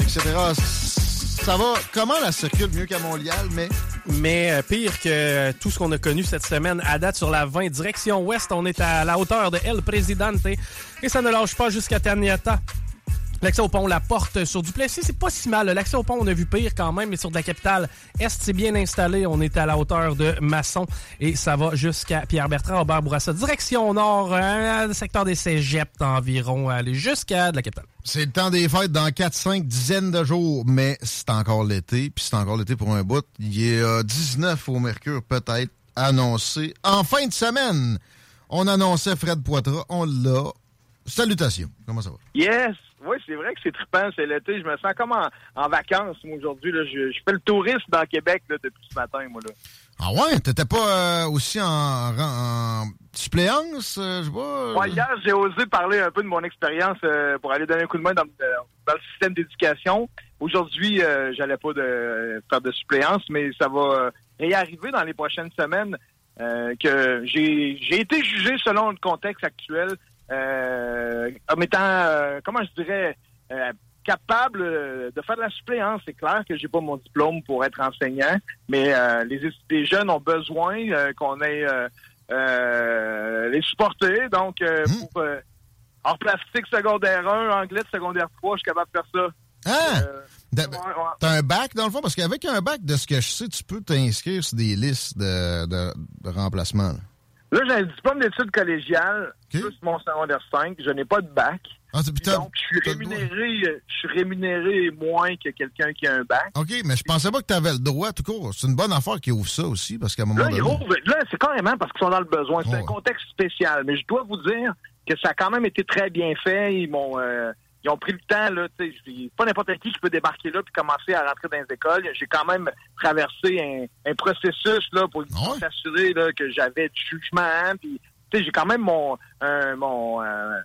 Speaker 1: etc. Ça va, comment la circule mieux qu'à Montréal, mais...
Speaker 2: Mais euh, pire que tout ce qu'on a connu cette semaine à date sur la 20 direction ouest, on est à la hauteur de El Presidente et ça ne lâche pas jusqu'à Taniata. L'accès au pont La Porte sur Duplessis, c'est pas si mal. L'accès au pont, on a vu pire quand même, mais sur de la capitale Est, c'est bien installé. On est à la hauteur de Masson et ça va jusqu'à Pierre-Bertrand, Aubert Bourassa. Direction nord, euh, secteur des Cégeps environ, aller jusqu'à de la capitale.
Speaker 1: C'est le temps des fêtes dans 4-5 dizaines de jours, mais c'est encore l'été, puis c'est encore l'été pour un bout. Il est euh, 19 au Mercure, peut-être, annoncé. En fin de semaine, on annonçait Fred Poitras, on l'a. Salutations, comment ça va?
Speaker 13: Yes! Oui, c'est vrai que c'est trippant, c'est l'été. Je me sens comme en, en vacances, moi, aujourd'hui. Je, je fais le touriste dans Québec là, depuis ce matin, moi. Là.
Speaker 1: Ah ouais? T'étais pas euh, aussi en, suppléance, euh, je sais pas?
Speaker 13: Ouais, hier, j'ai osé parler un peu de mon expérience euh, pour aller donner un coup de main dans, dans le système d'éducation. Aujourd'hui, euh, j'allais pas de, faire de suppléance, mais ça va euh, réarriver dans les prochaines semaines euh, que j'ai j'ai été jugé selon le contexte actuel euh, comme étant, euh, comment je dirais, euh, capable de faire de la suppléance. C'est clair que j'ai pas mon diplôme pour être enseignant, mais euh, les, les jeunes ont besoin euh, qu'on ait euh, les supporter. Donc, euh, pour art plastique secondaire 1, anglais de secondaire 3, je suis capable de faire ça.
Speaker 1: Ah! T'as un bac, dans le fond? Parce qu'avec un bac, de ce que je sais, tu peux t'inscrire sur des listes de, de- de remplacement. là.
Speaker 13: Là, j'ai un diplôme d'études collégiales, plus mon secondaire 5. Je n'ai pas de bac.
Speaker 1: Ah,
Speaker 13: donc, je suis rémunéré, je suis rémunéré moins que quelqu'un qui a un bac.
Speaker 1: OK, mais je pensais pas que tu avais le droit, tout court. C'est une bonne affaire qu'ils ouvrent ça aussi, parce qu'à un moment
Speaker 13: Là,
Speaker 1: donné...
Speaker 13: ils rouvrent- là, c'est carrément parce qu'ils sont dans le besoin. C'est un contexte spécial. Mais je dois vous dire que ça a quand même été très bien fait. Ils m'ont euh, ils ont pris le temps, là, tu sais, pas n'importe qui qui peut débarquer là puis commencer à rentrer dans les écoles. J'ai quand même traversé un, un processus là pour s'assurer là, que j'avais du jugement, hein, puis tu sais, j'ai quand même mon euh, mon euh,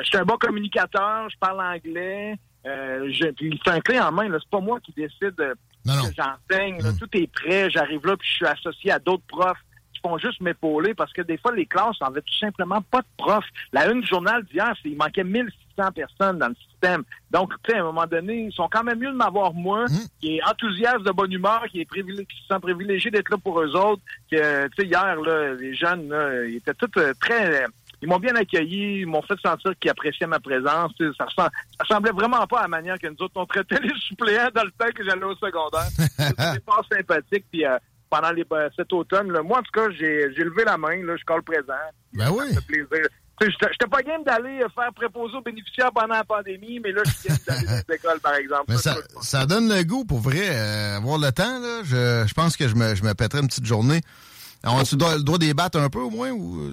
Speaker 13: je suis un bon communicateur, je parle anglais. Euh, puis c'est un clé en main, là. C'est pas moi qui décide de, que j'enseigne. là. Tout est prêt, j'arrive là, puis je suis associé à d'autres profs qui font juste m'épauler parce que des fois, les classes n'avaient tout simplement pas de profs. La une du journal d'hier, c'est il manquait 1600 personnes dans le système. Donc, tu sais, à un moment donné, ils sont quand même mieux de m'avoir moi, qui est enthousiaste, de bonne humeur, qui est qui se sent privilégié d'être là pour eux autres. Que, tu sais, hier, là, les jeunes, là, ils étaient tous euh, très... ils m'ont bien accueilli, ils m'ont fait sentir qu'ils appréciaient ma présence. Ça, ressemble- ça ressemblait vraiment pas à la manière que nous autres on traitait les suppléants dans le temps que j'allais au secondaire. C'était pas sympathique. Puis euh, pendant les, ben, cet automne, là, moi en tout cas, j'ai levé la main, là, je colle présent.
Speaker 1: Ben oui.
Speaker 13: Ça fait plaisir. J'étais pas game d'aller faire préposer aux bénéficiaires pendant la pandémie, mais là, je suis game d'aller dans les écoles, par exemple.
Speaker 1: Mais ça, ça donne le goût, pour vrai. euh, avoir le temps, là, je, je pense que je me, je me pèterais une petite journée. On tu dois, le droit des battre un peu, au moins? Ou...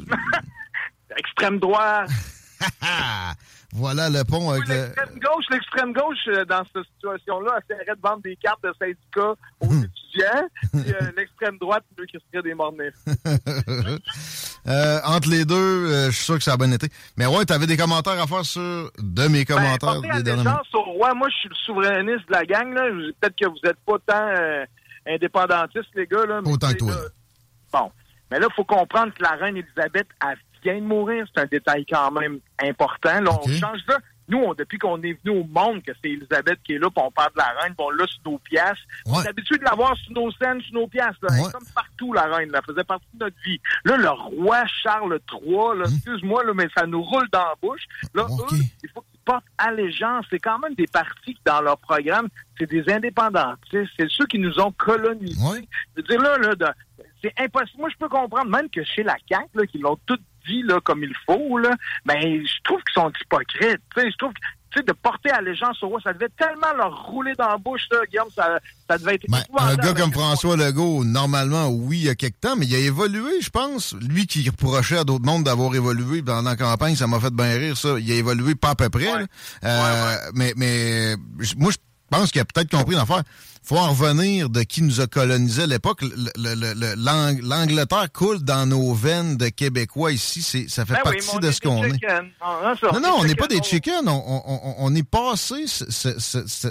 Speaker 13: Extrême droit.
Speaker 1: voilà le pont avec le...
Speaker 13: L'extrême gauche, l'extrême gauche, euh, dans cette situation-là, essaierait de vendre des cartes de syndicats aux
Speaker 1: Hmm.
Speaker 13: étudiants. Puis euh, l'extrême droite, lui, qui serait des mornifs.
Speaker 1: Euh, entre les deux, euh, je suis sûr que ça a bien été. Mais ouais, t'avais des commentaires à faire sur de mes commentaires
Speaker 13: Ben,
Speaker 1: des derniers
Speaker 13: au roi. Moi, je suis le souverainiste de la gang. Peut-être que vous n'êtes pas tant indépendantistes, les gars. Là, mais
Speaker 1: Autant que
Speaker 13: tu
Speaker 1: toi.
Speaker 13: là, Bon. Mais là, il faut comprendre que la reine Elisabeth elle vient de mourir. C'est un détail quand même important. Là, on change ça. Nous, on- depuis qu'on est venu au monde, que c'est Elisabeth qui est là, puis on parle de la reine, puis on l'a sur nos pièces. On est habitué de l'avoir sur nos scènes, sur nos pièces. Là. Elle est Comme partout, la reine. là. Elle faisait partie de notre vie. Là, le roi Charles III, là, excuse-moi, là, mais ça nous roule dans la bouche. Là, eux, il faut qu'ils portent allégeance. C'est quand même des partis qui, dans leur programme, c'est des indépendantistes. C'est ceux qui nous ont colonisés. Je veux dire, là, là, de- c'est impossible. Moi, je peux comprendre, même que chez la CAQ, là, qu'ils l'ont tout dit là, comme il faut, là, mais je trouve qu'ils sont hypocrites. Je trouve que de porter allégeance au roi, ça devait tellement leur rouler dans la bouche, là, Guillaume, ça, ça devait être
Speaker 1: Ben, Un gars comme François Legault, normalement, oui, il y a quelque temps, mais il a évolué, je pense. Lui qui reprochait à d'autres mondes d'avoir évolué pendant la campagne, ça m'a fait bien rire, ça. Il a évolué pas à peu près. Euh, Mais, mais je- moi, je pense qu'il a peut-être compris l'affaire. faut en revenir de qui nous a colonisé à l'époque. Le- le- le- le- l'Ang- L'Angleterre coule dans nos veines de Québécois ici. Ça fait
Speaker 13: Ben
Speaker 1: partie de ce qu'on est.
Speaker 13: ça,
Speaker 1: Non, non, on n'est pas des
Speaker 13: chickens.
Speaker 1: On, on, on, on est passé ce- ce- ce- ce-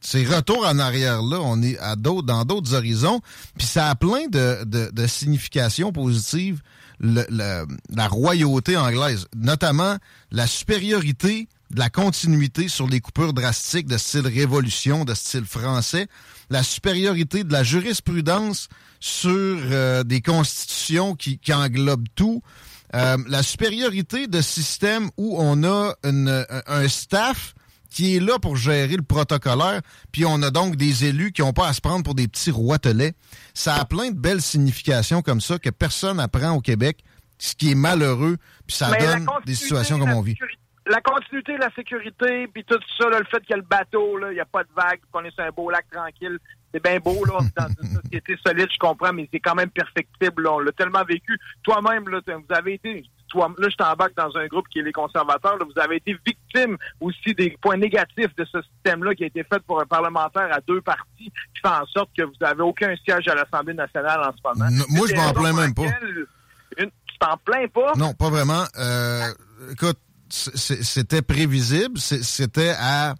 Speaker 1: ces retours en arrière-là. On est à d'autres, dans d'autres horizons. Puis ça a plein de, de, de significations positives, le- le- la royauté anglaise. Notamment la supériorité de la continuité sur les coupures drastiques de style révolution, de style français, la supériorité de la jurisprudence sur euh, des constitutions qui, qui englobent tout, euh, la supériorité de systèmes où on a une- un staff qui est là pour gérer le protocolaire, puis on a donc des élus qui n'ont pas à se prendre pour des petits roitelets. Ça a plein de belles significations comme ça que personne n'apprend au Québec, ce qui est malheureux, puis ça
Speaker 13: Mais
Speaker 1: donne des situations comme on vit.
Speaker 13: La continuité, la sécurité, puis tout ça, là, le fait qu'il y a le bateau, il n'y a pas de vagues, qu'on est sur un beau lac tranquille, c'est bien beau, là, dans une société solide, je comprends, mais c'est quand même perfectible, là, on l'a tellement vécu. Toi-même, là, vous avez été, toi, là, je t'embarque dans un groupe qui est les conservateurs, là, vous avez été victime aussi des points négatifs de ce système-là qui a été fait pour un parlementaire à deux partis, qui fait en sorte que vous n'avez aucun siège à l'Assemblée nationale en ce moment.
Speaker 1: Moi, je m'en plains même pas.
Speaker 13: une- tu t'en plains pas?
Speaker 1: Non, pas vraiment. Euh, écoute, c'était prévisible. C'était à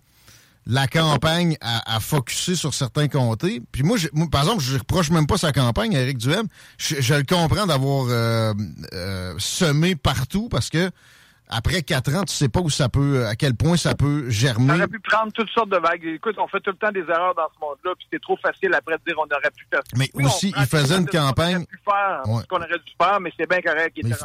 Speaker 1: la campagne à, à focuser sur certains comtés. Puis moi, par exemple, je reproche même pas sa campagne à Éric Duhem. Je, je le comprends d'avoir euh, euh, semé partout parce que après quatre ans, tu sais pas où ça peut, à quel point ça peut
Speaker 13: On
Speaker 1: germer.
Speaker 13: aurait pu prendre toutes sortes de vagues. Écoute, on fait tout le temps des erreurs dans ce monde-là, puis c'est trop facile après de dire on aurait pu faire.
Speaker 1: Mais
Speaker 13: Oui, on
Speaker 1: aussi, il faisait une campagne-
Speaker 13: aurait pu faire,
Speaker 1: Ouais.
Speaker 13: ce qu'on aurait dû faire, mais c'est bien correct. Il était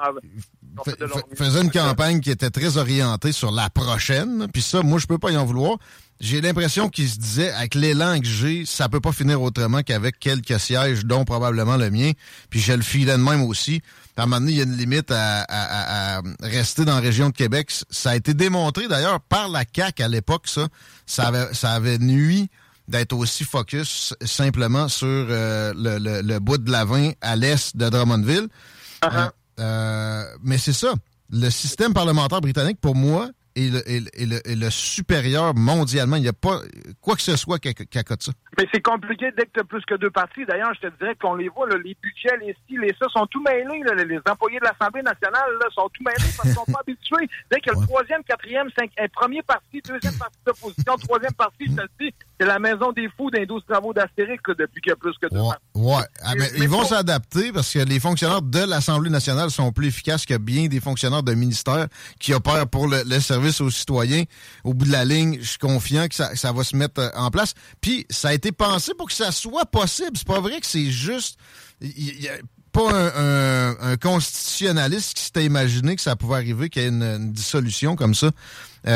Speaker 1: faisait une campagne qui était très orientée sur la prochaine. Puis ça, moi, je peux pas y en vouloir. J'ai l'impression qu'il se disait, avec l'élan que j'ai, ça peut pas finir autrement qu'avec quelques sièges, dont probablement le mien. Puis je le filais de même aussi. À un moment donné, il y a une limite à, à- à- à rester dans la région de Québec. Ça a été démontré d'ailleurs par la CAQ à l'époque, ça. Ça avait, ça avait nuit d'être aussi focus simplement sur euh, le, le- le bout de la 20 à l'est de Drummondville. Euh, euh, mais c'est ça. le système parlementaire britannique, pour moi, est le, est le- est le- est le supérieur mondialement. Il n'y a pas quoi que ce soit qui accote ça.
Speaker 13: Mais c'est compliqué dès que tu as plus que deux partis. D'ailleurs, je te dirais qu'on les voit, là, les budgets, les ci, les ça, sont tout mêlés. là. Les employés de l'Assemblée nationale là, sont tout mêlés parce qu'ils sont pas habitués. Dès qu'il y a le troisième, quatrième, cinquième, premier parti, deuxième parti d'opposition, troisième parti, je te le dis, c'est la maison des fous d'un 12 travaux d'Astérix depuis qu'il y a plus que deux
Speaker 1: Ouais, ouais. Ah, mais ils vont s'adapter parce que les fonctionnaires de l'Assemblée nationale sont plus efficaces que bien des fonctionnaires de ministère qui opèrent pour le, le service aux citoyens. Au bout de la ligne, je suis confiant que ça, ça va se mettre euh, en place. Puis, ça a été pensé pour que ça soit possible. C'est pas vrai que c'est juste... Il y a pas un, un- un constitutionnaliste qui s'était imaginé que ça pouvait arriver, qu'il y ait une, une dissolution comme ça. Euh,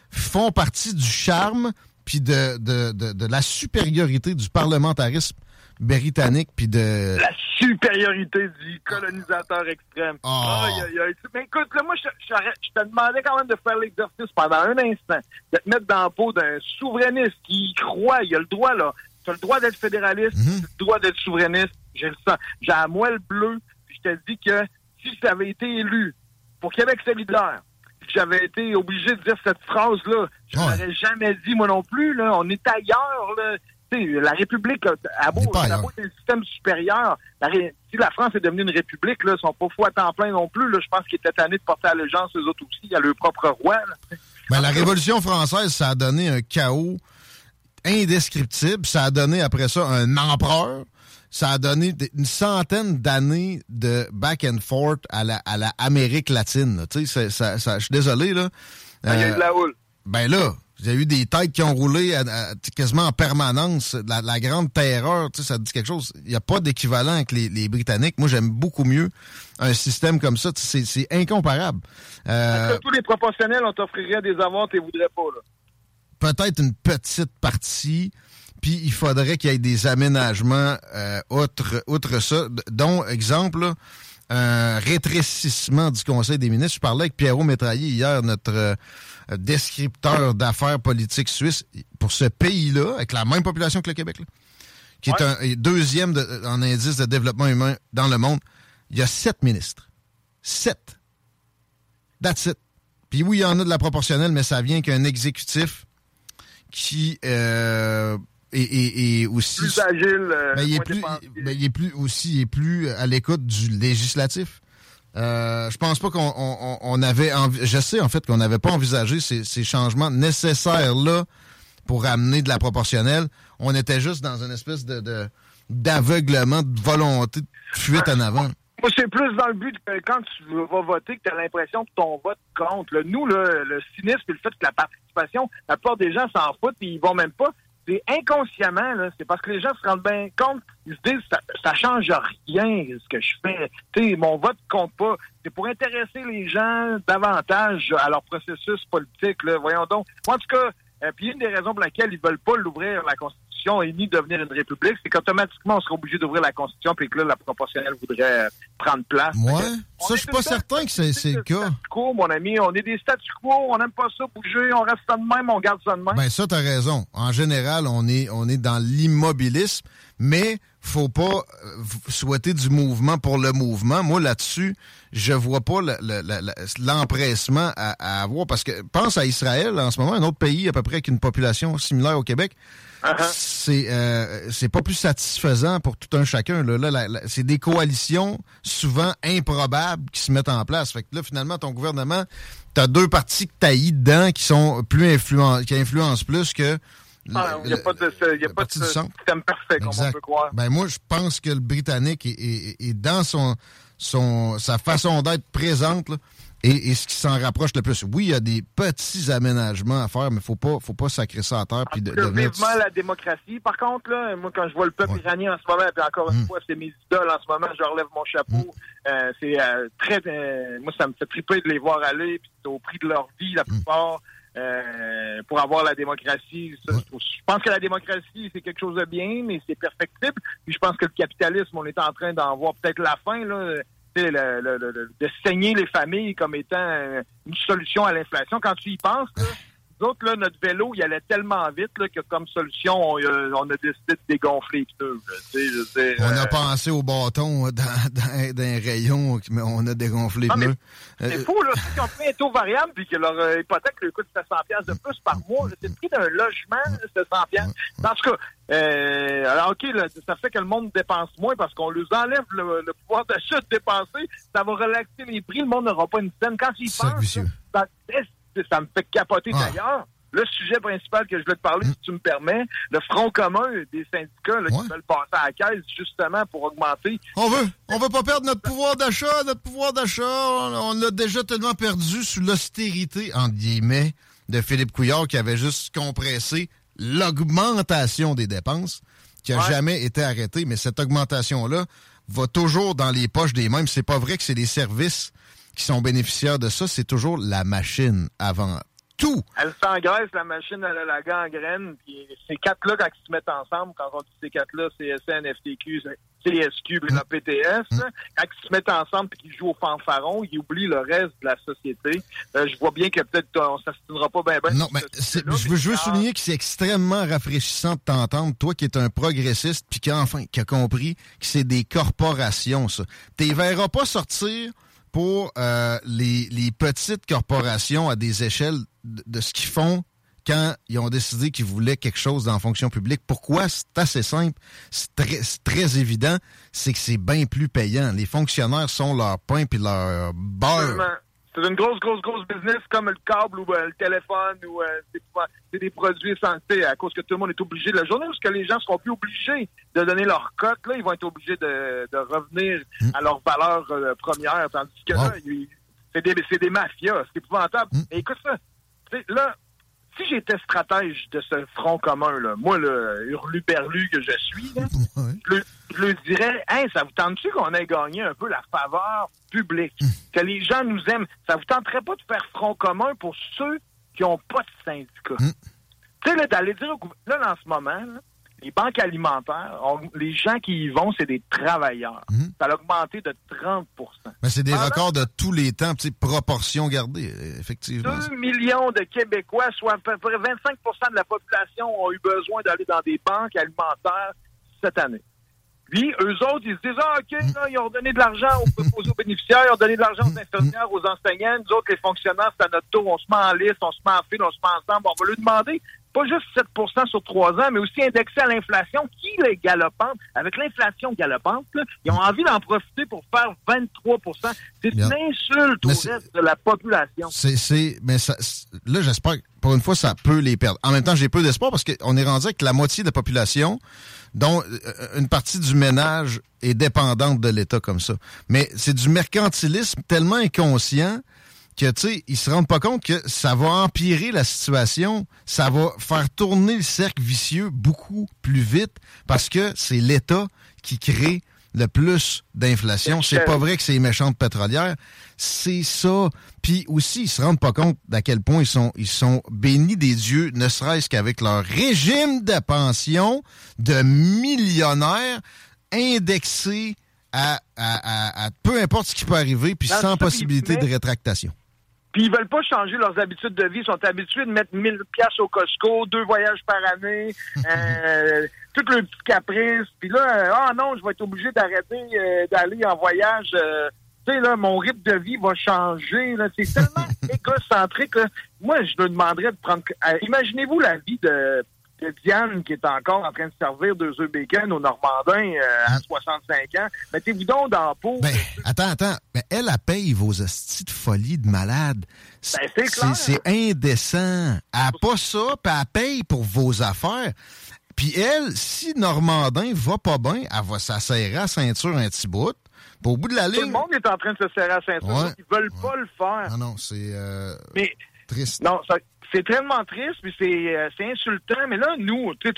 Speaker 1: font partie du charme puis de, de, de, de la supériorité du parlementarisme britannique puis de
Speaker 13: La supériorité du colonisateur extrême.
Speaker 1: Ah.
Speaker 13: Mais écoute, là, moi, je, je- je te demandais quand même de faire l'exercice pendant un instant, de te mettre dans la peau d'un souverainiste qui y croit. Il a le droit, là. Tu as le droit d'être fédéraliste, tu as le droit d'être souverainiste. J'ai le sang. J'ai la moelle bleue. Puis je te dis que si j'avais été élu pour Québec solidaire, j'avais été obligé de dire cette phrase-là, je l'aurais jamais dit, moi non plus. Là. On est ailleurs, là. La République, a a beau, a beau être un système supérieur. La ré- si la France est devenue une république, là, ils sont pas fous à temps plein non plus. Là. Je pense qu'ils étaient tannés de porter allégeance eux autres aussi à leur propre roi. là.
Speaker 1: Ben, la Révolution française, ça a donné un chaos indescriptible. Ça a donné après ça un empereur. Ça a donné une centaine d'années de back and forth à la, à la Amérique latine. Tu sais, ça, ça- je suis désolé, là.
Speaker 13: Ah, Il y a eu
Speaker 1: Euh,
Speaker 13: de la houle.
Speaker 1: ben là, il y a eu des têtes qui ont roulé à- à- quasiment en permanence. La, la grande terreur, tu sais, ça dit quelque chose. Il n'y a pas d'équivalent avec les, les Britanniques. Moi, j'aime beaucoup mieux un système comme ça. Tu sais, C'est incomparable. Euh,
Speaker 13: Tous les proportionnels, on t'offrirait des tu les voudrais pas. Là?
Speaker 1: peut-être une petite partie, puis il faudrait qu'il y ait des aménagements euh, outre, outre ça, dont, exemple, là, un rétrécissement du Conseil des ministres. Je parlais avec Pierrot Métraillé hier, notre euh, descripteur d'affaires politiques suisse, pour ce pays-là, avec la même population que le Québec, là, qui est un deuxième de- en indice de développement humain dans le monde, il y a sept ministres. Sept. That's it. Puis oui, il y en a de la proportionnelle, mais ça vient qu'un exécutif qui euh, est aussi...
Speaker 13: Plus agile, euh,
Speaker 1: Ben, il, est plus,
Speaker 13: dépensier.
Speaker 1: il est plus aussi il est plus à l'écoute du législatif. Euh, je pense pas qu'on on- on- on avait je sais en fait qu'on n'avait pas envisagé ces, ces changements nécessaires là pour amener de la proportionnelle. On était juste dans une espèce de de- d'aveuglement, de, volonté de fuite en avant.
Speaker 13: Moi, c'est plus dans le but que quand tu vas voter, que tu as l'impression que ton vote compte. là. Nous, le cynisme et le fait que la participation, la plupart des gens s'en foutent et ils vont même pas. C'est inconsciemment, là. C'est parce que les gens se rendent bien compte. Ils se disent, ça, ça change rien, ce que je fais. Tu sais, mon vote compte pas. C'est pour intéresser les gens davantage à leur processus politique, là. Voyons donc. Moi, en tout cas, euh, puis une des raisons pour laquelle ils veulent pas l'ouvrir, la Constitution, et ni devenir une république, c'est qu'automatiquement, on sera obligé d'ouvrir la Constitution, puis que là, la proportionnelle voudrait euh, prendre place.
Speaker 1: Ouais, ça je suis pas certain que c'est le cas.
Speaker 13: quo, mon ami. On est des statu quo, on n'aime pas ça bouger, on reste ça de même, on garde ça de même.
Speaker 1: Ben ça, t'as raison. En général, on est, on est dans l'immobilisme, mais faut pas euh, souhaiter du mouvement pour le mouvement. Moi, là-dessus, je vois pas le- le- le- le- l'empressement à, à avoir. Parce que pense à Israël, en ce moment, un autre pays à peu près avec une population similaire au Québec. C'est euh, c'est pas plus satisfaisant pour tout un chacun. Là, Là, la- c'est des coalitions souvent improbables qui se mettent en place. Fait que là, finalement, ton gouvernement, t'as deux partis que t'haïs dedans qui sont plus influen qui influencent plus que
Speaker 13: Ah, Il n'y a pas de, il y a pas de système parfait, comme on peut croire.
Speaker 1: Ben moi, je pense que le Britannique est, est- est dans son, son sa façon d'être présente là, et, et ce qui s'en rapproche le plus. Oui, il y a des petits aménagements à faire, mais faut pas faut pas sacrer ça à terre puis de, devenir-
Speaker 13: vivement la démocratie. Par contre, là, moi, quand je vois le peuple iranien en ce moment, puis encore une fois, c'est mes idoles en ce moment, je relève mon chapeau. Euh, c'est euh, très... euh, moi, ça me fait triper de les voir aller, puis c'est au prix de leur vie, la plupart, euh, pour avoir la démocratie. Ça, je trouve- Je pense que la démocratie, c'est quelque chose de bien, mais c'est perfectible. Puis je pense que le capitalisme, on est en train d'en voir peut-être la fin, là. Le- le- le- de saigner les familles comme étant euh, une solution à l'inflation. Quand tu y penses, là, autres, là, notre vélo, il allait tellement vite là, que comme solution, on, euh, on a décidé de dégonfler les pneus. là. Je dire,
Speaker 1: on a
Speaker 13: euh,
Speaker 1: pensé au bâton dans, dans, dans un rayon, mais on a dégonflé
Speaker 13: Ah,
Speaker 1: les pneus.
Speaker 13: C'est
Speaker 1: Euh,
Speaker 13: fou, là. Ceux qui ont pris un taux variable puis que leur euh, hypothèque leur coûte 700 pièces de plus par mois. C'est le prix d'un logement, là, 700 pièces. En tout cas, euh, alors, OK, là, ça fait que le monde dépense moins parce qu'on leur enlève le, le pouvoir d'achat de dépenser. Ça va relaxer les prix. Le monde n'aura pas une scène. Quand ils pensent, là, ça, me fait capoter
Speaker 1: Ah.
Speaker 13: d'ailleurs. Le sujet principal que je voulais te parler, si tu me permets, le front commun des syndicats là, qui veulent passer à la caisse justement pour augmenter
Speaker 1: On veut, on veut pas perdre notre pouvoir d'achat, notre pouvoir d'achat, on, on l'a déjà tellement perdu sous l'austérité, entre guillemets, de Philippe Couillard qui avait juste compressé l'augmentation des dépenses, qui a
Speaker 13: Ouais.
Speaker 1: jamais été arrêtée, mais cette augmentation-là va toujours dans les poches des mêmes. C'est pas vrai que c'est les services qui sont bénéficiaires de ça, c'est toujours la machine avant tout.
Speaker 13: Elle s'engraisse, la machine, elle a la gangrène. Puis ces quatre-là, quand ils se mettent ensemble, quand on dit ces quatre-là, CSN, FTQ, CSQ, puis la PTS, quand ils se mettent ensemble et qu'ils jouent au fanfaron, ils oublient le reste de la société. Euh, je vois bien que peut-être euh, on s'assinera pas bien ben
Speaker 1: Non, mais je veux, souligner que c'est extrêmement rafraîchissant de t'entendre, toi qui es un progressiste, puis qui a enfin qui a compris que c'est des corporations, ça. Tu verras pas sortir pour euh, les, les petites corporations à des échelles de, ce qu'ils font quand ils ont décidé qu'ils voulaient quelque chose dans la fonction publique. Pourquoi? C'est assez simple. C'est très, très évident. C'est que c'est bien plus payant. Les fonctionnaires sont leur pain puis leur beurre.
Speaker 13: C'est une grosse, grosse, grosse business comme le câble ou euh, le téléphone ou euh, c'est des produits santé à cause que tout le monde est obligé de la journée parce que les gens seront plus obligés de donner leur cote. Là, ils vont être obligés de, de revenir à leur valeur euh, première. Tandis que là, c'est des, c'est des mafias. C'est épouvantable. Et écoute ça. Tu sais, là, si j'étais stratège de ce front commun, là, moi, le hurlu-berlu que je suis, là, je, leur- je leur dirais, hey, ça vous tente-tu qu'on ait gagné un peu la faveur publique? Que les gens nous aiment. Ça vous tenterait pas de faire front commun pour ceux qui n'ont pas de syndicat? Tu sais, là, d'aller dire au gouvernement, là, en ce moment, là, les banques alimentaires, on- les gens qui y vont, c'est des travailleurs. Ça a augmenté de 30%
Speaker 1: Mais c'est des
Speaker 13: Pendant-
Speaker 1: records de tous les temps, sais, proportion gardée, euh, effectivement.
Speaker 13: 2 millions de Québécois, soit à peu près 25 de la population, ont eu besoin d'aller dans des banques alimentaires cette année. Puis, eux autres, ils se disent, ah, OK, là, ils ont donné de l'argent aux, aux bénéficiaires, ils ont donné de l'argent aux infirmières, aux enseignants. Nous autres, les fonctionnaires, c'est à notre tour. On se met en liste, on se met en file, on se met ensemble. On va lui demander pas juste 7% sur trois ans, mais aussi indexé à l'inflation qui est galopante. Avec l'inflation galopante, là, ils ont envie d'en profiter pour faire 23% C'est une insulte au
Speaker 1: Mais
Speaker 13: reste de la population.
Speaker 1: C'est, c'est, mais ça, là, j'espère que pour une fois, ça peut les perdre. En même temps, j'ai peu d'espoir parce qu'on est rendu avec la moitié de la population, dont euh, une partie du ménage est dépendante de l'État comme ça. Mais c'est du mercantilisme tellement inconscient que, tu sais, ils se rendent pas compte que ça va empirer la situation, ça va faire tourner le cercle vicieux beaucoup plus vite parce que c'est l'État qui crée le plus d'inflation. C'est pas vrai que c'est les méchantes pétrolières. C'est ça. Puis aussi, ils se rendent pas compte d'à quel point ils sont, ils sont bénis des dieux, ne serait-ce qu'avec leur régime de pension de millionnaires indexé à, à- à- à peu importe ce qui peut arriver, puis
Speaker 13: Non,
Speaker 1: sans possibilité de rétractation.
Speaker 13: Puis ils veulent pas changer leurs habitudes de vie. Ils sont habitués de mettre 1000 pièces au Costco, deux voyages par année, euh, tout le petit caprice. Puis là, euh, ah non, je vais être obligé d'arrêter euh, d'aller en voyage. euh, tu sais, là, mon rythme de vie va changer. Là. C'est tellement égocentrique. là. Moi, je me demanderais de prendre... euh, Imaginez-vous la vie de, Diane qui est encore en train de servir deux œufs bacon au Normandin euh, à 65 ans. Mettez-vous donc dans la peau.
Speaker 1: Ben, attends, attends. Mais elle, elle paye vos hosties de folie de malade.
Speaker 13: Ben, c'est
Speaker 1: indécent. Elle a pas ça, puis elle paye pour vos affaires. Puis elle, si Normandin va pas bien, elle va s'asserrer à ceinture un petit bout. Puis au bout de la
Speaker 13: Tout le
Speaker 1: ligne...
Speaker 13: monde est en train de se serrer à ceinture.
Speaker 1: Ouais.
Speaker 13: Ils veulent pas le faire.
Speaker 1: Non, non, c'est euh,
Speaker 13: Mais
Speaker 1: triste.
Speaker 13: non, ça- c'est tellement triste, puis c'est euh, insultant. Mais là, nous, tu sais,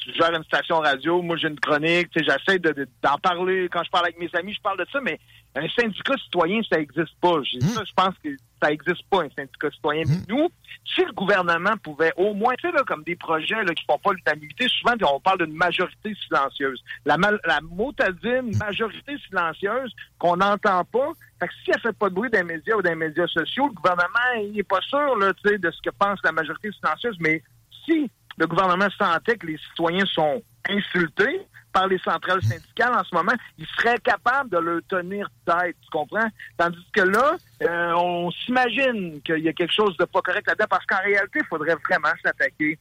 Speaker 13: tu gères une station radio, moi j'ai une chronique, j'essaie de- de- d'en parler. Quand je parle avec mes amis, je parle de ça, mais un syndicat citoyen, ça existe pas. Ça, je pense que ça existe pas, un syndicat citoyen. Mais nous, si le gouvernement pouvait au moins, tu sais, là, comme des projets là, qui font pas l'unanimité, souvent on parle d'une majorité silencieuse. La, mal- la motadine majorité silencieuse qu'on n'entend pas. Fait que si elle fait pas de bruit dans les médias ou dans les médias sociaux, le gouvernement, il est pas sûr là, tu sais, de ce que pense la majorité silencieuse. Mais si le gouvernement sentait que les citoyens sont insultés par les centrales syndicales en ce moment, il serait capable de leur tenir tête, tu comprends? Tandis que là, euh, on s'imagine qu'il y a quelque chose de pas correct là-dedans, parce qu'en réalité, il faudrait vraiment s'attaquer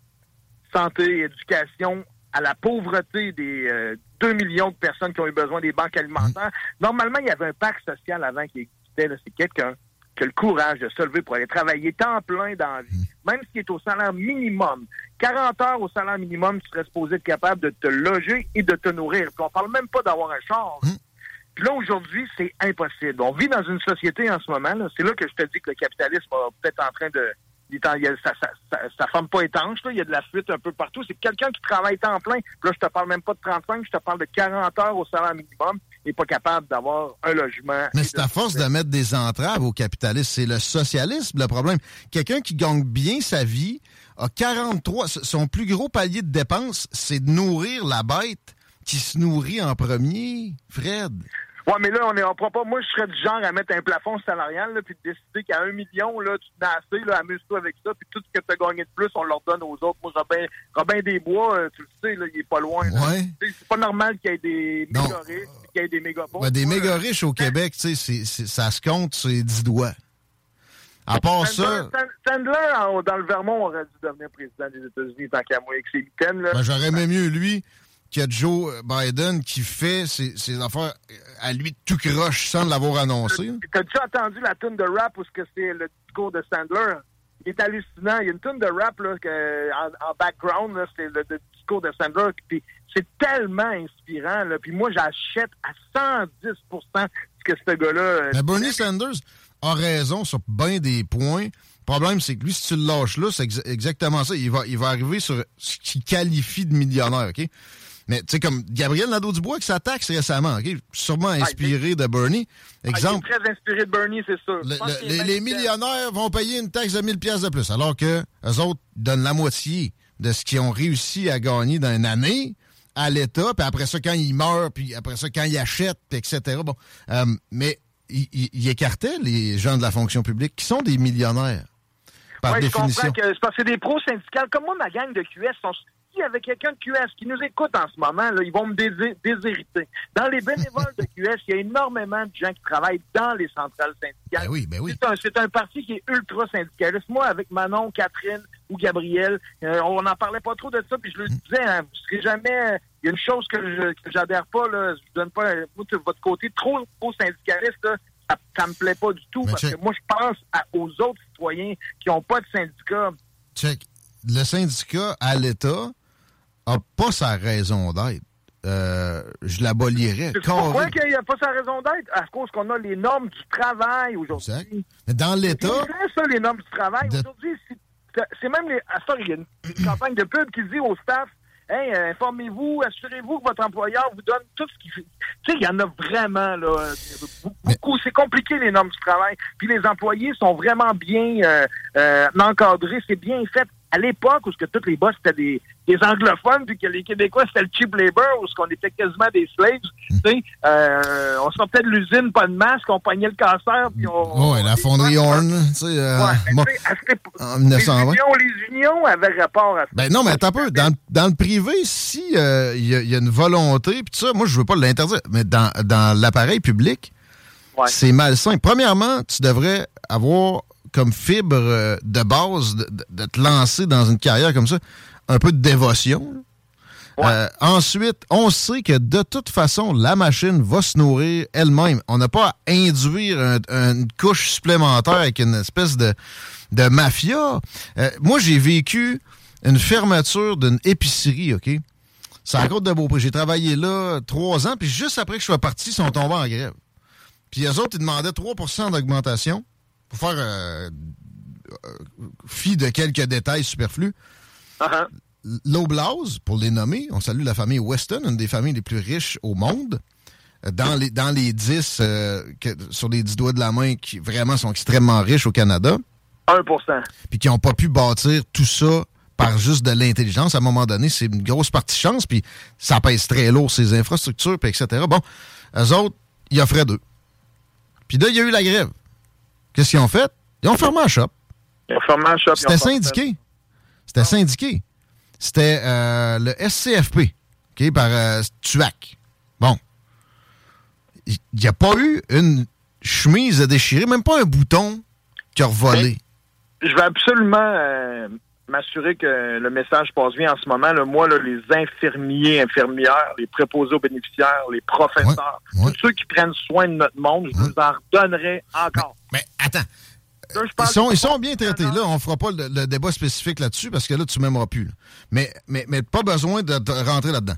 Speaker 13: santé, éducation, à la pauvreté des euh, 2 millions de personnes qui ont eu besoin des banques alimentaires. Normalement, il y avait un pacte social avant qui existait. C'est quelqu'un qui a le courage de se lever pour aller travailler temps plein dans la vie, même s'il est au salaire minimum. 40 heures au salaire minimum, tu serais supposé être capable de te loger et de te nourrir. Puis on parle même pas d'avoir un char. Puis là, aujourd'hui, c'est impossible. On vit dans une société en ce moment. C'est là que je te dis que le capitalisme est peut-être en train de... il en- il a- ça, ça, ça, ça forme pas étanche. Là. Il y a de la fuite un peu partout. C'est quelqu'un qui travaille temps plein. Puis là, je te parle même pas de 35, je te parle de 40 heures au salaire minimum et pas capable d'avoir un logement.
Speaker 1: Mais c'est à force de mettre des entraves au capitalisme. C'est le socialisme le problème. Quelqu'un qui gagne bien sa vie a 43. s- Son plus gros palier de dépenses, c'est de nourrir la bête qui se nourrit en premier. Fred?
Speaker 13: Ouais, mais là, on est on pourra pas. Moi, je serais du genre à mettre un plafond salarial, là, puis de décider qu'à un million, là, tu te n'as assez, là, amuse-toi avec ça, puis tout ce que tu as gagné de plus, on leur donne aux autres. Moi, Robin, Robin Desbois, euh, tu le sais, là, il est pas loin.
Speaker 1: Ouais.
Speaker 13: C'est pas normal qu'il y ait des méga riches, qu'il y ait des méga pauvres.
Speaker 1: Ben, des méga riches au Québec, tu sais, c'est- c'est- ça se compte les 10 doigts. À part ça,
Speaker 13: Sandler, dans le Vermont, aurait dû devenir président des États-Unis tant qu'à moi avec ses mitaines, là.
Speaker 1: ben, j'aurais aimé mieux lui que Joe Biden qui fait ses, ses affaires à lui tout croche sans l'avoir annoncé.
Speaker 13: T'as-tu entendu la tune de rap où ce que c'est le discours de Sandler? Il est hallucinant. Il y a une tune de rap là, que, en, en background, c'est le, le discours de Sandler. Puis c'est tellement inspirant. Là. Puis moi, j'achète à 110% ce que ce gars-là... euh,
Speaker 1: Mais Bernie Sanders a raison sur bien des points. Le problème, c'est que lui, si tu le lâches là, c'est ex- exactement ça. Il va, il va arriver sur ce qu'il qualifie de millionnaire, OK? Mais tu sais, comme Gabriel Nadeau-Dubois qui s'attaque récemment? Sûrement inspiré de Bernie. Exemple,
Speaker 13: Ah, il est très inspiré de Bernie, c'est sûr.
Speaker 1: le-
Speaker 13: Je
Speaker 1: le- les, les millionnaires vont payer une taxe de 1000 pièces de plus, alors que eux autres donnent la moitié de ce qu'ils ont réussi à gagner dans une année à l'État, puis après ça, quand ils meurent, puis après ça, quand ils achètent, puis etc. Bon, euh, mais ils il, il écartait les gens de la fonction publique qui sont des millionnaires, par
Speaker 13: Ouais, je
Speaker 1: définition.
Speaker 13: comprends que c'est parce que c'est des pros syndicales. Comme moi, ma gang de QS sont. S'il y avait quelqu'un de QS qui nous écoute en ce moment, là, ils vont me déshériter. Dans les bénévoles de QS, il y a énormément de gens qui travaillent dans les centrales syndicales.
Speaker 1: Ben oui, ben oui.
Speaker 13: C'est un, parti qui est ultra syndicaliste. Moi, avec Manon, Catherine ou Gabriel, euh, on n'en parlait pas trop de ça, puis je le
Speaker 1: Mm.
Speaker 13: disais, hein, vous serez jamais. Il y a une chose que je j'adhère pas, là, je vous donne pas. Moi, de votre côté, trop, trop syndicaliste, là, ça, ça me plaît pas du tout, parce
Speaker 1: check.
Speaker 13: que moi, je pense à- aux autres citoyens qui n'ont pas de syndicat.
Speaker 1: Check. Le syndicat à l'État a pas sa raison d'être. Euh, je l'abolirais.
Speaker 13: C'est pourquoi qu'il n'y a pas sa raison d'être? À cause qu'on a les normes du travail aujourd'hui.
Speaker 1: Dans
Speaker 13: C'est
Speaker 1: l'État,
Speaker 13: vrai, ça, les normes du travail.
Speaker 1: De-
Speaker 13: Aujourd'hui, c'est- c'est même les. À ça, il y a une, une campagne de pub qui dit au staff Hey, euh, informez-vous, assurez-vous que votre employeur vous donne tout ce qu'il fait. Tu sais, il y en a vraiment, là, beaucoup. C'est compliqué, les normes du travail. Puis les employés sont vraiment bien euh, euh, encadrés. C'est bien fait. À l'époque où ce que tous les boss étaient des, des anglophones, puis que les Québécois c'était le cheap labor, où ce qu'on était quasiment des slaves, tu sais, euh, on sortait de l'usine, pas de masque, on pognait le cancer, puis on...
Speaker 1: Ouais, la fonderie Horn, tu sais, euh,
Speaker 13: Ouais,
Speaker 1: moi, en
Speaker 13: les
Speaker 1: 1920.
Speaker 13: unions, les unions avaient rapport à ça.
Speaker 1: Ben non, mais attends un peu. Dans, dans le privé, si euh, il y, a- il y a une volonté, puis ça, moi, je veux pas l'interdire, mais dans, dans l'appareil public, c'est malsain. Premièrement, tu devrais avoir comme fibre euh, de base de, te lancer dans une carrière comme ça, un peu de dévotion. Euh, ensuite, on sait que de toute façon, la machine va se nourrir elle-même. On n'a pas à induire un- une couche supplémentaire avec une espèce de, de mafia. Euh, moi, j'ai vécu une fermeture d'une épicerie, OK? C'est à Côte de Beaupré. J'ai travaillé là trois ans, puis juste après que je sois parti, ils sont tombés en grève. Puis eux autres, ils demandaient 3% d'augmentation pour faire euh, euh, fi de quelques détails superflus. L'Oblaz, pour les nommer, on salue la famille Weston, une des familles les plus riches au monde. Euh, Dans les, dans les 10, euh, que- sur les 10 doigts de la main, qui vraiment sont extrêmement riches au Canada.
Speaker 13: 1%
Speaker 1: Puis qui n'ont pas pu bâtir tout ça par juste de l'intelligence. À un moment donné, c'est une grosse partie chance, puis ça pèse très lourd, ces infrastructures, puis etc. Bon, eux autres, ils offraient deux. Puis là, il y a eu la grève. Qu'est-ce qu'ils ont fait? Ils ont fermé un shop.
Speaker 13: Ils ont fermé un shop.
Speaker 1: C'était syndiqué. C'était syndiqué. C'était euh, le SCFP, OK, par euh, TUAC. Bon. Il n'y a pas eu une chemise à déchirer, même pas un bouton qui a revolé.
Speaker 13: Je vais absolument euh, m'assurer que le message passe bien en ce moment. Là, moi, là, les infirmiers, infirmières, les préposés aux bénéficiaires, les professeurs, tous ceux qui prennent soin de notre monde, je vous en redonnerai encore.
Speaker 1: Mais, attends.
Speaker 13: Là,
Speaker 1: Ils sont, ils sont bien traités. Là, on fera pas le, le débat spécifique là-dessus parce que là, tu m'aimeras plus. là. Mais, mais, mais pas besoin de, de rentrer là-dedans.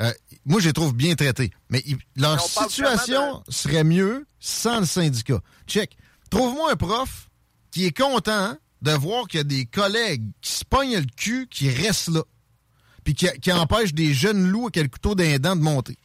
Speaker 1: Euh, moi, je les trouve bien traités. Mais ils- leur situation serait mieux sans le syndicat. Check. Trouve-moi un prof qui est content de voir qu'il y a des collègues qui se pognent le cul, qui restent là. Puis qui, qui empêchent des jeunes loups avec le couteau d'un dent de monter.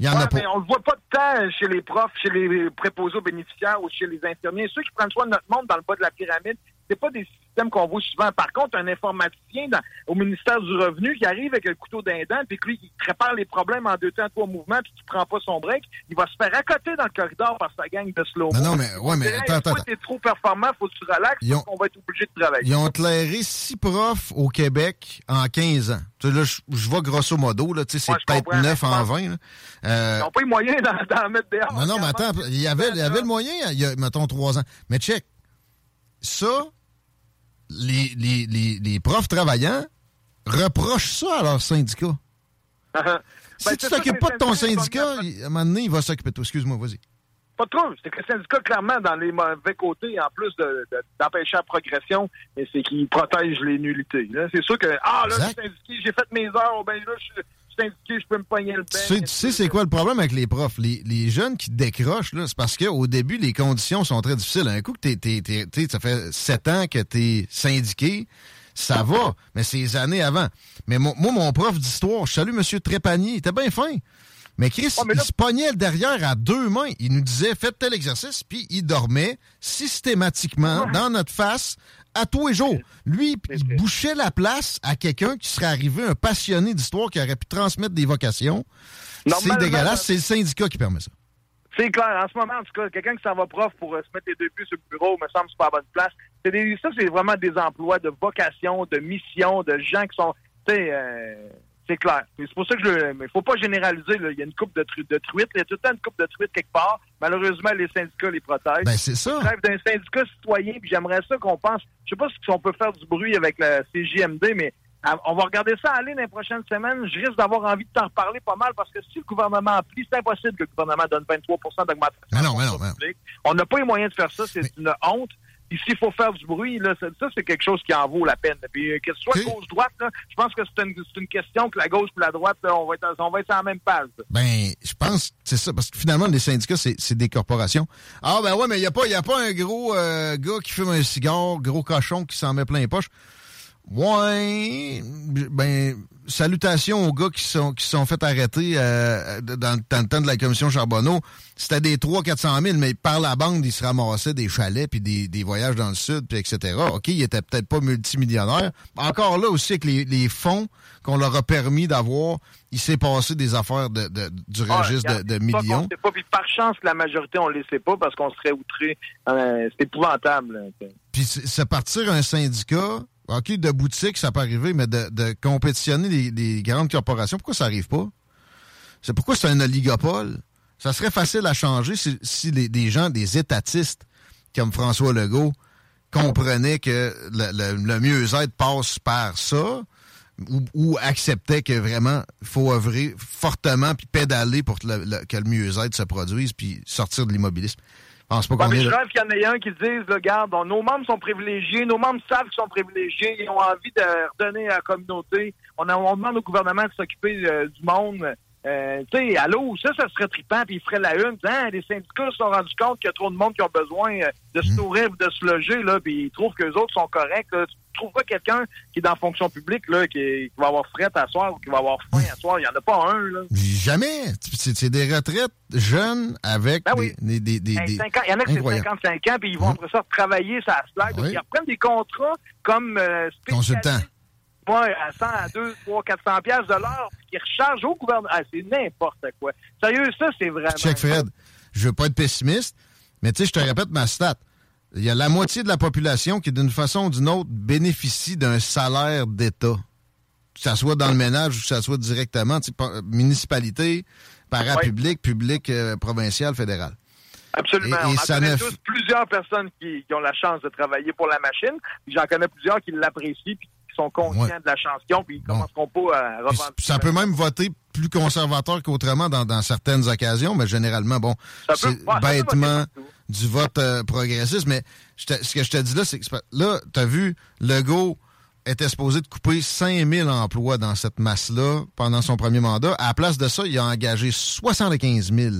Speaker 1: Il y en
Speaker 13: Ouais,
Speaker 1: a pas.
Speaker 13: mais on le voit pas de temps chez les profs, chez les préposés aux bénéficiaires ou chez les infirmiers. Ceux qui prennent soin de notre monde dans le bas de la pyramide, c'est pas des qu'on voit souvent. Par contre, un informaticien dans- au ministère du Revenu qui arrive avec le couteau d'un dent, puis que lui, il prépare les problèmes en deux temps, trois mouvements, puis qui prend pas son break, il va se faire accoter dans le corridor par sa gang de slow
Speaker 1: Non, non, mais- ouais, mais attends, attends,
Speaker 13: t'es trop performant, faut que tu relaxes,
Speaker 1: Ils ont-
Speaker 13: on va être obligé de travailler.
Speaker 1: Ils ont éclairé six profs au Québec en 15 ans. Tu sais, là, je, je vois grosso modo, là, tu sais, c'est peut-être
Speaker 13: comprends,
Speaker 1: 9
Speaker 13: mais je
Speaker 1: en
Speaker 13: pense-
Speaker 1: 20. là. Euh,
Speaker 13: Ils n'ont pas les moyens d'en d'en mettre dehors.
Speaker 1: non, non, mais attends, il y avait, il y avait le moyen, il y a, mettons, 3 ans. Mais check, ça, les, les, les, les profs travaillants reprochent ça à leur syndicat. si
Speaker 13: Ben,
Speaker 1: tu t'occupes pas de ton syndicat, il- à un moment donné, il va s'occuper de toi. Excuse-moi, vas-y.
Speaker 13: Pas trop. C'est que le syndicat, clairement, dans les mauvais côtés, en plus de- de- d'empêcher la progression, c'est qu'il protège les nullités. C'est sûr que, ah, là, je suis syndiqué, j'ai fait mes heures, ben là, je suis je peux me pogner le
Speaker 1: Tu sais, tu sais c'est quoi le problème avec les profs? Les, les jeunes qui décrochent, c'est parce qu'au début, les conditions sont très difficiles. Un coup que t'es, ça fait sept ans que t'es syndiqué, ça va, mais c'est les années avant. Mais mon- moi, mon prof d'histoire, je salue M. Trépanier, il était bien fin. Mais Chris, il se pognait le derrière à deux mains. Il nous disait, faites tel exercice, puis il dormait systématiquement dans notre face à tous les jours. Lui, il bouchait la place à quelqu'un qui serait arrivé, un passionné d'histoire, qui aurait pu transmettre des vocations. C'est dégueulasse, c'est le syndicat qui permet ça.
Speaker 13: C'est clair. En ce moment, en tout cas, quelqu'un qui s'en va prof pour euh, se mettre les deux pieds sur le bureau, me semble, c'est pas à bonne place. Des- ça, c'est vraiment des emplois de vocation, de mission, de gens qui sont, tu sais, euh, c'est clair. C'est pour ça que je le, mais faut pas généraliser, là. Il y a une coupe de, tru- de truites. Il y a tout le temps une coupe de truites quelque part. Malheureusement, les syndicats les protègent.
Speaker 1: Ben, c'est ça.
Speaker 13: Je rêve d'un syndicat citoyen, puis j'aimerais ça qu'on pense, je sais pas si on peut faire du bruit avec la CJMD, mais à- on va regarder ça aller dans les prochaines semaines. Je risque d'avoir envie de t'en reparler pas mal parce que si le gouvernement applique, c'est impossible que le gouvernement donne 23 d'augmentation.
Speaker 1: Non, non, non.
Speaker 13: On n'a pas les moyens de faire ça, c'est une honte. S'il faut faire du bruit, là, ça, ça, c'est quelque chose qui en vaut la peine. Puis euh, que ce soit gauche-droite, je pense que c'est une, question que la gauche et la droite, là, on va être, on va être sur la même page. là.
Speaker 1: Ben, je pense que c'est ça, parce que finalement, les syndicats, c'est c'est des corporations. Ah, ben ouais, mais il n'y a, pas- y a pas un gros euh, gars qui fume un cigare, gros cochon qui s'en met plein les poches. Ouais, ben, salutations aux gars qui sont qui sont fait arrêter euh, dans, dans, le temps de la commission Charbonneau. C'était des 300-400 000, mais par la bande, ils se ramassaient des chalets, puis des, des voyages dans le sud, puis etc. OK, ils étaient peut-être pas multimillionnaires. Encore là aussi, avec les, les fonds qu'on leur a permis d'avoir, il s'est passé des affaires de, de du registre de, de, millions.
Speaker 13: Pas, puis par chance la majorité, on ne les sait pas parce qu'on serait outré. Euh, c'est épouvantable.
Speaker 1: Puis c'est partir un syndicat OK, de boutique, ça peut arriver, mais de, compétitionner les, les, grandes corporations, pourquoi ça arrive pas? C'est pourquoi c'est un oligopole? Ça serait facile à changer si, des gens, des étatistes comme François Legault, comprenaient que le, mieux-être passe par ça, ou, acceptaient que vraiment il faut œuvrer fortement puis pédaler pour que le, que le mieux-être se produise puis sortir de l'immobilisme.
Speaker 13: Je pense pas qu'on est... Je rêve qu'il y en ait un qui dise, regarde, nos membres sont privilégiés, nos membres savent qu'ils sont privilégiés, ils ont envie de redonner à la communauté. On, a, on demande au gouvernement de s'occuper euh, du monde. Euh, tu sais, allô, ça, ça serait trippant, puis ils feraient la une. Hein, les syndicats se sont rendus compte qu'il y a trop de monde qui ont besoin euh, de se hmm. nourrir de se loger, là, puis ils trouvent que les autres sont corrects. Là. Tu trouves pas quelqu'un qui est dans la fonction publique, là, qui, qui va avoir fret à soir ou qui va avoir faim à soir. Il n'y en a pas un, là.
Speaker 1: Jamais. C'est des retraites jeunes avec
Speaker 13: ben oui.
Speaker 1: des, des, des,
Speaker 13: ben, des, Il y en a qui c'est 55 ans, puis ils vont après ça travailler ça slide. Oui. Ils reprennent des contrats comme euh,
Speaker 1: Consultant.
Speaker 13: Ouais, à 100, à 2, 3, 400 pièces de l'heure, qui rechargent au gouvernement. Ah, c'est n'importe quoi. Sérieux, ça, c'est vraiment...
Speaker 1: Check, Fred. Je veux pas être pessimiste, mais tu sais, je te répète ma stat. Il y a la moitié de la population qui, d'une façon ou d'une autre, bénéficie d'un salaire d'État. Que ça soit dans le ménage ou que ça soit directement, municipalité, parapublic, public, euh, provincial, fédéral.
Speaker 13: Absolument. Et, On ça connaît tous plusieurs personnes qui, qui, ont la chance de travailler pour la machine. J'en connais plusieurs qui l'apprécient puis sont conscients de la chanson, puis ils bon. commenceront pas à revendiquer.
Speaker 1: Ça peut même voter plus conservateur qu'autrement dans, dans, certaines occasions, mais généralement, bon, c'est bêtement du vote euh, progressiste. Mais ce que je te dis là, c'est que là, tu as vu, Legault était supposé de couper 5000 emplois dans cette masse-là pendant son premier mandat. À la place de ça, il a engagé 75 000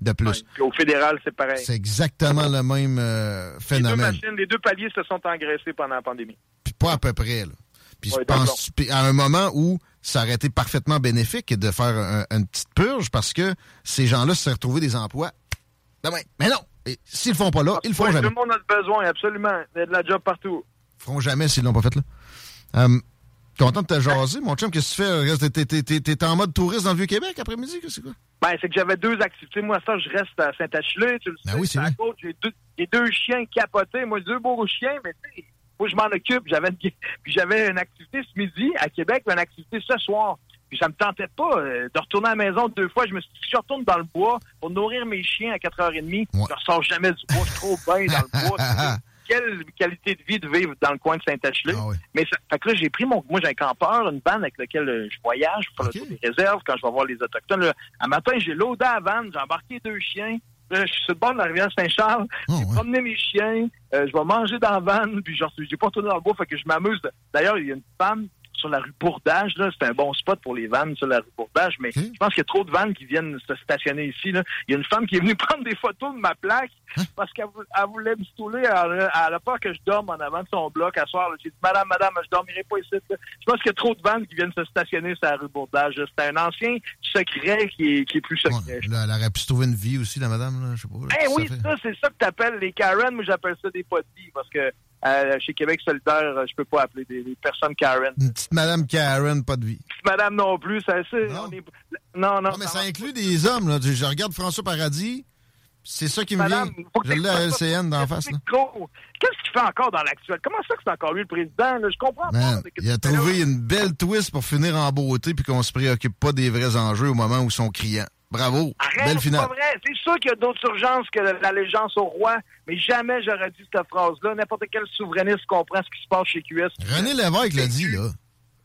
Speaker 1: de plus.
Speaker 13: Ouais, au fédéral, c'est pareil.
Speaker 1: C'est exactement le même euh, phénomène.
Speaker 13: Les deux, machines, les deux paliers se sont engraissés pendant la pandémie.
Speaker 1: Puis pas à peu près, là. Puis je pense à un moment où ça aurait été parfaitement bénéfique de faire un, une petite purge parce que ces gens-là se seraient retrouvés des emplois demain. Mais non! S'ils le font pas là, ah, ils le feront jamais.
Speaker 13: Tout le monde a besoin, absolument. Il y a de la job partout.
Speaker 1: Ils feront jamais s'ils l'ont pas fait là. Um, content de te jaser, mon chum, qu'est-ce que tu fais? T'es en mode touriste dans le Vieux-Québec après-midi? C'est quoi?
Speaker 13: Ben, c'est que j'avais deux activités. Moi, ça, je reste à Saint-Achille, tu le
Speaker 1: ben sais. Oui, c'est vrai.
Speaker 13: J'ai deux, deux, chiens capotés. Moi, deux beaux chiens, mais tu sais, moi, je m'en occupe. J'avais une, puis j'avais une activité ce midi à Québec, une activité ce soir. Puis ça me tentait pas euh, de retourner à la maison deux fois. Je me suis dit, si je retourne dans le bois pour nourrir mes chiens à 4h30, ouais. je ressors jamais du bois. Je suis trop bien dans le bois. Quelle qualité de vie de vivre dans le coin de Saint-Achely. Ah oui. Mais ça, fait que là, j'ai pris mon... Moi, j'ai un campeur, une vanne avec laquelle euh, je voyage, fais okay. le tour des réserves quand je vais voir les Autochtones. Là, un matin, j'ai loadé à la vanne, j'ai embarqué deux chiens. Là, je suis sur le bord de la rivière Saint-Charles. Oh, j'ai ouais. promené mes chiens. Euh, je vais manger dans la vanne. Puis, genre, j'ai pas retourné dans le bois. Fait que je m'amuse. D'ailleurs, il y a une femme sur la rue Bourdage, c'est un bon spot pour les vannes sur la rue Bourdage, mais je pense qu'il y a trop de vannes qui viennent se stationner ici. Là. Il y a une femme qui est venue prendre des photos de ma plaque hein? parce qu'elle voulait me stouler. Elle, elle a peur que je dorme en avant de son bloc à soir. J'ai dit, Madame, Madame, je dormirai pas ici. Là. Je pense qu'il y a trop de vannes qui viennent se stationner sur la rue Bourdage. C'est un ancien secret qui est, qui est plus secret. Ouais,
Speaker 1: là, elle aurait pu se trouver une vie aussi, la madame. Là, je sais pas.
Speaker 13: Eh oui, ça, c'est ça que tu appelles les Karen. Moi, j'appelle ça des vie parce que euh, chez Québec solidaire, je peux pas appeler des, des, personnes Karen.
Speaker 1: Une petite Madame Karen, pas de vie.
Speaker 13: Petite Madame non plus, ça c'est. Non? Est... non, non,
Speaker 1: non. mais ça inclut des hommes, là. Je regarde François Paradis. C'est ça qui me vient. Je l'ai à LCN d'en face.
Speaker 13: Qu'est-ce qu'il fait encore dans l'actuel? Comment ça que c'est encore lui le président? Là? Je comprends
Speaker 1: Man, pas. Il a trouvé une belle twist pour finir en beauté puis qu'on se préoccupe pas des vrais enjeux au moment où ils sont criants. Bravo.
Speaker 13: Arrête,
Speaker 1: Belle finale.
Speaker 13: C'est pas vrai. C'est sûr qu'il y a d'autres urgences que l'allégeance au roi, mais jamais j'aurais dit cette phrase-là. N'importe quel souverainiste comprend ce qui se passe chez QS.
Speaker 1: René Lévesque l'a dit, là.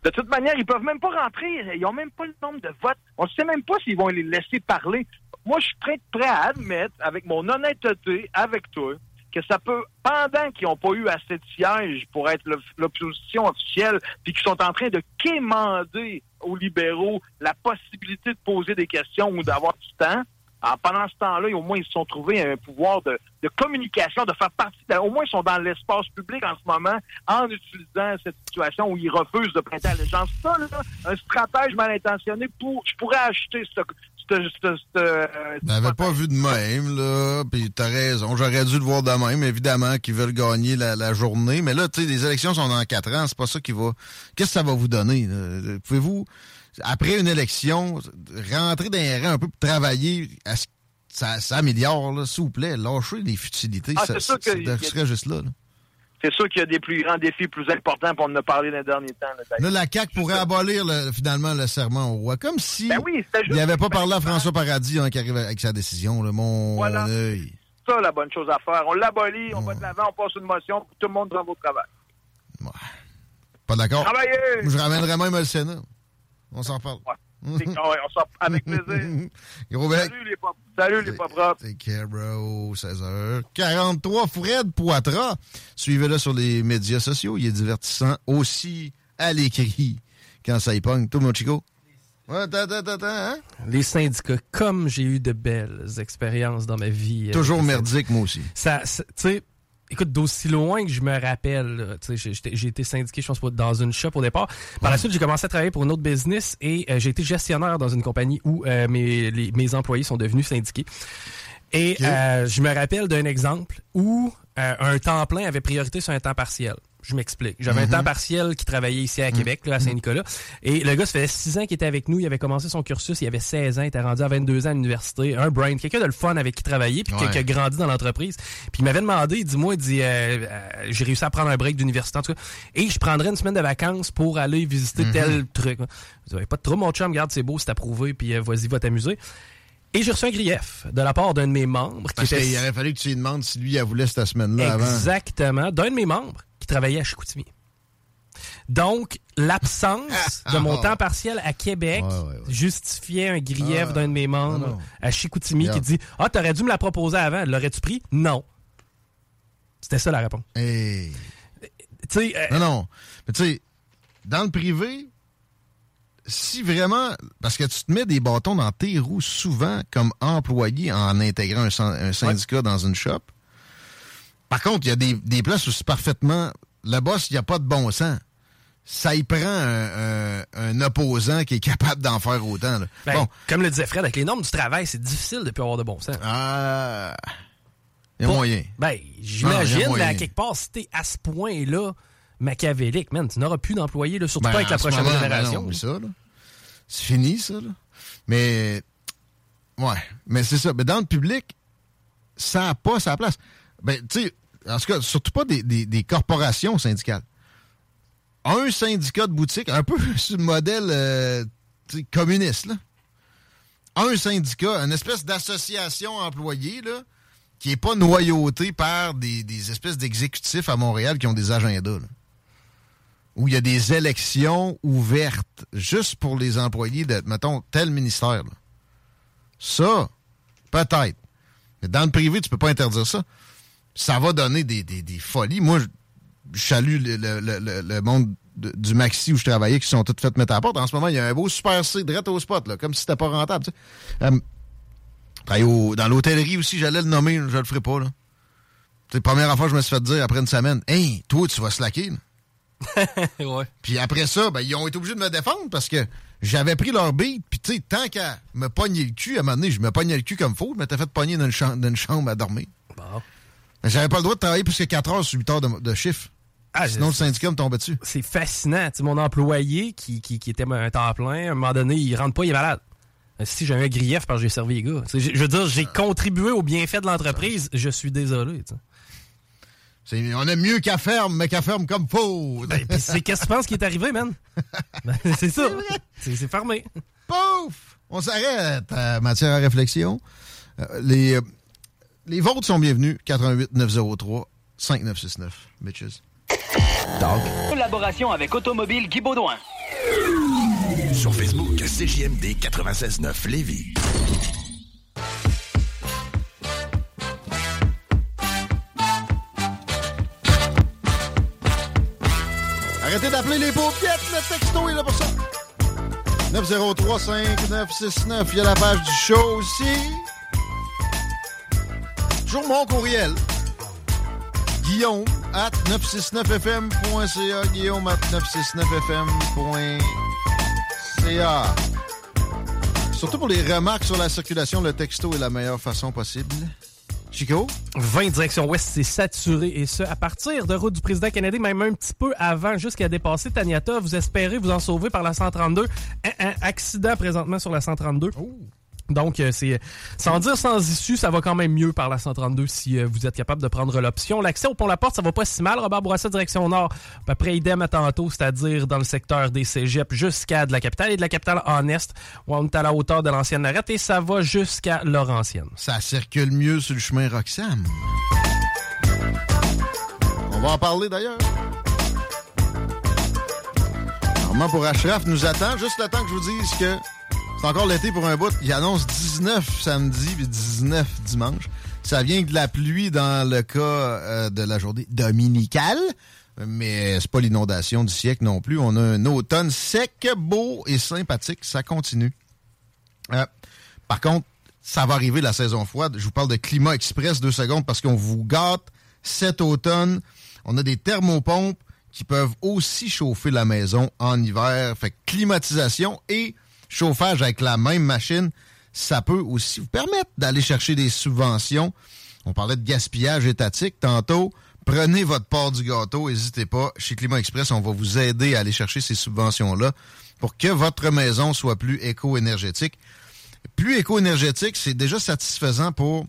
Speaker 13: De toute manière, ils peuvent même pas rentrer. Ils ont même pas le nombre de votes. On ne sait même pas s'ils vont les laisser parler. Moi, je suis prêt, prêt à admettre, avec mon honnêteté, avec toi, que ça peut, pendant qu'ils n'ont pas eu assez de sièges pour être l'opposition officielle, puis qu'ils sont en train de quémander aux libéraux la possibilité de poser des questions ou d'avoir du temps, Alors, pendant ce temps-là, au moins, ils se sont trouvés un pouvoir de, communication, de faire partie, au moins, ils sont dans l'espace public en ce moment en utilisant cette situation où ils refusent de prêter allégeance. Ça, là, un stratège mal intentionné, pour, je pourrais acheter ce... ce- euh,
Speaker 1: T'avais pas vu de même, là, puis t'as raison. J'aurais dû le voir de même, évidemment, qu'ils veulent gagner la, la journée. Mais là, tu sais, les élections sont dans quatre ans, c'est pas ça qui va... Qu'est-ce que ça va vous donner? Pouvez-vous, après une élection, rentrer dans les rangs un peu pour travailler à ce ça, ça améliore, s'il vous plaît, lâchez les futilités.
Speaker 13: Ah,
Speaker 1: ça,
Speaker 13: c'est sûr
Speaker 1: ça-
Speaker 13: que-
Speaker 1: ça serait juste là. là.
Speaker 13: C'est sûr qu'il y a des plus grands défis plus importants, on en a parlé dans les derniers temps. là.
Speaker 1: Là, la CAQ pourrait abolir le- finalement le serment au roi. Comme si
Speaker 13: Ben oui,
Speaker 1: il n'avait pas parlé à François Paradis hein, qui arrive avec sa décision. Là, mon
Speaker 13: Voilà.
Speaker 1: œil.
Speaker 13: ça la bonne chose à faire. On l'abolit, on va de l'avant, on passe une motion, tout le monde va au travail.
Speaker 1: Pas d'accord? Je ramènerais même le Sénat. On s'en reparle.
Speaker 13: C'est- ouais, on sort avec plaisir.
Speaker 1: Gros bec.
Speaker 13: Salut les pas, salut les pas propres.
Speaker 1: C'est care, bro. 16h43. Fred Poitras. Suivez-le sur les médias sociaux. Il est divertissant aussi à l'écrit quand ça y pogne. Tout mon chico? Ouais, attends, attends, attends, hein?
Speaker 2: Les syndicats, comme j'ai eu de belles expériences dans ma vie. avec
Speaker 1: Toujours merdique, moi aussi.
Speaker 2: ça, ça- tu sais, écoute, d'aussi loin que je me rappelle, là, tu sais, j'ai- été syndiqué, je pense, pas, dans une shop au départ. Par la suite, j'ai commencé à travailler pour une autre business et euh, j'ai été gestionnaire dans une compagnie où euh, mes, les- mes employés sont devenus syndiqués. Et euh, je me rappelle d'un exemple où un temps plein avait priorité sur un temps partiel. Je m'explique. J'avais un temps partiel qui travaillait ici à Québec, là, à Saint-Nicolas. Et le gars, ça faisait 6 ans qu'il était avec nous. Il avait commencé son cursus. Il avait 16 ans. Il était rendu à 22 ans à l'université. Un brain. Quelqu'un de le fun avec qui travailler. Puis qui-
Speaker 1: Ouais.
Speaker 2: qui a grandi dans l'entreprise. Puis il m'avait demandé, il dit, moi, il dit, euh, euh, j'ai réussi à prendre un break d'université, en tout cas. Et je prendrais une semaine de vacances pour aller visiter
Speaker 1: Mhm.
Speaker 2: tel truc. Je dis, pas de trop, mon chum. Regarde, c'est beau, c'est approuvé. Puis euh, vas-y, va t'amuser. Et j'ai reçu un grief de la part d'un de mes membres.
Speaker 1: Parce
Speaker 2: était-
Speaker 1: qu'il aurait fallu que tu lui demandes si lui, elle voulait cette semaine-là avant.
Speaker 2: Exactement. D'un de mes membres qui travaillait à Chicoutimi. Donc, l'absence de mon
Speaker 1: Ah.
Speaker 2: temps partiel à Québec justifiait un grief
Speaker 1: Ah.
Speaker 2: d'un de mes membres
Speaker 1: Non, non.
Speaker 2: à Chicoutimi qui dit Ah, t'aurais dû me la proposer avant. L'aurais-tu pris Non. C'était ça la réponse.
Speaker 1: Hey.
Speaker 2: Euh,
Speaker 1: Non, non. Mais tu sais, dans le privé, si vraiment. Parce que tu te mets des bâtons dans tes roues souvent comme employé en intégrant un syndicat dans une shop. Par contre, il y a des, des places où c'est parfaitement. Le boss, il n'y a pas de bon sens. Ça y prend un, un- un opposant qui est capable d'en faire autant. là.
Speaker 2: ben,
Speaker 1: bon.
Speaker 2: Comme le disait Fred, avec les normes du travail, c'est difficile de plus avoir de bon sens.
Speaker 1: Ah. Il y a moyen.
Speaker 2: Ben, j'imagine, à quelque part, si t'es à ce point-là machiavélique, man, tu n'auras plus d'employés, surtout
Speaker 1: Ben,
Speaker 2: pas avec la prochaine
Speaker 1: moment, ben
Speaker 2: génération.
Speaker 1: ça. C'est fini, ça, là. Mais, ouais. Mais c'est ça. Mais dans le public, ça n'a pas sa place. Ben, tu sais, en tout cas, surtout pas des, des- corporations syndicales. Un syndicat de boutique, un peu sur le modèle euh, communiste. Un syndicat, une espèce d'association employée, là, qui n'est pas noyautée par des, des espèces d'exécutifs à Montréal qui ont des agendas, où il y a des élections ouvertes juste pour les employés de, mettons, tel ministère. Ça, peut-être. Mais dans le privé, tu peux pas interdire ça. Ça va donner des, des- des folies. Moi, je, salue le, le- le- le- le monde de- du Maxi où je travaillais qui sont toutes faites mettre à la porte. En ce moment, il y a un beau super C direct au spot, là, comme si c'était pas rentable. tu sais. Euh, travaille au- dans l'hôtellerie aussi, j'allais le nommer, je le ferai pas. Là. Sais, première fois, je me suis fait dire après une semaine, Hey, toi, tu vas slacker.
Speaker 2: ouais.
Speaker 1: Puis après ça, ben, ils ont été obligés de me défendre parce que j'avais pris leur beat. Puis tu sais, tant qu'à me pogner le cul, à un moment donné, je me pognais le cul comme faut. Je m'étais fait pogner dans une, dans une chambre à dormir. Mais j'avais pas le droit de travailler plus que 4 heures sur 8 heures de, de chiffre.
Speaker 2: Ah,
Speaker 1: Sinon, le syndicat me tombait dessus.
Speaker 2: C'est fascinant. Tu sais, mon employé qui, qui, qui était un temps plein, à un moment donné, il rentre pas, il est malade. Euh, Si j'ai un grief parce que j'ai servi les gars. Tu sais, Je veux dire, j'ai contribué au bienfait de l'entreprise. Je suis désolé. tu sais.
Speaker 1: C'est- On mieux qu'à ferme, mais qu'à ferme comme faut.
Speaker 2: Ben, c'est qu'est-ce que tu penses qui est arrivé, man? Ben, c'est ça. C'est fermé.
Speaker 1: Pouf! On s'arrête à matière à réflexion. Euh, les, euh, les votes sont bienvenus. 88 903 5969. Bitches.
Speaker 14: Collaboration avec Automobile Guy Baudouin.
Speaker 12: Sur Facebook, CJMD 96.9 Lévis.
Speaker 1: Arrêtez d'appeler les paupiettes, le texto est là pour ça. 903-5969, il y a la page du show aussi. Toujours mon courriel. Guillaume at 969fm.ca. Guillaume at 969fm.ca. Surtout pour les remarques sur la circulation, le texto est la meilleure façon possible. Chico?
Speaker 2: 20 direction ouest, c'est saturé et ce, à partir de route du président canadien, même un petit peu avant, jusqu'à dépasser Taniata. Vous espérez vous en sauver par la 132. Un, un accident présentement sur la 132. Donc, euh, c'est sans dire sans issue, ça va quand même mieux par la 132 si euh, vous êtes capable de prendre l'option. L'accès au pont La Porte, ça va pas si mal. Robert Bourassa, direction nord, à peu près idem à tantôt, c'est-à-dire dans le secteur des cégeps jusqu'à de la capitale et de la capitale en est, où on est à la hauteur de l'ancienne Lorette et ça va jusqu'à Laurentienne.
Speaker 1: Ça circule mieux sur le chemin Roxham. On va en parler d'ailleurs. Normalement pour Ashraf nous attend, juste le temps que je vous dise que c'est encore l'été pour un bout. Il annonce 19 samedi et 19 dimanche. Ça vient de la pluie dans le cas euh, de la journée dominicale. Mais c'est pas l'inondation du siècle non plus. On a un automne sec, beau et sympathique. Ça continue. Euh, par contre, ça va arriver la saison froide. Je vous parle de climat express deux secondes parce qu'on vous gâte cet automne. On a des thermopompes qui peuvent aussi chauffer la maison en hiver. Fait climatisation et chauffage avec la même machine, ça peut aussi vous permettre d'aller chercher des subventions. On parlait de gaspillage étatique tantôt. Prenez votre part du gâteau, n'hésitez pas. Chez Climat Express, on va vous aider à aller chercher ces subventions-là pour que votre maison soit plus éco-énergétique. Plus éco-énergétique, c'est déjà satisfaisant pour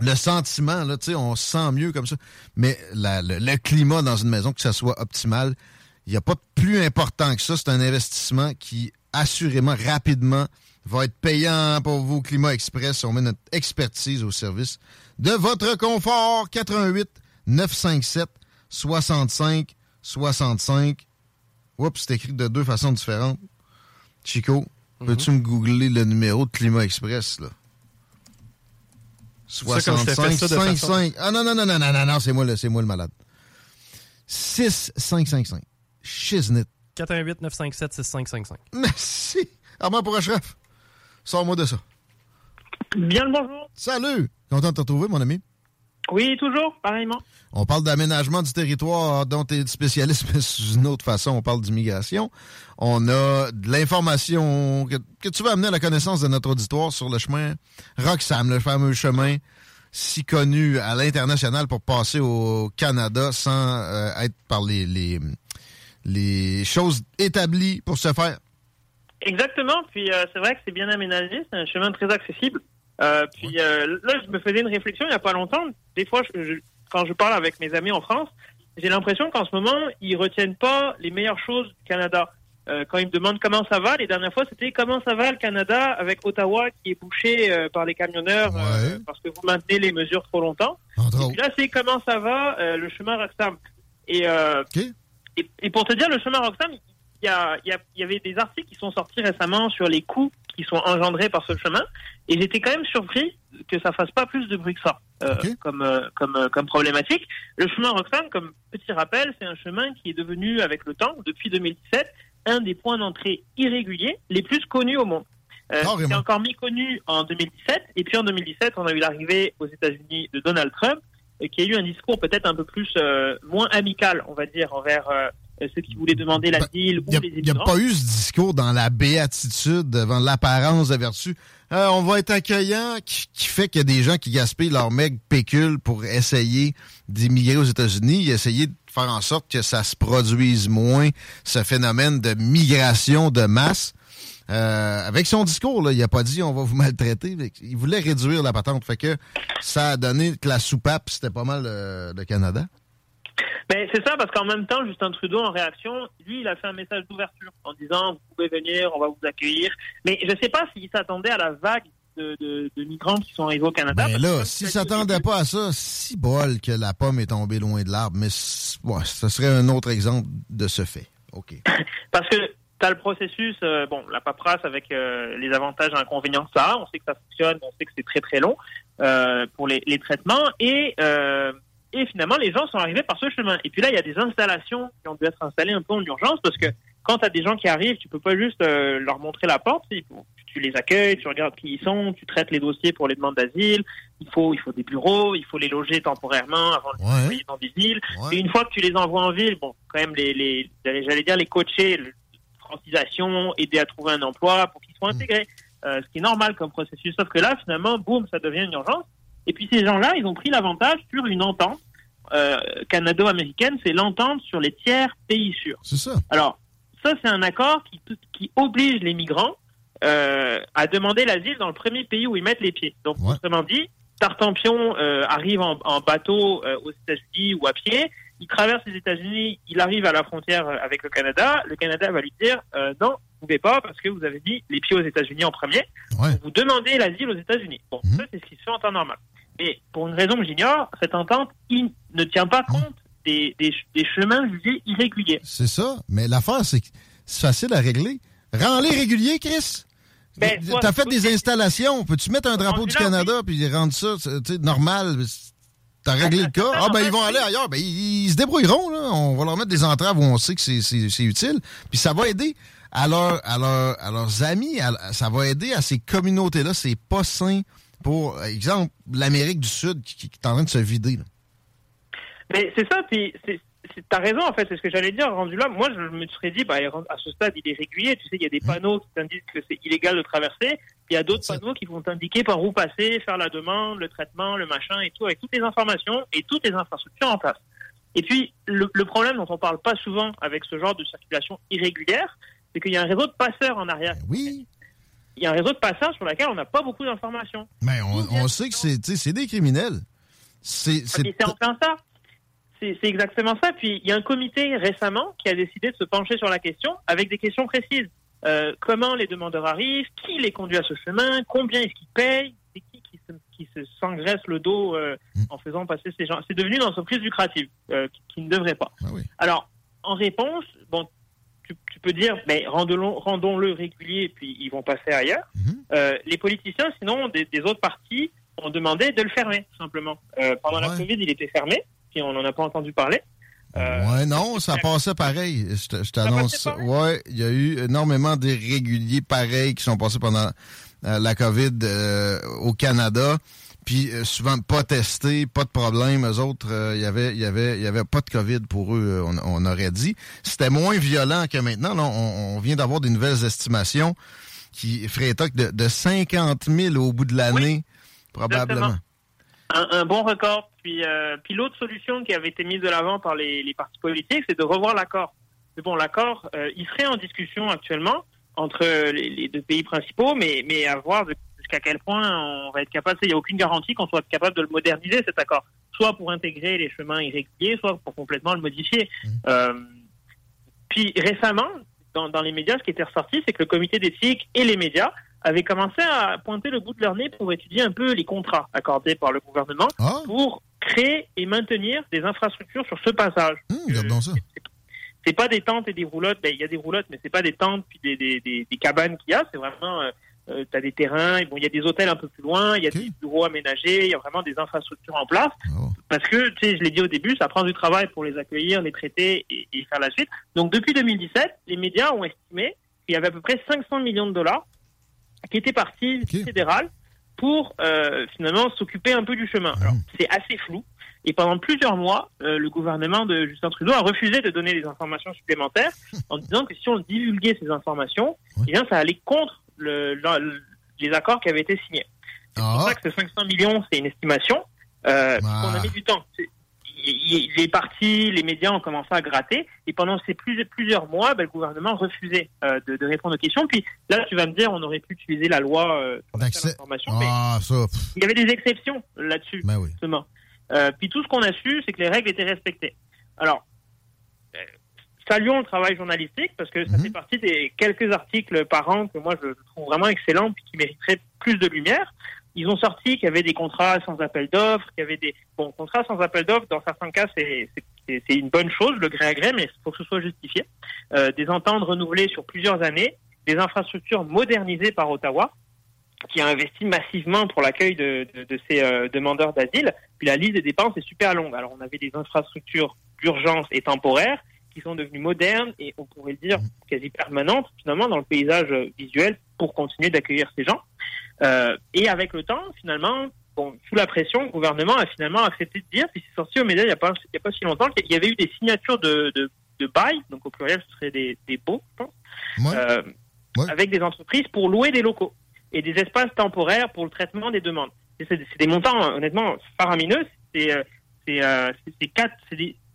Speaker 1: le sentiment, là, on se sent mieux comme ça. Mais le, le, climat dans une maison, que ça soit optimal, il n'y a pas de plus important que ça. C'est un investissement qui, assurément, rapidement, va être payant pour vous, Climat Express. On met notre expertise au service de votre confort. 88 957 65 65. Oups, c'est écrit de deux façons différentes. Chico, peux-tu me googler le numéro de Climat Express, là? 65 55. Ah non, non, non, non, non, non, non, c'est moi, le, c'est moi le malade. 6555. Shiznit.
Speaker 2: 418 957 6555.
Speaker 1: Merci. Armand pour Ashraf. Sors-moi de ça.
Speaker 14: Bien le bonjour.
Speaker 1: Salut. Content de te retrouver, mon ami.
Speaker 14: Oui, toujours, pareillement.
Speaker 1: On parle d'aménagement du territoire dont tu es spécialiste, mais sous une autre façon, on parle d'immigration. On a de l'information que, que, tu veux amener à la connaissance de notre auditoire sur le chemin Roxham, le fameux chemin si connu à l'international pour passer au Canada sans euh, être par les, les, les choses établies pour se faire.
Speaker 14: Exactement, puis euh, c'est vrai que c'est bien aménagé, c'est un chemin très accessible. Euh, puis euh, là, je me faisais une réflexion il n'y a pas longtemps. Des fois, je, je, quand je parle avec mes amis en France, j'ai l'impression qu'en ce moment, ils retiennent pas les meilleures choses du Canada. Quand ils me demandent comment ça va, les dernières fois, c'était comment ça va le Canada avec Ottawa qui est bouché par les camionneurs ouais. parce que vous maintenez les mesures trop longtemps. Et puis là, c'est comment ça va le chemin Roxham. Et,
Speaker 1: okay.
Speaker 14: Et, et, pour te dire, le chemin Roxham, il y, a, il y avait des articles qui sont sortis récemment sur les coûts qui sont engendrés par ce chemin. Et j'étais quand même surpris que ça fasse pas plus de bruit que ça euh, okay. comme, euh, comme, euh, comme problématique. Le chemin Roxham, comme petit rappel, c'est un chemin qui est devenu, avec le temps, depuis 2017, un des points d'entrée irréguliers les plus connus au monde. Euh, c'est encore méconnu en 2017. Et puis en 2017, on a eu l'arrivée aux États-Unis de Donald Trump, qui a eu un discours peut-être un peu plus moins amical, on va dire, envers ceux qui voulaient demander la ville
Speaker 1: ben,
Speaker 14: ou les
Speaker 1: Il n'y a pas eu ce discours dans la béatitude, devant l'apparence de vertu. Euh, on va être accueillant, qui, qui fait qu'il y a des gens qui gaspillent leur meg pécule pour essayer d'immigrer aux États-Unis, essayer de faire en sorte que ça se produise moins, ce phénomène de migration de masse. Euh, avec son discours, là, il a pas dit on va vous maltraiter. Il voulait réduire la patente. Fait que ça a donné que la soupape, c'était pas mal euh, le Canada.
Speaker 14: Ben, c'est ça, parce qu'en même temps, Justin Trudeau, en réaction, lui, il a fait un message d'ouverture en disant, vous pouvez venir, on va vous accueillir. Mais je ne sais pas s'il s'attendait à la vague de, de, de, migrants qui sont arrivés au Canada.
Speaker 1: Ben là, s'il s'attendait pas à ça, si bol que la pomme est tombée loin de l'arbre, mais ouais, ce serait un autre exemple de ce fait. OK.
Speaker 14: parce que tu as le processus, euh, bon, la paperasse avec euh, les avantages et inconvénients que ça a. On sait que ça fonctionne, on sait que c'est très très long euh, pour les, les traitements. Et et finalement, les gens sont arrivés par ce chemin. Et puis là, il y a des installations qui ont dû être installées un peu en urgence parce que quand tu as des gens qui arrivent, tu peux pas juste euh, leur montrer la porte. Tu les accueilles, tu regardes qui ils sont, tu traites les dossiers pour les demandes d'asile. Il faut, il faut des bureaux, il faut les loger temporairement avant de les envoyer dans des villes. Et une fois que tu les envoies en ville, bon, quand même les, les j'allais dire les coacher, le- francisation, aider à trouver un emploi pour qu'ils soient intégrés. Euh, ce qui est normal comme processus. Sauf que là, finalement, boum, ça devient une urgence. Et puis ces gens-là, ils ont pris l'avantage sur une entente euh, canado-américaine, c'est l'entente sur les tiers pays sûrs.
Speaker 1: C'est ça.
Speaker 14: Alors, ça, c'est un accord qui, qui oblige les migrants euh, à demander l'asile dans le premier pays où ils mettent les pieds. Donc, autrement dit, Tartampion arrive en, en bateau aux États-Unis ou à pied, il traverse les États-Unis, il arrive à la frontière euh, avec le Canada, le Canada va lui dire euh, non, vous pouvez pas parce que vous avez mis les pieds aux États-Unis en premier, vous demandez l'asile aux États-Unis. Bon, ça, c'est ce qui se fait en temps normal. Et pour une raison que j'ignore, cette entente il ne tient pas compte des, des, des chemins jugés irréguliers.
Speaker 1: C'est ça. Mais l'affaire, c'est que c'est facile à régler. Rends-les réguliers, Chris.
Speaker 14: Ben,
Speaker 1: T'as fait des installations. Peux-tu mettre un drapeau du Canada puis rendre ça normal? T'as réglé le cas. Ah, ben, ils vont aller ailleurs. Ben, ils, ils se débrouilleront, là. On va leur mettre des entraves où on sait que c'est- utile. Puis ça va aider à, leur, à, leur- à leurs amis. à- ça va aider à ces communautés-là. C'est pas sain pour, exemple, l'Amérique du Sud qui, qui est en train de se vider. là.
Speaker 14: Mais c'est ça, puis t'as raison en fait, c'est ce que j'allais dire. Rendu là, moi je me serais dit, bah, à ce stade il est régulier. Tu sais, il y a des panneaux qui t'indiquent que c'est illégal de traverser. Il y a d'autres panneaux qui vont t'indiquer par où passer, faire la demande, le traitement, le machin et tout, avec toutes les informations et toutes les infrastructures en place. Et puis le, le problème dont on parle pas souvent avec ce genre de circulation irrégulière, c'est qu'il y a un réseau de passeurs en arrière.
Speaker 1: Oui.
Speaker 14: Il y a un réseau de passeurs sur lequel on n'a pas beaucoup d'informations.
Speaker 1: Mais on, on sait que c'est des criminels. C'est c'est-
Speaker 14: mais c'est en plein ça. C'est exactement ça. Puis il y a un comité récemment qui a décidé de se pencher sur la question avec des questions précises. Euh, comment les demandeurs arrivent Qui les conduit à ce chemin Combien est-ce qu'ils payent C'est qui qui se, qui se s'engraisse le dos euh, en faisant passer ces gens C'est devenu une entreprise lucrative euh, qui, qui ne devrait pas. Alors, en réponse, bon, tu, tu peux dire, mais rendons-le rendons-le régulier, puis ils vont passer ailleurs. Euh, les politiciens, sinon, des, des autres partis, ont demandé de le fermer, simplement. Pendant la Covid, il était fermé, puis on n'en a pas entendu parler. Euh,
Speaker 1: Ouais, non, ça passait pareil. Je t'annonce. Ouais, il y a eu énormément d'irréguliers pareils qui sont passés pendant euh, la COVID euh, au Canada. Puis euh, souvent pas testés, pas de problème. Eux autres, euh, il y avait, il y avait, il y avait pas de COVID pour eux. On, on aurait dit. C'était moins violent que maintenant. Là, on, on vient d'avoir des nouvelles estimations qui feraient de 50 000 au bout de l'année, probablement.
Speaker 14: Un, un bon record. Puis, euh, puis l'autre solution qui avait été mise de l'avant par les, les partis politiques, c'est de revoir l'accord. Mais bon, l'accord, euh, il serait en discussion actuellement entre les, les deux pays principaux, mais, mais à voir jusqu'à quel point on va être capable. Il n'y a aucune garantie qu'on soit capable de le moderniser, cet accord. Soit pour intégrer les chemins irréguliers, soit pour complètement le modifier. Euh, puis récemment, dans, dans les médias, ce qui était ressorti, c'est que le comité d'éthique et les médias avaient commencé à pointer le bout de leur nez pour étudier un peu les contrats accordés par le gouvernement pour créer et maintenir des infrastructures sur ce passage.
Speaker 1: Ça.
Speaker 14: C'est pas des tentes et des roulottes. Ben, il y a des roulottes, mais c'est pas des tentes puis des, des, des, des cabanes qu'il y a. C'est vraiment, euh, euh, t'as des terrains. Bon, il y a des hôtels un peu plus loin. Il y a des bureaux aménagés. Il y a vraiment des infrastructures en place. Parce que, tu sais, je l'ai dit au début, ça prend du travail pour les accueillir, les traiter et, et faire la suite. Donc, depuis 2017, les médias ont estimé qu'il y avait à peu près 500 millions de dollars qui étaient partis du fédéral pour euh, finalement s'occuper un peu du chemin. Alors, c'est assez flou. Et pendant plusieurs mois, euh, le gouvernement de Justin Trudeau a refusé de donner des informations supplémentaires en disant que si on divulguait ces informations, eh bien, ça allait contre le, les accords qui avaient été signés. C'est pour ça que ces 500 millions, c'est une estimation. Euh, puisqu'on a mis du temps. Les partis, les médias ont commencé à gratter et pendant ces plus, plusieurs mois, ben, le gouvernement refusait euh, de, de répondre aux questions. Puis là, tu vas me dire, on aurait pu utiliser la loi euh, à l'information, mais
Speaker 1: Ah, ça.
Speaker 14: il y avait des exceptions là-dessus,
Speaker 1: Ben oui.
Speaker 14: justement. Euh, puis tout ce qu'on a su, c'est que les règles étaient respectées. Alors, euh, saluons le travail journalistique parce que ça fait partie des quelques articles par an que moi je trouve vraiment excellents puis qui mériteraient plus de lumière. Ils ont sorti qu'il y avait des contrats sans appel d'offres, qu'il y avait des bon contrats sans appel d'offres. Dans certains cas, c'est une bonne chose, le gré à gré, mais il faut que ce soit justifié. Euh, des ententes renouvelées sur plusieurs années, des infrastructures modernisées par Ottawa qui a investi massivement pour l'accueil de, de, de ces euh, demandeurs d'asile. Puis la liste des dépenses est super longue. Alors on avait des infrastructures d'urgence et temporaires qui sont devenues modernes et on pourrait le dire quasi permanentes finalement dans le paysage euh, visuel pour continuer d'accueillir ces gens. Euh, et avec le temps, finalement, bon, sous la pression, le gouvernement a finalement accepté de dire, puis c'est sorti aux médias il n'y a, pas- il y a pas si longtemps, qu'il y avait eu des signatures de, de, de bail, donc au pluriel ce serait des, des baux, je pense, euh, avec des entreprises pour louer des locaux et des espaces temporaires pour le traitement des demandes. C'est des montants, honnêtement, faramineux. C'est euh,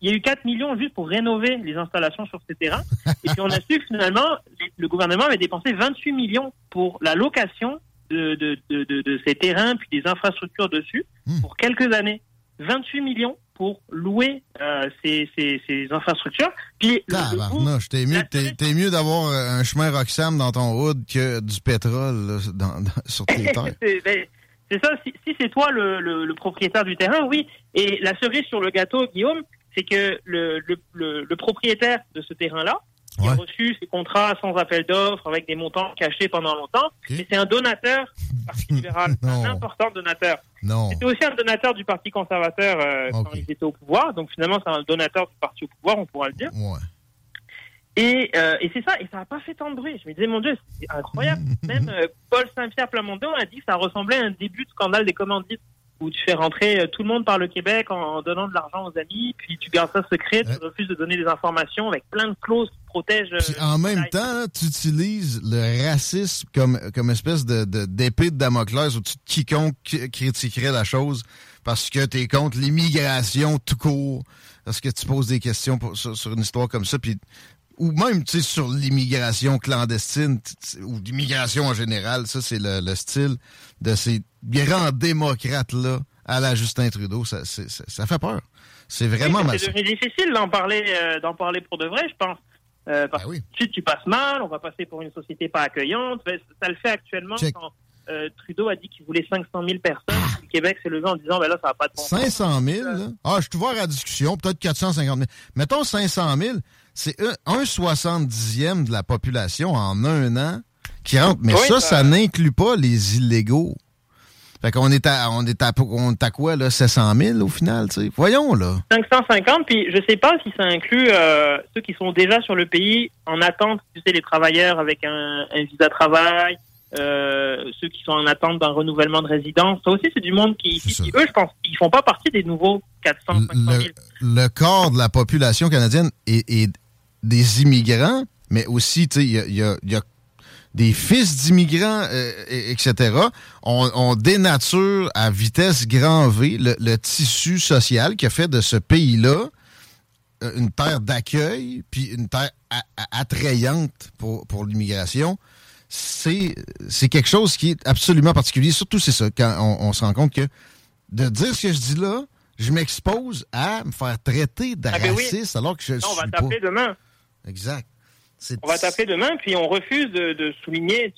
Speaker 14: il y a eu 4 millions juste pour rénover les installations sur ces terrains. Et puis on a su que finalement, le gouvernement avait dépensé 28 millions pour la location de, de, de, de, ces terrains, puis des infrastructures dessus, pour quelques années. 28 millions pour louer euh, ces, ces, ces infrastructures. Puis
Speaker 1: t'es mieux, mieux d'avoir euh, un chemin Roxham dans ton hood que du pétrole là, dans- dans- sur tes terres.
Speaker 14: c'est ben, c'est ça, si, si c'est toi le, le, le propriétaire du terrain, oui. Et la cerise sur le gâteau, Guillaume, c'est que le, le, le, le propriétaire de ce terrain-là, qui a reçu ses contrats sans appel d'offres, avec des montants cachés pendant longtemps, mais c'est un donateur du Parti libéral, un important donateur. C'était aussi un donateur du Parti conservateur euh, quand ils étaient au pouvoir, donc finalement c'est un donateur du Parti au pouvoir, on pourra le dire. Et, euh, et c'est ça, et ça n'a pas fait tant de bruit. Je me disais, mon Dieu, c'est incroyable. Même euh, Paul Saint-Pierre Plamondon a dit que ça ressemblait à un début de scandale des commandites, où tu fais rentrer euh, tout le monde par le Québec en, en donnant de l'argent aux amis, puis tu gardes ça secret, tu refuses de donner des informations avec plein de clauses qui protègent. euh,
Speaker 1: Puis en même temps, là, tu utilises le racisme comme, comme espèce de, de- d'épée de Damoclès au-dessus de quiconque qui- critiquerait la chose parce que tu es contre l'immigration tout court, parce que tu poses des questions pour- sur, sur une histoire comme ça, puis ou même tu sais, sur l'immigration clandestine ou l'immigration en général. Ça, c'est le, le style de ces grands démocrates-là à la Justin Trudeau. Ça, ça, ça fait peur. C'est vraiment
Speaker 14: Oui. C'est difficile d'en parler, euh, d'en parler pour de vrai, je pense. Euh, parce que ensuite, tu passes mal, on va passer pour une société pas accueillante. Ben, Ça le fait actuellement
Speaker 1: Check.
Speaker 14: quand euh, Trudeau a dit qu'il voulait 500 000 personnes. Le Québec s'est levé en disant, ben là, ça va pas de bon sens.
Speaker 1: 500 000, là? Ah, je suis ouvert à la discussion, peut-être 450 000. Mettons 500 000, c'est un, un 70e de la population en un an qui rentre. Mais
Speaker 14: Oui,
Speaker 1: ça,
Speaker 14: ça-
Speaker 1: ça n'inclut pas les illégaux. Fait qu'on est à, on est à, on est à quoi, là? 700 000 au final, tu sais? Voyons, là.
Speaker 14: 550, puis je sais pas si ça inclut euh, ceux qui sont déjà sur le pays en attente, tu sais, les travailleurs avec un, un visa travail, euh, ceux qui sont en attente d'un renouvellement de résidence. Ça aussi, c'est du monde qui, qui- qui, eux, je pense, ils font pas partie des nouveaux 400, 500 000.
Speaker 1: le corps de la population canadienne est, est des immigrants, mais aussi, tu sais, il y a, il y a- il y a des fils d'immigrants, euh, et- etc. On, on dénature à vitesse grand V le, le tissu social qui a fait de ce pays-là euh, une terre d'accueil, puis une terre attrayante pour, pour l'immigration. C'est c'est quelque chose qui est absolument particulier. Surtout, c'est ça, quand on, on se rend compte que de dire ce que je dis là, je m'expose à me faire traiter de
Speaker 14: Ah ben oui.
Speaker 1: alors que je
Speaker 14: Non, on va
Speaker 1: suis pas.
Speaker 14: t'appeler demain.
Speaker 1: Exact. C'est-
Speaker 14: On va t'appeler demain, puis on refuse de, de souligner.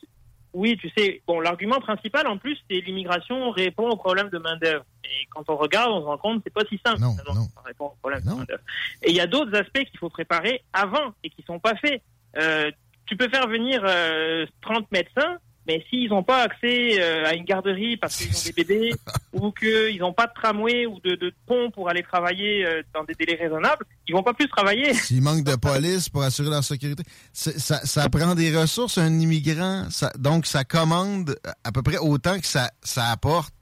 Speaker 14: Oui, tu sais, bon, l'argument principal en plus, c'est l'immigration répond au problème de main-d'œuvre. Et quand on regarde, on se rend compte que c'est pas si simple. finalement, Ça répond au problème de main-d'œuvre. Et il y a d'autres aspects qu'il faut préparer avant et qui sont pas faits. Euh, tu peux faire venir euh, 30 médecins, mais s'ils n'ont pas accès euh, à une garderie parce qu'ils ont des bébés ou qu'ils n'ont pas de tramway ou de, de pont pour aller travailler euh, dans des délais raisonnables, ils vont pas plus travailler.
Speaker 1: S'il manque de police pour assurer leur sécurité, ça, ça prend des ressources, un immigrant. ça- donc, ça commande à peu près autant que ça, ça apporte.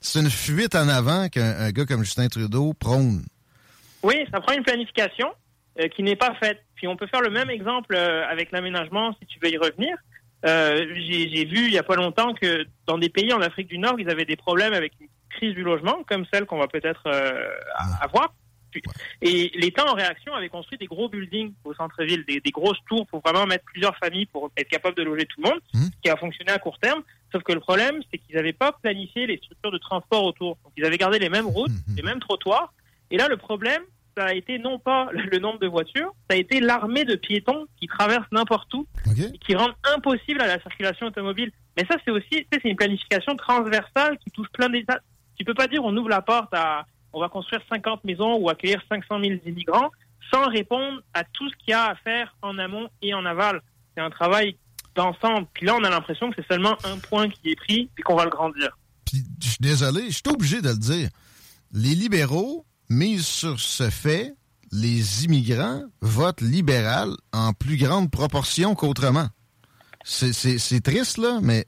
Speaker 1: C'est une fuite en avant qu'un un gars comme Justin Trudeau prône.
Speaker 14: Oui, ça prend une planification euh, qui n'est pas faite. Puis on peut faire le même exemple euh, avec l'aménagement si tu veux y revenir. Euh, J'ai vu il y a pas longtemps que dans des pays en Afrique du Nord, ils avaient des problèmes avec une crise du logement, comme celle qu'on va peut-être euh, a- avoir. Et l'État en réaction avait construit des gros buildings au centre-ville, des, des grosses tours pour vraiment mettre plusieurs familles pour être capable de loger tout le monde, ce qui a fonctionné à court terme. Sauf que le problème, c'est qu'ils n'avaient pas planifié les structures de transport autour. Donc ils avaient gardé les mêmes routes, les mêmes trottoirs. Et là, le problème, ça a été non pas le nombre de voitures, ça a été l'armée de piétons qui traversent n'importe où et qui rendent impossible à la circulation automobile. Mais ça, c'est aussi, c'est une planification transversale qui touche plein d'États. Tu peux pas dire on ouvre la porte à, on va construire 50 maisons ou accueillir 500 000 immigrants sans répondre à tout ce qu'il y a à faire en amont et en aval. C'est un travail d'ensemble. Puis là, on a l'impression que c'est seulement un point qui est pris et qu'on va le grandir.
Speaker 1: Je suis désolé, je suis obligé de le dire. Les libéraux misent sur ce fait, les immigrants votent libéral en plus grande proportion qu'autrement. C'est triste, là, mais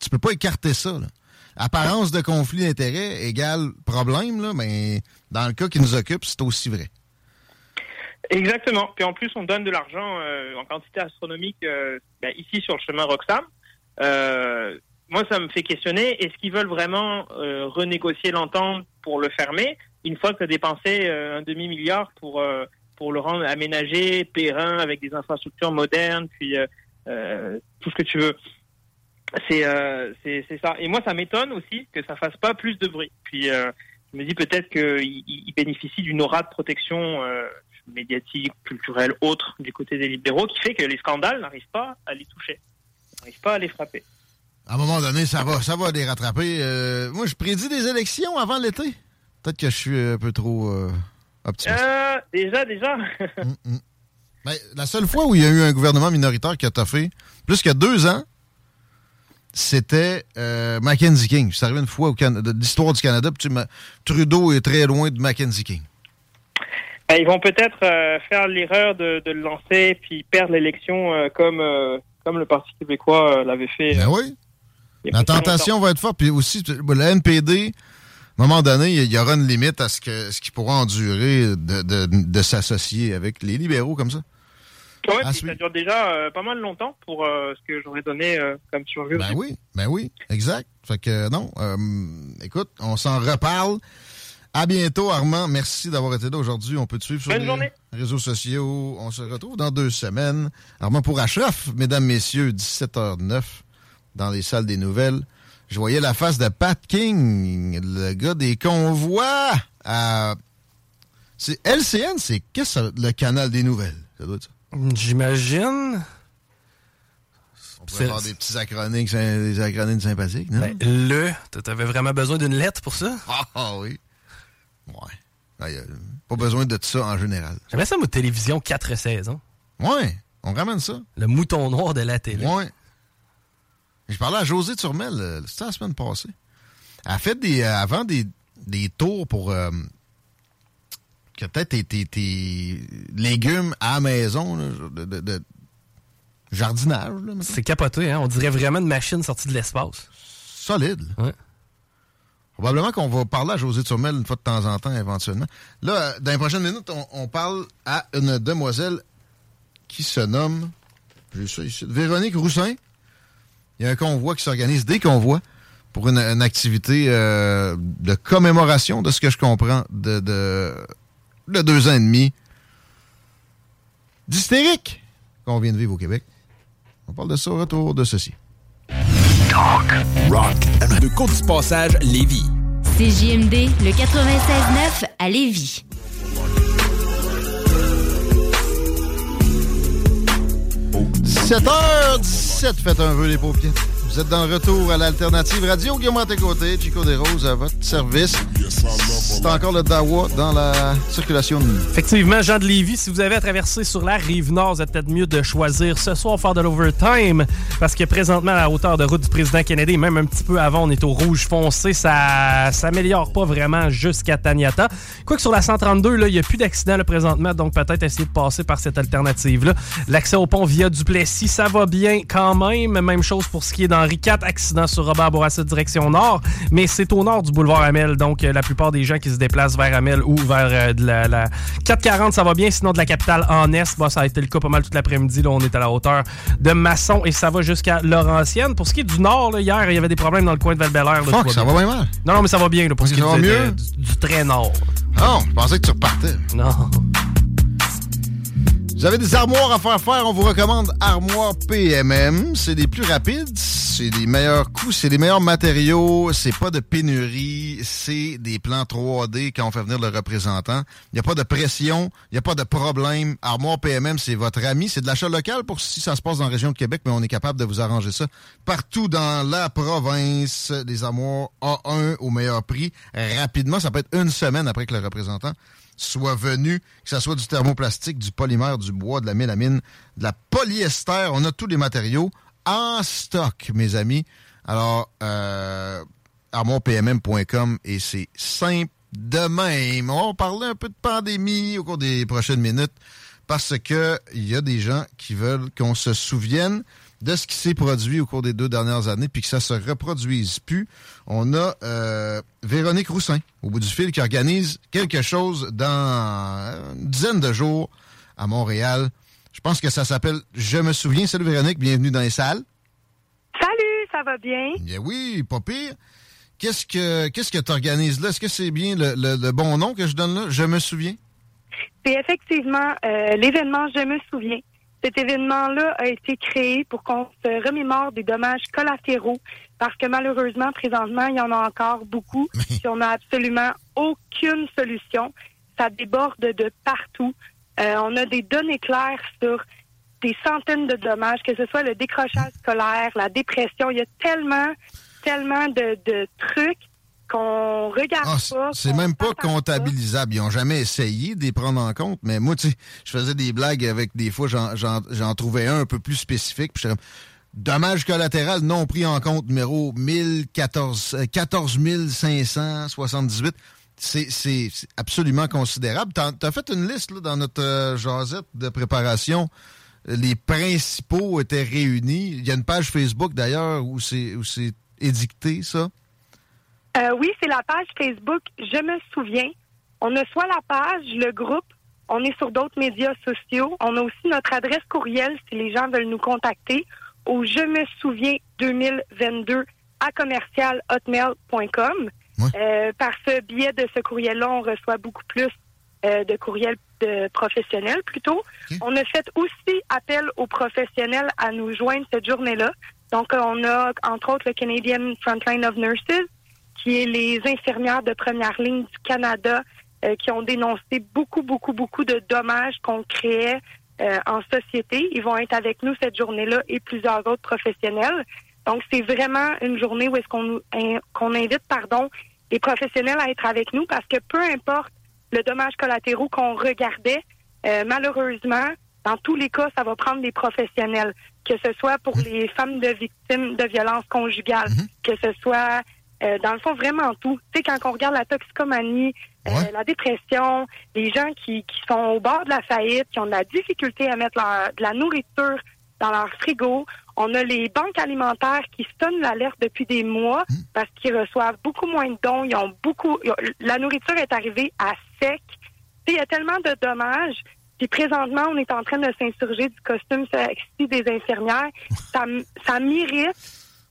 Speaker 1: tu peux pas écarter ça. Apparence de conflit d'intérêt égale problème, là, mais dans le cas qui nous occupe, c'est aussi vrai.
Speaker 14: Exactement. Puis en plus, on donne de l'argent euh, en quantité astronomique euh, ben, ici sur le chemin Roxham. Euh, moi, ça me fait questionner, est-ce qu'ils veulent vraiment renégocier l'entente pour le fermer? Une fois que dépensé un demi-milliard pour, pour le rendre aménagé, périn, avec des infrastructures modernes, puis tout ce que tu veux c'est c'est ça. Et moi, ça m'étonne aussi que ça fasse pas plus de bruit. Puis je me dis peut-être qu'il bénéficie d'une aura de protection médiatique, culturelle, autre du côté des libéraux, qui fait que les scandales n'arrivent pas à les toucher, n'arrivent pas à les frapper.
Speaker 1: À un moment donné, ça va, ça va les rattraper. Euh, moi, je prédis des élections avant l'été. Peut-être que je suis un peu trop euh, optimiste.
Speaker 14: Euh, déjà, déjà.
Speaker 1: Mm, mm. Ben, la seule fois où il y a eu un gouvernement minoritaire qui a toffé plus que deux ans, c'était Mackenzie King. C'est arrivé une fois de l'histoire du Canada. Trudeau est très loin de Mackenzie King.
Speaker 14: Ben, ils vont peut-être euh, faire l'erreur de, le lancer puis perdre l'élection euh, comme, euh, comme le Parti québécois l'avait fait.
Speaker 1: Ben oui. La tentation va être forte. Puis aussi, le NPD, à un moment donné, il y aura une limite à ce que ce qui pourra endurer de, s'associer avec les libéraux comme ça.
Speaker 14: Oui, ça dure déjà pas mal longtemps pour ce que j'aurais donné comme survie.
Speaker 1: Ben oui, ben oui, exact. Fait que non, écoute, on s'en reparle. À bientôt, Armand. Merci d'avoir été là aujourd'hui. On peut te suivre sur les réseaux sociaux. On se retrouve dans deux semaines. Armand pour Ashraf, mesdames, messieurs, 17h09 dans les salles des nouvelles. Je voyais la face de Pat King, le gars des convois. C'est LCN, c'est qu'est-ce le canal des nouvelles? Ça doit être ça.
Speaker 2: J'imagine.
Speaker 1: On pourrait avoir des petits acronymes, des acronymes sympathiques, non? Ben,
Speaker 2: le, t'avais vraiment besoin d'une lettre pour ça?
Speaker 1: Ah oui. Ouais. Ben, pas besoin de ça en général.
Speaker 2: J'aimais ça, ma télévision 4 saisons.
Speaker 1: Ouais, on ramène ça.
Speaker 2: Le mouton noir de la télé.
Speaker 1: Ouais. Je parlais à José Turmel, euh, c'était la semaine passée. Elle a fait des, euh, avant des, des tours pour euh, que peut-être tes, légumes à la maison, de, jardinage.
Speaker 2: C'est capoté, hein? On dirait vraiment une machine sortie de l'espace.
Speaker 1: Solide.
Speaker 2: Ouais.
Speaker 1: Probablement qu'on va parler à José Turmel une fois de temps en temps, éventuellement. Là, dans les prochaines minutes, on, parle à une demoiselle qui se nomme, j'ai ça ici, Véronique Roussin. Il y a un convoi qui s'organise, des convois, pour une, activité euh, de commémoration, de ce que je comprends, de, de, deux ans et demi d'hystérique qu'on vient de vivre au Québec. On parle de ça au retour de ceci.
Speaker 12: Talk, rock, de du Passage, Lévis.
Speaker 11: CJMD, le 96-9 à Lévis.
Speaker 1: Oh. 7h17, faites un vœu les paupières. Vous êtes dans le retour à l'alternative radio. Guillaume à tes côtés, Chico des Roses à votre service. C'est encore le Dawa dans la circulation.
Speaker 2: Effectivement, Jean de Lévis, si vous avez à traverser sur la rive nord, c'est peut-être mieux de choisir ce soir faire de l'overtime parce que présentement, à la hauteur de route du président Kennedy, même un petit peu avant, on est au rouge foncé. Ça s'améliore pas vraiment jusqu'à Taniata. Quoique sur la 132, il n'y a plus d'accident présentement, donc peut-être essayer de passer par cette alternative-là. L'accès au pont via Duplessis, ça va bien quand même. Même chose pour ce qui est dans Henri IV, accident sur Robert Bourassa direction nord, mais c'est au nord du boulevard Amel, donc euh, la plupart des gens qui se déplacent vers Amel ou vers euh, de la, 440, ça va bien, sinon de la capitale en est, bah, ça a été le cas pas mal toute l'après-midi, là on est à la hauteur de Masson et ça va jusqu'à Laurentienne. Pour ce qui est du nord, hier, il y avait des problèmes dans le coin de val
Speaker 1: Fuck, ça va bien mal?
Speaker 2: Non, non, mais ça va bien, pour ce qui est du, du, très nord.
Speaker 1: Non, je pensais que tu repartais.
Speaker 2: Non.
Speaker 1: Vous avez des armoires à faire faire, on vous recommande Armoire PMM. C'est des plus rapides, c'est des meilleurs coûts, c'est des meilleurs matériaux, c'est pas de pénurie, c'est des plans 3D quand on fait venir le représentant. Il n'y a pas de pression, il n'y a pas de problème. Armoire PMM, c'est votre ami. C'est de l'achat local pour si ça se passe dans la région de Québec, mais on est capable de vous arranger ça partout dans la province. Des armoires A1 au meilleur prix, rapidement. Ça peut être une semaine après que le représentant soit venu, que ce soit du thermoplastique, du polymère, du bois, de la mélamine, de la polyester. On a tous les matériaux en stock, mes amis. Alors, euh, armoirepmm.com et c'est simple de même. On va parler un peu de pandémie au cours des prochaines minutes parce que il y a des gens qui veulent qu'on se souvienne de ce qui s'est produit au cours des deux dernières années puis que ça se reproduise plus. On a euh, Véronique Roussin au bout du fil qui organise quelque chose dans une dizaine de jours à Montréal. Je pense que ça s'appelle Je me souviens. Salut Véronique, bienvenue dans les salles.
Speaker 15: Salut, ça va bien?
Speaker 1: Bien oui, pas pire. Qu'est-ce que qu'est-ce que tu organises là? Est-ce que c'est bien le, le- le bon nom que je donne là? Je me souviens.
Speaker 15: C'est effectivement euh, l'événement Je me souviens. Cet événement-là a été créé pour qu'on se remémore des dommages collatéraux parce que malheureusement, présentement, il y en a encore beaucoup. Puis on n'a absolument aucune solution. Ça déborde de partout. Euh, on a des données claires sur des centaines de dommages, que ce soit le décrochage scolaire, la dépression. Il y a tellement, tellement de, de trucs qu'on regarde
Speaker 1: Ah,
Speaker 15: pas.
Speaker 1: c'est même pas comptabilisable. Ils ont jamais essayé de les prendre en compte. Mais moi, tu sais, je faisais des blagues avec des fois, j'en- trouvais un un peu plus spécifique. Puis dommage collatéral non pris en compte, numéro 1014, euh, 14 578. C'est absolument considérable. T'as as fait une liste là, dans notre euh, jasette de préparation. Les principaux étaient réunis. Il y a une page Facebook d'ailleurs où c'est où c'est édicté, ça.
Speaker 15: Euh, oui, c'est la page Facebook Je me souviens. On a soit la page, le groupe, on est sur d'autres médias sociaux. On a aussi notre adresse courriel si les gens veulent nous contacter au je me souviens 2022 à commercialhotmail.com. Euh, par ce biais de ce courriel-là, on reçoit beaucoup plus euh, de courriels de professionnels plutôt. On a fait aussi appel aux professionnels à nous joindre cette journée-là. Donc, on a entre autres le Canadian Frontline of Nurses, qui est les infirmières de première ligne du Canada euh, qui ont dénoncé beaucoup, beaucoup, beaucoup de dommages qu'on créait euh, en société. Ils vont être avec nous cette journée-là et plusieurs autres professionnels. Donc, c'est vraiment une journée où est-ce qu'on nous- in- qu'on invite, pardon, les professionnels à être avec nous parce que peu importe le dommage collatéraux qu'on regardait, euh, malheureusement, dans tous les cas, ça va prendre des professionnels, que ce soit pour les femmes de victimes de violences conjugales, que ce soit, euh, dans le fond, vraiment tout. Tu sais, quand on regarde la toxicomanie, euh, la dépression, les gens qui, qui sont au bord de la faillite, qui ont de la difficulté à mettre leur- de la nourriture dans leur frigo, on a les banques alimentaires qui sonnent l'alerte depuis des mois parce qu'ils reçoivent beaucoup moins de dons, ils ont beaucoup, ils ont- la nourriture est arrivée à sec. Tu sais, Il y a tellement de dommages. Puis présentement, on est en train de s'insurger du costume sexy des infirmières. Ça, ça m'irrite.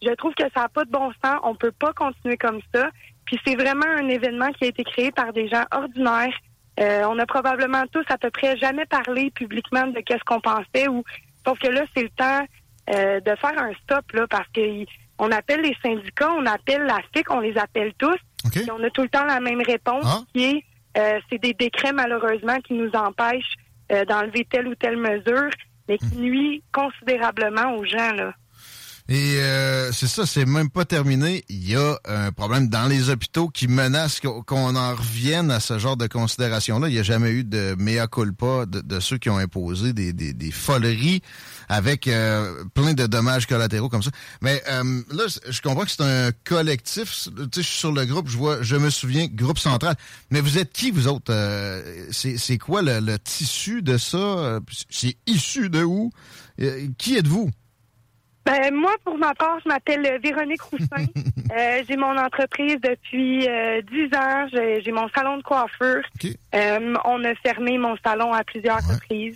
Speaker 15: Je trouve que ça n'a pas de bon sens. On peut pas continuer comme ça. Puis c'est vraiment un événement qui a été créé par des gens ordinaires. Euh, on a probablement tous à peu près jamais parlé publiquement de qu'est-ce qu'on pensait ou sauf que là c'est le temps euh, de faire un stop là parce que on appelle les syndicats, on appelle la FIC, on les appelle tous. Et on a tout le temps la même réponse qui est euh, c'est des décrets malheureusement qui nous empêchent euh, d'enlever telle ou telle mesure, mais qui nuit considérablement aux gens là.
Speaker 1: Et euh, c'est ça, c'est même pas terminé. Il y a un problème dans les hôpitaux qui menace qu'on en revienne à ce genre de considération-là. Il n'y a jamais eu de mea culpa de, ceux qui ont imposé des, des, des foleries avec euh, plein de dommages collatéraux comme ça. Mais euh, là, je comprends que c'est un collectif. Tu sais, je suis sur le groupe, je vois, je me souviens, groupe central. Mais vous êtes qui, vous autres? Euh, c'est quoi le, le tissu de ça? C'est issu de où? Euh, qui êtes-vous?
Speaker 15: Ben, moi, pour ma part, je m'appelle Véronique Roussin. Euh, j'ai mon entreprise depuis euh, 10 ans. J'ai j'ai mon salon de coiffure. Euh, on a fermé mon salon à plusieurs reprises.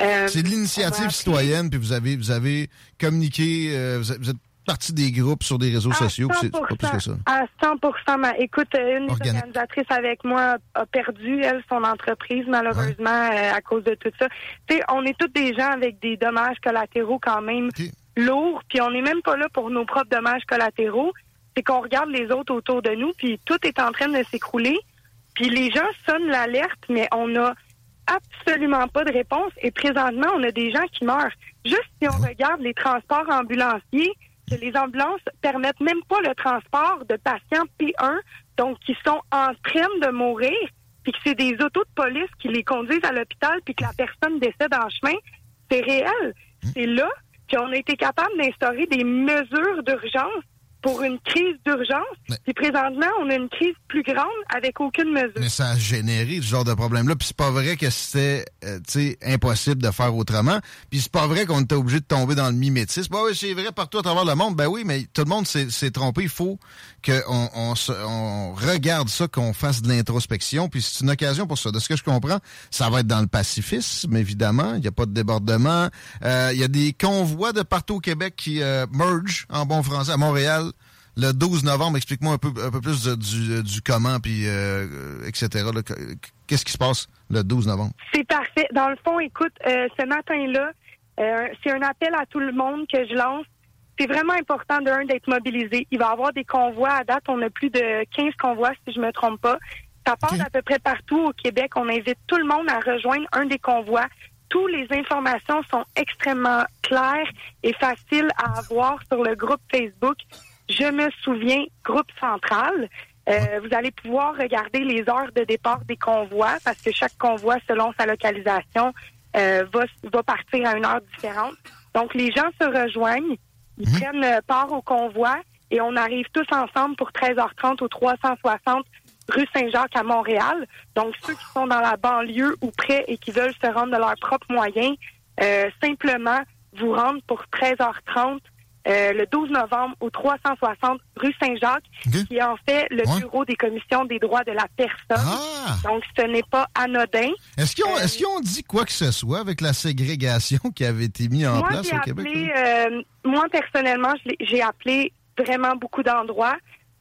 Speaker 15: Euh,
Speaker 1: C'est de l'initiative citoyenne, puis vous avez vous avez communiqué, vous, êtes, partie des groupes sur des réseaux
Speaker 15: À
Speaker 1: sociaux, c'est pas plus que ça.
Speaker 15: À 100 ma, Écoute, une des
Speaker 1: Organique.
Speaker 15: organisatrices avec moi a perdu, elle, son entreprise, malheureusement, euh, à cause de tout ça. Tu sais, on est tous des gens avec des dommages collatéraux quand même lourds, puis on n'est même pas là pour nos propres dommages collatéraux. C'est qu'on regarde les autres autour de nous, puis tout est en train de s'écrouler. Puis les gens sonnent l'alerte, mais on n'a absolument pas de réponse. Et présentement, on a des gens qui meurent. Juste si on regarde les transports ambulanciers, que les ambulances permettent même pas le transport de patients P1, donc qui sont en train de mourir, puis que c'est des autos de police qui les conduisent à l'hôpital, puis que la personne décède en chemin, c'est réel. C'est là. Puis on a été capable d'instaurer des mesures d'urgence pour une crise d'urgence. Puis présentement, on a une crise plus grande avec aucune mesure.
Speaker 1: Mais ça a généré ce genre de problème-là. Puis c'est pas vrai que c'était euh, tu sais, impossible de faire autrement. Puis c'est pas vrai qu'on était obligé de tomber dans le mimétisme. Bah oui, c'est vrai partout à travers le monde. Ben oui, mais tout le monde s'est trompé. Il faut qu'on on, on regarde ça, qu'on fasse de l'introspection. Puis c'est une occasion pour ça. De ce que je comprends, ça va être dans le pacifisme, évidemment. Il n'y a pas de débordement. Euh, Il y a des convois de partout au Québec qui euh, merge, en bon français, à Montréal. Le 12 novembre, explique-moi un peu, un peu plus de- du, du comment, puis euh, euh, etc. Qu'est-ce qui se passe le 12 novembre?
Speaker 15: C'est parfait. Dans le fond, écoute, euh, ce matin-là, euh, c'est un appel à tout le monde que je lance. C'est vraiment important d'un d'être mobilisé. Il va y avoir des convois à date. On a plus de 15 convois, si je me trompe pas. Ça part à peu près partout au Québec. On invite tout le monde à rejoindre un des convois. Toutes les informations sont extrêmement claires et faciles à avoir sur le groupe Facebook. Je me souviens, groupe central. Euh, vous allez pouvoir regarder les heures de départ des convois parce que chaque convoi, selon sa localisation, euh, va, va partir à une heure différente. Donc, les gens se rejoignent, ils prennent euh, part au convoi et on arrive tous ensemble pour 13h30 au 360 rue Saint-Jacques à Montréal. Donc, ceux qui sont dans la banlieue ou près et qui veulent se rendre de leurs propres moyens, euh, simplement vous rendre pour 13h30 euh, le 12 novembre au 360 rue Saint-Jacques, qui est en fait le bureau des commissions des droits de la personne. Donc, ce n'est pas anodin.
Speaker 1: Est-ce qu'ils ont, qu'ils ont dit quoi que ce soit avec la ségrégation qui avait été mise en
Speaker 15: moi,
Speaker 1: place au Québec?
Speaker 15: appelé, euh, moi, personnellement, j'ai appelé vraiment beaucoup d'endroits,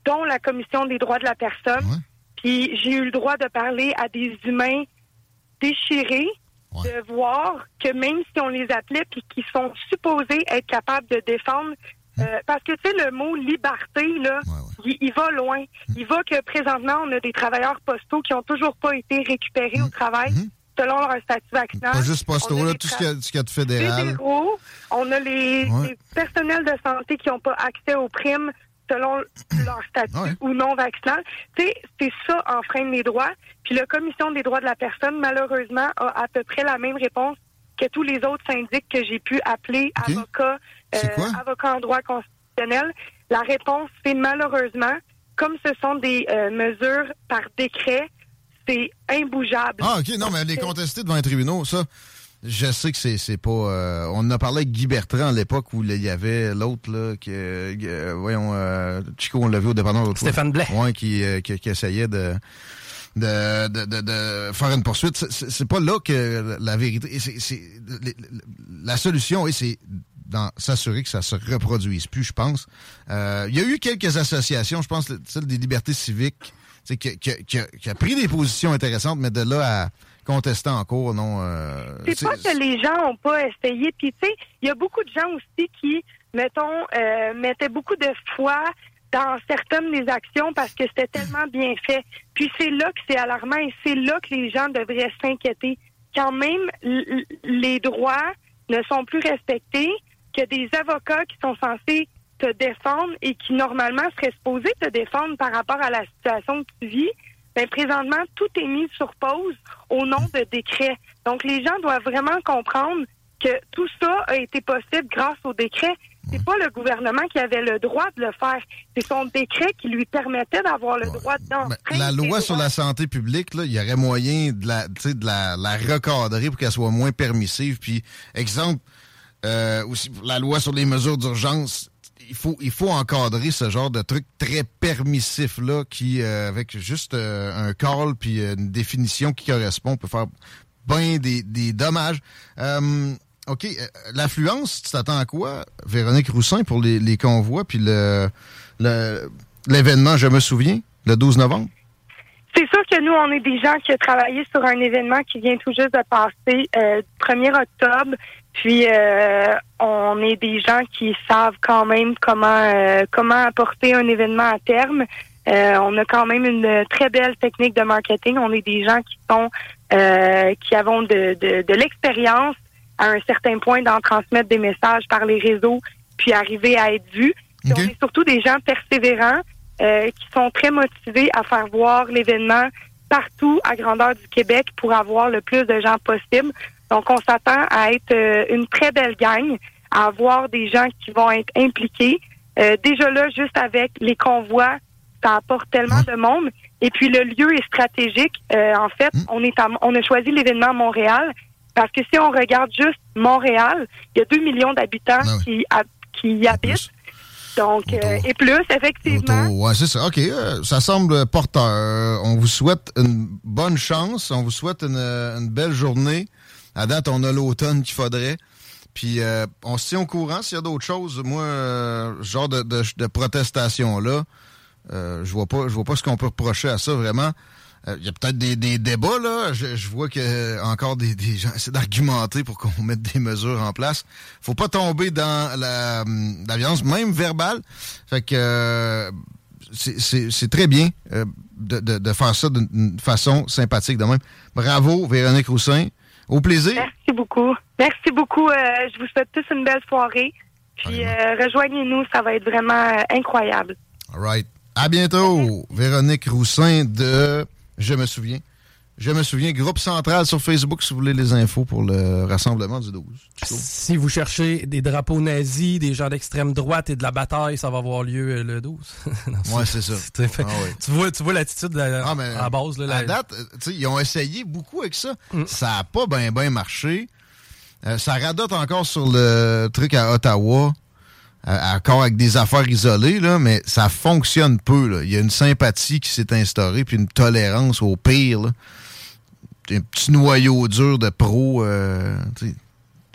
Speaker 15: dont la Commission des droits de la personne. Puis j'ai eu le droit de parler à des humains déchirés, de voir que même si on les appelait, puis qu'ils sont supposés être capables de défendre, euh, parce que tu sais, le mot liberté, là, il, il va loin. Il va que présentement, on a des travailleurs postaux qui ont toujours pas été récupérés au travail selon leur statut vaccinal.
Speaker 1: Pas juste
Speaker 15: On a
Speaker 1: posto, là, tout ce qu'il y a- y a de fédéral.
Speaker 15: fédéraux. On a les,
Speaker 1: Ouais.
Speaker 15: les personnels de santé qui n'ont pas accès aux primes selon leur statut ou non vaccinal. C'est ça enfreindre les droits. Puis la Commission des droits de la personne, malheureusement, a à peu près la même réponse que tous les autres syndics que j'ai pu appeler avocats, euh, avocats en droit constitutionnel. La réponse, c'est malheureusement, comme ce sont des euh, mesures par décret, c'est imbougeable.
Speaker 1: Ah, OK, non, mais les contester devant les tribunaux, ça, je sais que c'est c'est pas... euh, on en a parlé avec Guy Bertrand à l'époque où il y avait l'autre, là, qui, euh, voyons, euh, Chico, on l'a vu au dépanneur l'autre.
Speaker 2: Stéphane Blais.
Speaker 1: Ouais, qui, euh, qui, qui essayait de... De, de, de, de faire une poursuite. C'est- pas là que la vérité. c'est- c'est- la solution, et c'est d'en s'assurer que ça se reproduise plus, je pense. Euh, Il y a eu quelques associations, je pense, celle des libertés civiques, tu sais, qui, qui- qui a, qui a pris des positions intéressantes, mais de là à contester en cours, non. euh,
Speaker 15: C'est pas que les gens n'ont pas essayé. Puis, tu sais, il y a beaucoup de gens aussi qui, mettons, euh, mettaient beaucoup de foi dans certaines des actions parce que c'était tellement bien fait. Puis c'est là que c'est alarmant et c'est là que les gens devraient s'inquiéter. Quand même, les droits ne sont plus respectés, que des avocats qui sont censés te défendre et qui normalement seraient supposés te défendre par rapport à la situation que tu vis, ben présentement, tout est mis sur pause au nom de décrets. Donc, les gens doivent vraiment comprendre que tout ça a été possible grâce au décret. C'est pas le gouvernement qui avait le droit de le faire. C'est son décret qui lui permettait d'avoir le droit d'entrer.
Speaker 1: La loi sur la santé publique, là, il y aurait moyen de la, de la, la recadrer pour qu'elle soit moins permissive. Puis, exemple, euh, aussi, la loi sur les mesures d'urgence, il faut, il faut encadrer ce genre de truc très permissif là, qui, euh, avec juste euh, un call puis euh, une définition qui correspond, peut faire bien des, des dommages. OK, l'affluence, tu t'attends à quoi, Véronique Roussin, pour les, les convois, puis le- l'événement, je me souviens, le 12 novembre?
Speaker 15: C'est sûr que nous, on est des gens qui ont travaillé sur un événement qui vient tout juste de passer, euh, 1er octobre. Puis, euh, on est des gens qui savent quand même comment euh, comment apporter un événement à terme. Euh, on a quand même une très belle technique de marketing. On est des gens qui sont euh, qui avons de, de, de l'expérience à un certain point d'en transmettre des messages par les réseaux, puis arriver à être vus. On est surtout des gens persévérants euh, qui sont très motivés à faire voir l'événement partout à grandeur du Québec pour avoir le plus de gens possible. Donc, on s'attend à être euh, une très belle gang, à avoir des gens qui vont être impliqués. Euh, déjà là, juste avec les convois, ça apporte tellement de monde. Et puis le lieu est stratégique. Euh, en fait, on est à- on a choisi l'événement à Montréal parce que si on regarde juste Montréal, il y a 2 millions d'habitants qui, hab- qui y habitent. Donc, euh, et plus, effectivement.
Speaker 1: Ouais, c'est ça. OK, euh, ça semble porteur. On vous souhaite une bonne chance. On vous souhaite une, une belle journée. À date, on a l'automne qu'il faudrait. Puis, euh, on se tient au courant. S'il y a d'autres choses, moi, euh, ce genre de, de, de protestation-là, euh, je vois pas je vois pas ce qu'on peut reprocher à ça, vraiment. Euh, Il y a peut-être des, des débats, là. Je, je vois que euh, encore des, des gens essaient d'argumenter pour qu'on mette des mesures en place. Faut pas tomber dans la, hum, la violence, même verbale. Fait que euh, c'est- très bien de, de- de faire ça d'une façon sympathique de même. Bravo, Véronique Roussin. Au plaisir.
Speaker 15: Merci beaucoup. Merci beaucoup. Euh, je vous souhaite tous une belle soirée. Puis euh, rejoignez-nous, ça va être vraiment euh, incroyable.
Speaker 1: All right. À bientôt, Véronique Roussin de Je me souviens. Je me souviens, groupe central sur Facebook si vous voulez les infos pour le rassemblement du 12.
Speaker 2: Si vous cherchez des drapeaux nazis, des gens d'extrême droite et de la bataille, ça va avoir lieu euh, le 12. Non,
Speaker 1: Ouais, c'est ça.
Speaker 2: Tu,
Speaker 1: Ah
Speaker 2: tu vois, tu vois l'attitude à,
Speaker 1: Ah,
Speaker 2: à la base. Là,
Speaker 1: à
Speaker 2: la-
Speaker 1: date, euh, ils ont essayé beaucoup avec ça.
Speaker 2: Mm.
Speaker 1: Ça n'a pas bien bien marché. Euh, ça radote encore sur le truc à Ottawa, encore avec des affaires isolées, là, mais ça fonctionne peu. là. Il y a une sympathie qui s'est instaurée, puis une tolérance au pire. là. Un petit noyau dur de pros. euh, il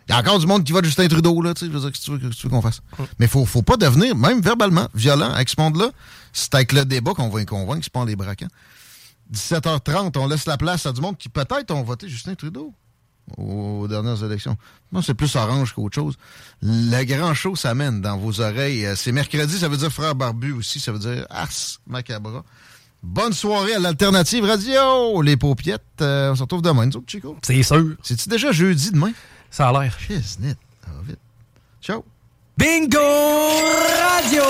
Speaker 1: y a encore du monde qui va de Justin Trudeau, là, tu sais, je veux dire, qu'est-ce que tu veux, qu'on fasse? Mais faut, faut pas devenir, même verbalement, violent avec ce monde-là. C'est avec le débat qu'on va les convaincre, c'est pas en les braquant. 17h30, on laisse la place à du monde qui peut-être ont voté Justin Trudeau aux dernières élections. Non, c'est plus orange qu'autre chose. Le grand show s'amène dans vos oreilles. Euh, C'est mercredi, ça veut dire frère barbu aussi, ça veut dire Ars Macabra. Bonne soirée à l'Alternative Radio, les paupiettes. Euh, on se retrouve demain, nous autres, Chico.
Speaker 2: C'est sûr.
Speaker 1: C'est-tu déjà jeudi demain?
Speaker 2: Ça a l'air.
Speaker 1: Shiznit. Ça va vite. Ciao.
Speaker 12: Bingo Radio!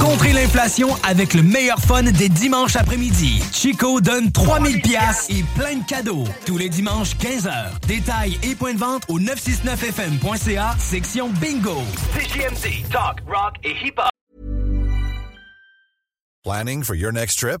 Speaker 12: Contrez l'inflation avec le meilleur fun des dimanches après-midi. Chico donne 3000 pièces et plein de cadeaux. Tous les dimanches 15h. Détails et points de vente au 969fm.ca, section Bingo.
Speaker 16: CGMD, talk, rock et hip-hop.
Speaker 17: Planning for your next trip?